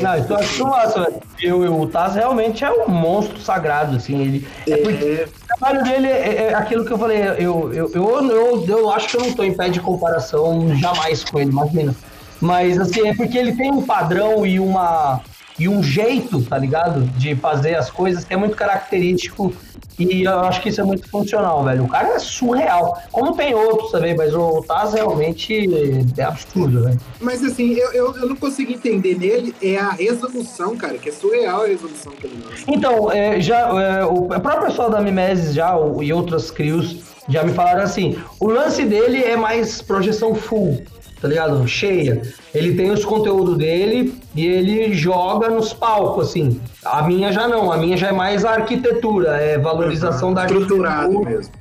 Não, acho que massa, velho. Eu, o Taz realmente é um monstro sagrado, assim. Ele, é porque É, o trabalho dele é, é aquilo que eu falei. Eu, eu, eu, eu, eu acho que eu não tô em pé de comparação jamais com ele, imagina. Mas, assim, é porque ele tem um padrão e uma e um jeito, tá ligado? De fazer as coisas que é muito característico e eu acho que isso é muito funcional, velho. O cara é surreal. Como tem outros também, mas o Taz realmente é absurdo, velho. mas assim, eu, eu, eu não consigo entender nele é a resolução, cara, que é surreal a resolução que ele lança. Então, é, já, é, o próprio pessoal da Mimeses já, o- e outras crios já me falaram assim, o lance dele é mais projeção full, tá ligado? Cheia. Ele tem os conteúdos dele e ele joga nos palcos, assim. A minha já não, a minha já é mais a arquitetura, é valorização da Estruturado arquitetura. mesmo.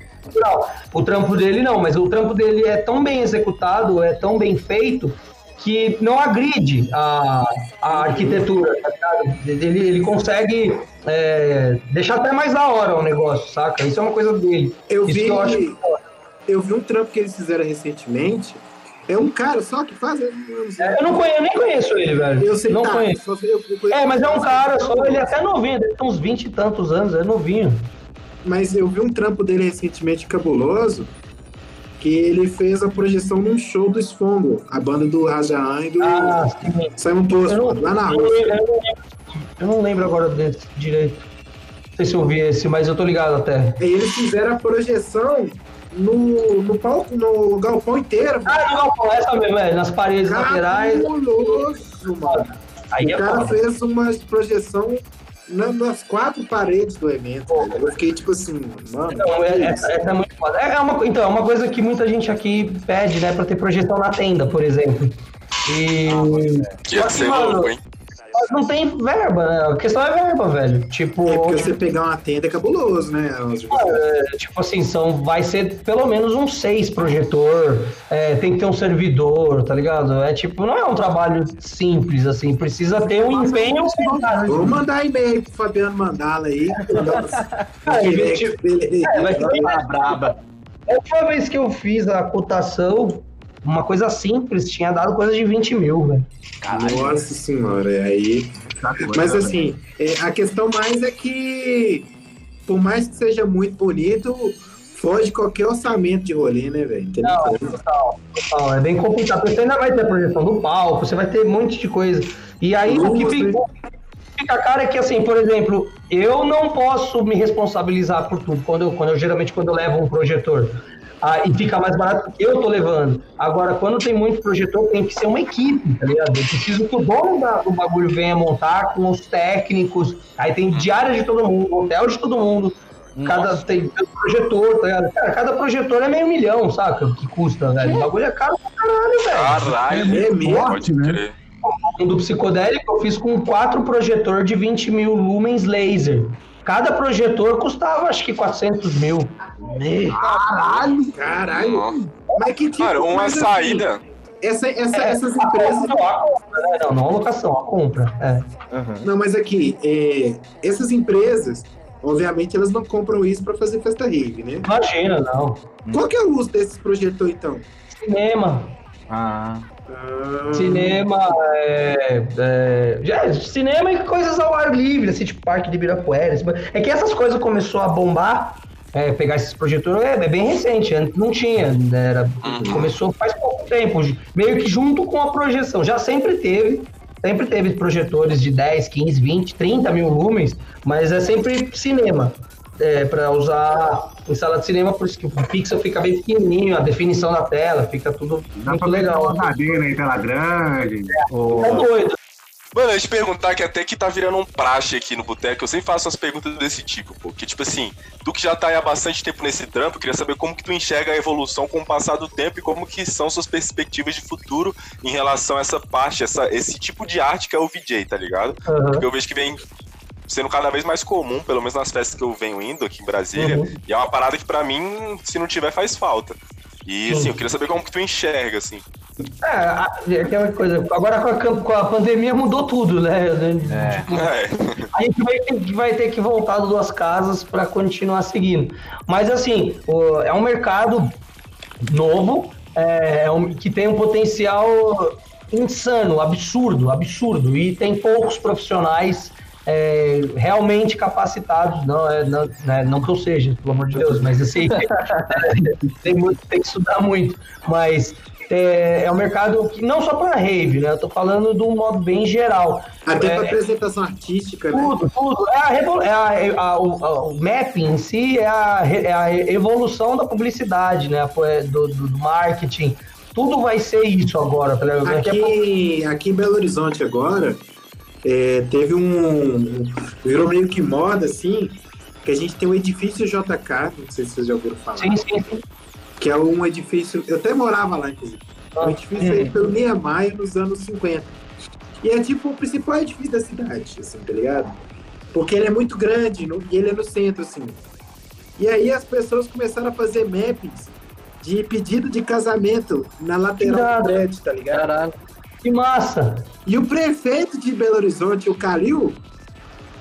O trampo dele não, mas o trampo dele é tão bem executado, é tão bem feito, que não agride a, a arquitetura, tá ligado? Ele, ele consegue é, deixar até mais da hora o negócio, saca? Isso é uma coisa dele. Eu Isso vi, eu acho eu vi um trampo que eles fizeram recentemente. É um cara só que faz. Eu não sei. É, Eu não conheço, eu nem conheço ele, velho. Eu sei não tá, conheço. só- eu- eu conheço- É, mas é um cara só, ele é até novinho, deve ter uns 20 e tantos anos, é novinho. Mas eu vi um trampo dele recentemente cabuloso, que ele fez a projeção num show do Sfongo, a banda do Rajahan e do Ah, sim. Simon Eu não, lá na eu, Rússia. eu não lembro, eu não lembro agora desse direito. Não sei se eu vi esse, mas eu tô ligado até. E eles fizeram a projeção no, no palco, no galpão inteiro. Ah, não, pô, essa mesmo, é, nas paredes laterais. Cabuloso, mano. Aí o é cara foda. fez uma projeção na- nas quatro paredes do evento. velho. Eu fiquei tipo assim, mano. Não, é, é, essa é muito foda. É, é uma, então, é uma coisa que muita gente aqui pede, né, pra ter projeção na tenda, por exemplo. E. Que ia ser louco, hein? Não tem verba, né? A questão é verba, velho. Tipo. É porque você pegar uma tenda é cabuloso, né? É, tipo assim, são, vai ser pelo menos um seis projetor, é, tem que ter um servidor, tá ligado? É tipo, não é um trabalho simples, assim, precisa ter um empenho. Vou mandar e-mail pro Fabiano Mandala aí. é, vai ser braba. A última vez que eu fiz a cotação, uma coisa simples, tinha dado coisa de 20 mil, velho. Nossa senhora, aí. Mas assim, é, a questão mais é que, por mais que seja muito bonito, foge qualquer orçamento de rolê, né, velho? Não, total, total. É bem complicado. Você ainda vai ter a projeção do palco, você vai ter um monte de coisa. E aí o que fica, fica cara é que, assim, por exemplo, eu não posso me responsabilizar por tudo. Quando eu, quando eu geralmente, quando eu levo um projetor. Ah, e fica mais barato porque eu tô levando. Agora, quando tem muito projetor, tem que ser uma equipe, tá ligado? Eu preciso que o dono da, do bagulho venha montar com os técnicos. Aí tem diária de todo mundo, hotel de todo mundo. Cada tem projetor, tá ligado? Cara, cada projetor é meio milhão, saca? Que custa, velho. O bagulho é caro pra caralho, velho. Caralho, é, mesmo, pode crer. Do psicodélico eu fiz com quatro projetor de 20 mil lumens laser. Cada projetor custava acho que 400 mil. Caralho! Caralho! Mas que tipo, Cara, uma assim, saída. essa, essa, É, essas empresas. compra, a compra, né? Não, não a locação, a compra. É. Não, mas aqui, é, essas empresas, obviamente, elas não compram isso pra fazer festa rave, né? Imagina, não. Qual que é o uso desses projetor, então? Cinema. Ah. Ah, Cinema, é, é, já, cinema e coisas ao ar livre, assim, tipo Parque de Ibirapuera. assim, É que essas coisas começou a bombar, é, pegar esses projetores, é, é bem recente, antes não tinha, né, era, começou faz pouco tempo, meio que junto com a projeção, já sempre teve, sempre teve projetores de 10, 15, 20, 30 mil lumens, mas é sempre cinema. É, para usar em sala de cinema, por isso que o pixel fica bem pequenininho, a definição da tela fica tudo Dá muito legal. em tela grande. ou- É doido. Mano, eu ia te perguntar que até que tá virando um praxe aqui no boteco, eu sempre faço umas perguntas desse tipo, pô. Que tipo assim, tu que já tá aí há bastante tempo nesse trampo, eu queria saber como que tu enxerga a evolução com o passar do tempo e como que são suas perspectivas de futuro em relação a essa parte, essa, esse tipo de arte que é o VJ, tá ligado? Aham. Porque eu vejo que vem sendo cada vez mais comum, pelo menos nas festas que eu venho indo aqui em Brasília, Uhum. e é uma parada que pra mim, se não tiver, faz falta. E assim, eu queria saber como que tu enxerga, assim. É, a- é aquela coisa. Agora com a, com a pandemia mudou tudo, né? Tipo, É. a gente vai ter, que- vai ter que voltar das duas casas para continuar seguindo. Mas assim, o- é um mercado novo, é, é um- que tem um potencial insano, absurdo, absurdo. E tem poucos profissionais é, realmente capacitados. Não, é, não, né, não que eu seja, pelo amor de Deus, mas eu sei que tem, muito- tem que estudar muito. Mas é, é um mercado que não só para rave, né? Eu tô falando de um modo bem geral. Até É, pra apresentação artística, né? tudo, tudo. É a, é a- é a- o, o mapping em si é a, é a evolução da publicidade, né? É Do, do- do marketing. Tudo vai ser isso agora, Aqui, aqui em Belo Horizonte agora, é, teve um. Virou meio que moda, assim, que a gente tem um edifício JK, não sei se vocês já ouviram falar, Sim, sim, sim. que é um edifício. Eu até morava lá, inclusive. Um edifício aí pelo Niemeyer nos anos 50. E é tipo o principal edifício da cidade, assim, tá ligado? Porque ele é muito grande no- e ele é no centro, assim. E aí as pessoas começaram a fazer mappings de pedido de casamento na lateral do prédio, tá ligado? Caralho. Que massa! E o prefeito de Belo Horizonte, o Calil,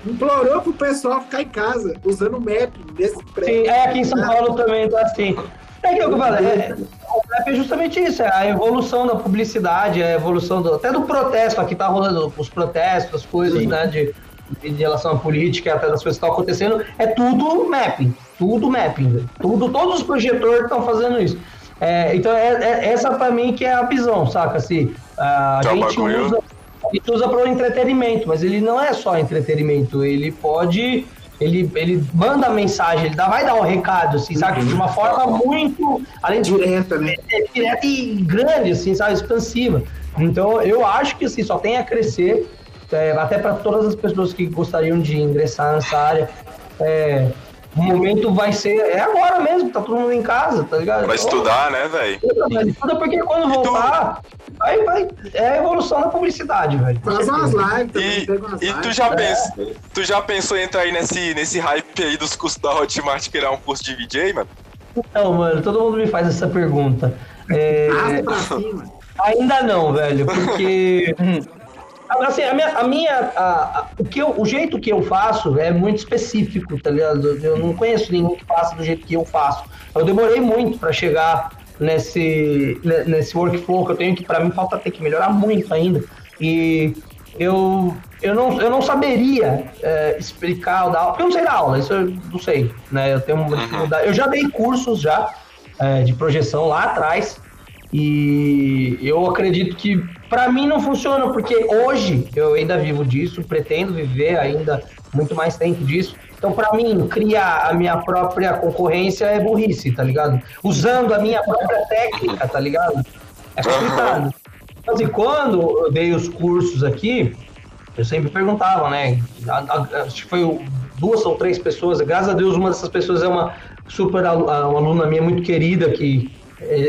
implorou pro pessoal ficar em casa, usando o mapping desse prédio. Sim, é aqui em São Paulo também tá assim. É que eu falei, é, o rap é justamente isso, é a evolução da publicidade, é a evolução do, até do protesto, aqui tá rolando os protestos, as coisas, né, de, de relação à política, até das coisas que estão acontecendo, é tudo mapping, tudo mapping, tudo, todos os projetores estão fazendo isso. É, então, é, é- essa pra mim que é a visão, saca? Assim, a é o gente bagulho. usa a gente usa para o entretenimento, mas ele não é só entretenimento, ele pode. Ele, ele manda mensagem, ele dá, vai dar um recado, assim, sabe? De uma forma muito. Além de Direta, né? é direta e grande, assim, sabe? Expansiva. Então, eu acho que assim, só tem a crescer, é, até para todas as pessoas que gostariam de ingressar nessa área. É, o momento vai ser. É agora mesmo, tá todo mundo em casa, tá ligado? Pra Então, estudar, né, velho? Estuda, porque quando voltar, vai, vai, é a evolução da publicidade, velho. Faz umas lives também, E, pega umas e tu, já pensa, tu já pensou em entrar aí nesse, nesse hype aí dos cursos da Hotmart criar um curso de VJ, mano? Não, mano, todo mundo me faz essa pergunta. É, Arrasta pra cima. ainda não, velho, porque. Assim, a minha. A minha a- a- o, que eu- o jeito que eu faço é muito específico, tá ligado? Eu não conheço ninguém que faça do jeito que eu faço. Eu demorei muito pra chegar nesse, ne- nesse workflow que eu tenho, que pra mim falta ter que melhorar muito ainda. E eu, eu, não, eu não saberia é, explicar ou dar aula, porque eu não sei dar aula, isso eu não sei, né? Eu tenho uma dificuldade. Eu já dei cursos já é, de projeção lá atrás, e eu acredito que para mim não funciona, porque hoje eu ainda vivo disso, pretendo viver ainda muito mais tempo disso. Então, para mim, criar a minha própria concorrência é burrice, tá ligado? Usando a minha própria técnica, tá ligado? É complicado. Mas e quando eu dei os cursos aqui, eu sempre perguntava, né? Acho que foi duas ou três pessoas. Graças a Deus, uma dessas pessoas é uma super uma aluna minha muito querida, que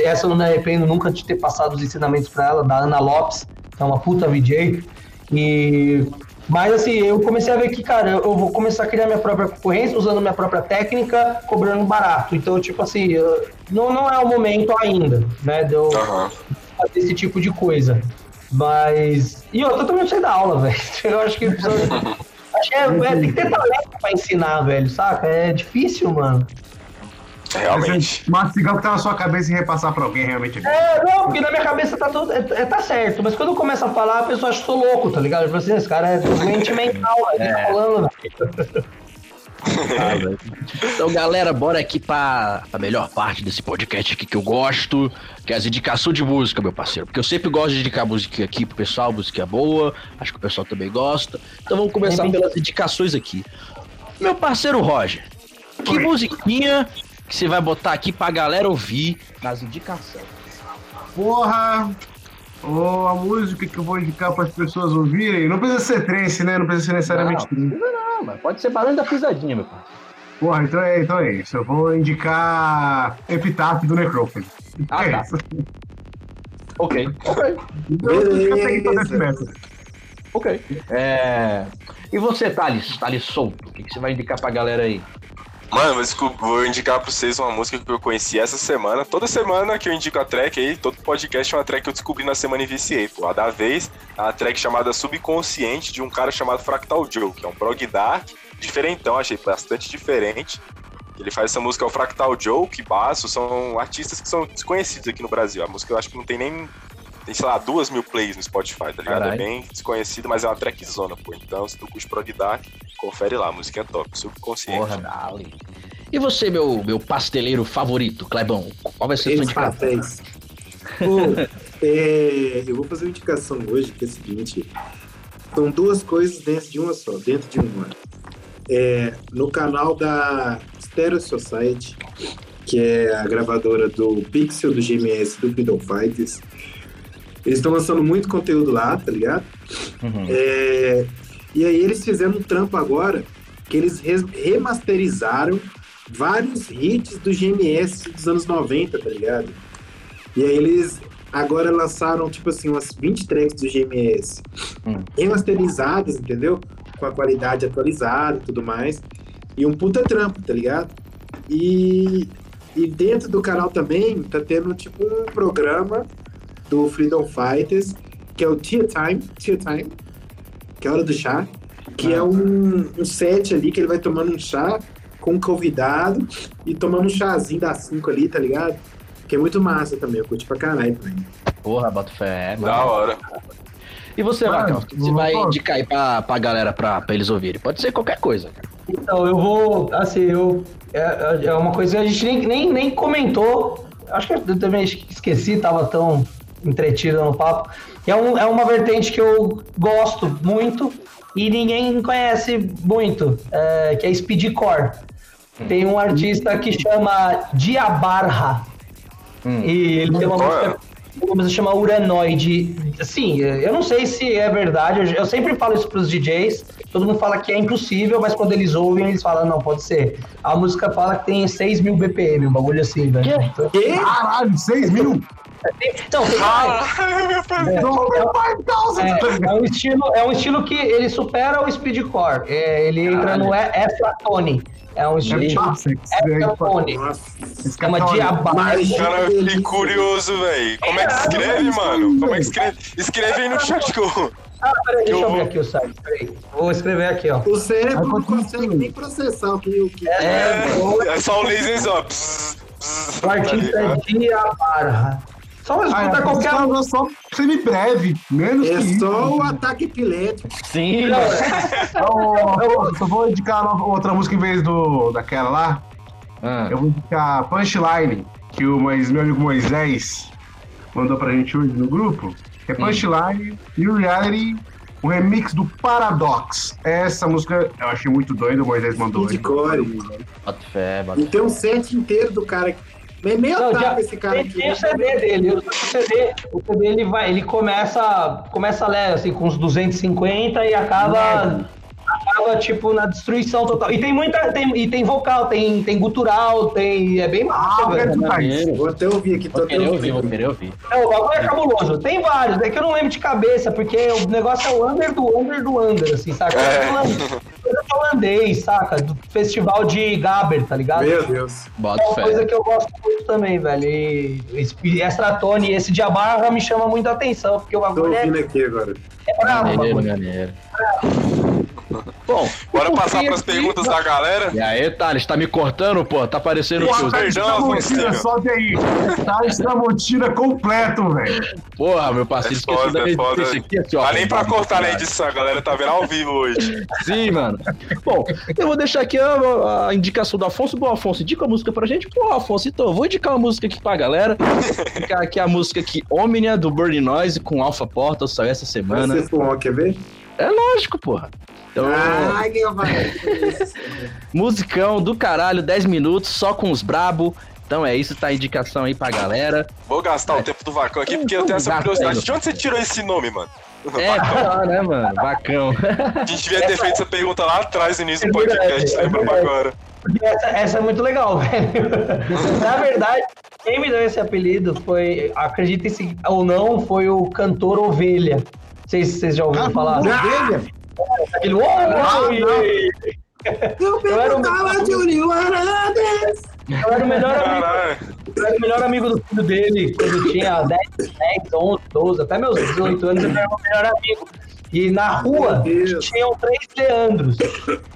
essa eu não me arrependo nunca de ter passado os ensinamentos para ela, da Ana Lopes, que é uma puta VJ. E mas assim, eu comecei a ver que, cara, eu vou começar a criar minha própria concorrência, usando minha própria técnica, cobrando barato. Então, tipo assim, eu- não, não é o momento ainda, né? De eu Aham. fazer esse tipo de coisa. Mas. E eu também sei dar aula, velho. Eu acho que. precisa- Acho que é, é- tem que ter talento pra ensinar, velho, saca? É difícil, mano. Realmente. Mastigar o que tá na sua cabeça e repassar pra alguém realmente é É, não, porque na minha cabeça tá tudo. É, é- tá certo, mas quando eu começo a falar, a pessoa acha que eu sou louco, tá ligado? Tipo assim, esse cara é doente mental, velho. Tá falando, velho. Então, galera, bora aqui pra, pra melhor parte desse podcast aqui que eu gosto, que é as indicações de música, meu parceiro. Porque eu sempre gosto de indicar música aqui pro pessoal, música boa, acho que o pessoal também gosta. Então vamos começar pelas indicações aqui. Meu parceiro Roger, que musiquinha que você vai botar aqui pra galera ouvir nas indicações? Porra! Ou a música que eu vou indicar para as pessoas ouvirem. Não precisa ser trance, né? Não precisa ser necessariamente Não, trance. precisa não, mas pode ser barulho da pisadinha, meu parceiro. Porra, então é, então é isso. Eu vou indicar Epitáfio do Necrófilo. Ah, é tá. isso. Ok, ok, Então, eu tenho todo esse método. ok. É... E você, Thales? Thales Solto, o que, que você vai indicar pra galera aí? Mano, mas vou indicar pra vocês uma música que eu conheci essa semana. Toda semana que eu indico a track aí, todo podcast é uma track que eu descobri na semana e viciei. Pô, a da vez, uma track chamada Subconsciente, de um cara chamado Fractal Joe, que é um prog dark, diferentão, achei bastante diferente. Ele faz essa música, é o Fractal Joe, que Basso, são artistas que são desconhecidos aqui no Brasil. A música eu acho que não tem nem, tem, sei lá, duas mil plays no Spotify, tá ligado? Caralho. É bem desconhecido, mas é uma trackzona, pô. Então, se tu curte prog dark, confere lá, a música é top, Subconsciente. Porra, dali. E você, meu, meu pasteleiro favorito, Clebão? Qual vai ser a sua indicação? Pô, é, eu vou fazer uma indicação hoje, que é o seguinte: são duas coisas dentro de uma só, dentro de uma. É, no canal da Stereo Society, que é a gravadora do Pixel, do GMS, do Freedom Fighters. Eles estão lançando muito conteúdo lá, tá ligado? Uhum. É, e aí eles fizeram um trampo agora que eles remasterizaram vários hits do GMS dos anos 90, tá ligado? E aí eles agora lançaram, tipo assim, umas 20 tracks do GMS Hum. remasterizadas, entendeu? Com a qualidade atualizada e tudo mais. E um puta trampo, tá ligado? E, e dentro do canal também tá tendo tipo um programa do Freedom Fighters, que é o Tea Time, Tea Time, que é a hora do chá, que é um, um set ali que ele vai tomando um chá com um convidado e tomando um chazinho das 5 ali, tá ligado? Que é muito massa também, eu curti pra caralho também. Porra, bota fé, mano. Da hora. E você, Mano, Raquel? O que você vai indicar aí pra, pra galera, pra, pra eles ouvirem? Pode ser qualquer coisa. cara. Então, eu vou. Assim, eu. É, é uma coisa que a gente nem, nem, nem comentou. Acho que eu também esqueci, tava tão entretido no papo. É, um, é uma vertente que eu gosto muito e ninguém conhece muito, é, que é speedcore. Tem um artista que chama Diabarra. Hum. E ele tem uma Qual música, uma música chama Uranoide. Assim, eu não sei se é verdade, eu, eu sempre falo isso pros DJs, todo mundo fala que é impossível, mas quando eles ouvem, eles falam, não, pode ser. A música fala que tem 6 mil BPM, um bagulho assim, velho. Então, Caralho, 6 mil? Não, tem mais. É, é, um estilo, é um estilo que ele supera o speedcore. É, ele entra no E- Eflatone. É um estilo Eflatone. Se chama Diabá. Cara, eu fiquei curioso, velho. Como é que escreve, mano? Como é que escreve? Escreve aí no chat que eu. Ah, peraí, deixa eu Eu- ver aqui o site. Peraí. Vou escrever aqui, ó. O cérebro não consegue nem processar o que o que É, é só o laser só. O artista tá é ligado? Só Ah, escuta é, qualquer é só semi-breve, menos que É isso. só o ataque epilético. Sim, Não. Então, eu só vou indicar outra música em vez do, daquela lá. Ah, Eu vou indicar Punchline, que o Mois- meu amigo Moisés mandou pra gente hoje no grupo. Que é Punchline, New Reality, o remix do Paradox. Essa música eu achei muito doida, o Moisés mandou hoje. Speedcore. bota fé, bota E tem um set inteiro do cara. É meio Não, já, esse cara tem, aqui. tem o CD dele. O CD, o CD ele vai, ele começa, começa leve, assim, com uns 250 e acaba, acaba tipo na destruição total. E tem muita, tem, e tem vocal, tem, tem gutural, tem, é bem massa, Ah, velho. maneiro. Vou até ouvir aqui. Tô até ouvir, vou ouvindo. querer ouvir. Não, o bagulho é cabuloso. Tem vários, é que eu não lembro de cabeça, porque o negócio é o under do under do under, assim, saca? É. Coisa holandês, saca? Do festival de Gaber, tá ligado? Meu Deus. Bota É uma coisa fé. que eu gosto muito também, velho. E e esse Diabarra me chama muito a atenção, porque o Tô bagulho é, ouvindo aqui agora. é bravo, o Maneiro, bagulho. maneiro. Bom, Bora passar pras perguntas da galera. E aí, Thales, tá me cortando, pô? Tá parecendo Pô, que tá Perdão, Tramontina, Afonso. sobe aí. Tá Tramontina completo, velho. Porra, meu parceiro, É esqueci foda, da é foda. aqui, assim, ó. Dá nem pra cortar na edição, a galera tá vendo ao vivo hoje. Sim, mano. Bom, eu vou deixar aqui a, a indicação do Afonso. Bom, Afonso, indica a música pra gente. Pô, Afonso, então, eu vou indicar uma música aqui pra galera. Indicar aqui a música aqui, Omnia, do Burning Noise, com Alpha Portal, saiu essa semana. Você quer ver? É lógico, porra. Então, Ai, musicão do caralho, 10 minutos, só com os brabo. Então é isso, tá a indicação aí pra galera. Vou gastar o tempo do Vacão aqui, porque eu tenho essa aí, curiosidade. De onde você tirou esse nome, mano? É, tá, né, mano? Bacão. A gente devia ter feito essa pergunta lá atrás, no início do É podcast, é lembramos agora. Porque essa, essa é muito legal, velho. Na verdade, quem me deu esse apelido foi, acreditem se ou não, foi o cantor Ovelha. Não sei se vocês já ouviram falar. Ovelha? Aquele. "Oi, oi". Eu Eu era Arantes. Eu era o melhor amigo. Eu era o melhor amigo do filho dele quando tinha 10, 10, 11, 12, até meus 18 anos, eu era o melhor amigo. E na rua tinham três Leandros.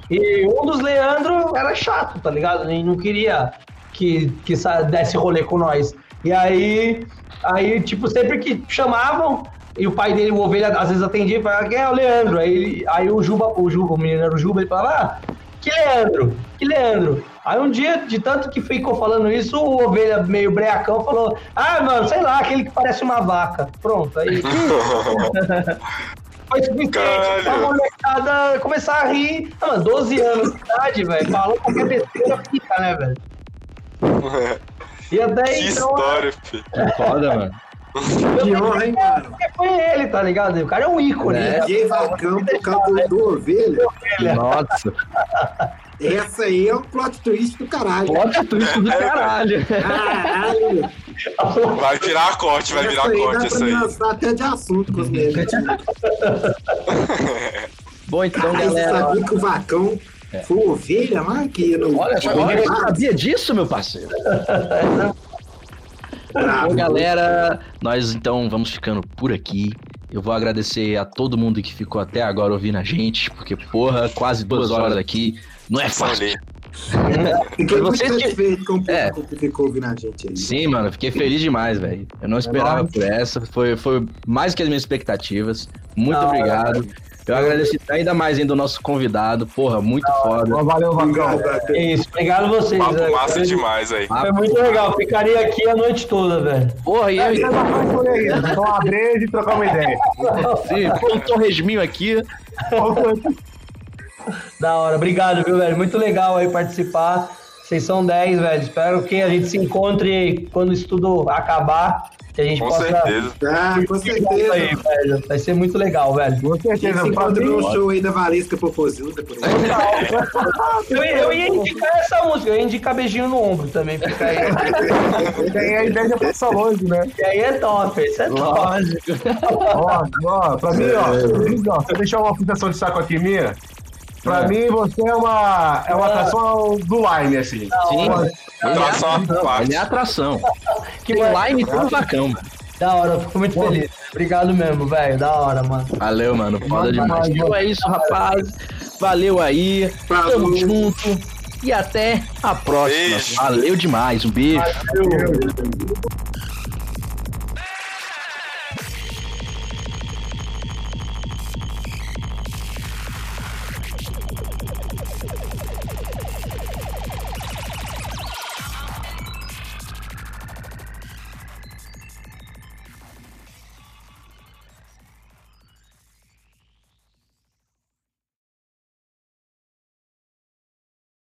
E um dos Leandro era chato, tá ligado? E não queria que, que desse rolê com nós. E aí, aí, tipo, sempre que chamavam, e o pai dele, o ovelha, às vezes atendia e falava, quem é o Leandro? Aí, ele- aí o Juba, o Juba, o menino era o Juba, ele falava, ah, que Leandro? Que Leandro? Aí um dia, de tanto que ficou falando isso, o ovelha meio breacão falou: Ah, mano, sei lá, aquele que parece uma vaca. Pronto, aí. Foi suficiente pra molecada começar a rir. Ah, mano, 12 anos de idade, velho. Falou qualquer besteira, fica, né, velho? E até Que então. história, filho. Foda, mano. Que honra, hein, mano? Porque foi ele, tá ligado? O cara é um ícone. É. né? Causa do, do ovelha. Nossa, Essa aí é um plot twist do caralho. bota tudo do caralho. Caralho. Vai virar corte, vai virar essa aí corte dá essa pra aí. lançar até de assunto com os meus. Bom, então, Cara, você galera. sabia que o Vacão foi ovelha, mano? Que no... Olha só, ninguém sabia disso, meu parceiro. Bravo. Bom, galera, nós então vamos ficando por aqui. Eu vou agradecer a todo mundo que ficou até agora ouvindo a gente, porque, porra, quase duas horas aqui. Não é fácil. Olhei. Fiquei muito que- satisfeito com o É. público que ficou ouvindo a gente aí. Sim, mano, fiquei feliz demais, velho. Eu não esperava nóis. por essa. Foi, foi mais que as minhas expectativas. Muito obrigado. Eu agradeci ainda mais ainda o nosso convidado. Porra, muito foda. Valeu, Vacão. É isso, obrigado a vocês. Papo velho. massa demais aí. Foi muito legal, ficaria aqui a noite toda, velho. Porra, e eu Só uma breja e trocar uma ideia. Sim, foi um torresminho aqui. Da hora, obrigado, viu, velho? Muito legal aí participar. Vocês são 10, velho. Espero que a gente se encontre quando isso tudo acabar Que a gente Com possa certeza. Ah, com isso aí, certeza. velho. Vai ser muito legal, velho. Com certeza. se mim, no show aí da Valesca Popozuda, por aí. Eu, eu ia indicar essa música, eu ia indicar beijinho no ombro também, porque aí, tem a ideia de passar longe, né? e aí é top, isso é top. Lógico. Ó, ó, pra mim, ó, ó, se eu deixar uma fitação de saco aqui minha, pra mim você é uma, é uma atração do line, assim. Sim. Atração à parte. Ele é atração. Que line e tudo vacão, mano. Da hora, eu fico muito feliz. Obrigado mesmo, velho. Da hora, mano. Valeu, mano. Foda demais. Então é isso, rapaz. Valeu aí. Falou. Tamo junto. E até a próxima. Beijo. Valeu demais. Um beijo. Valeu.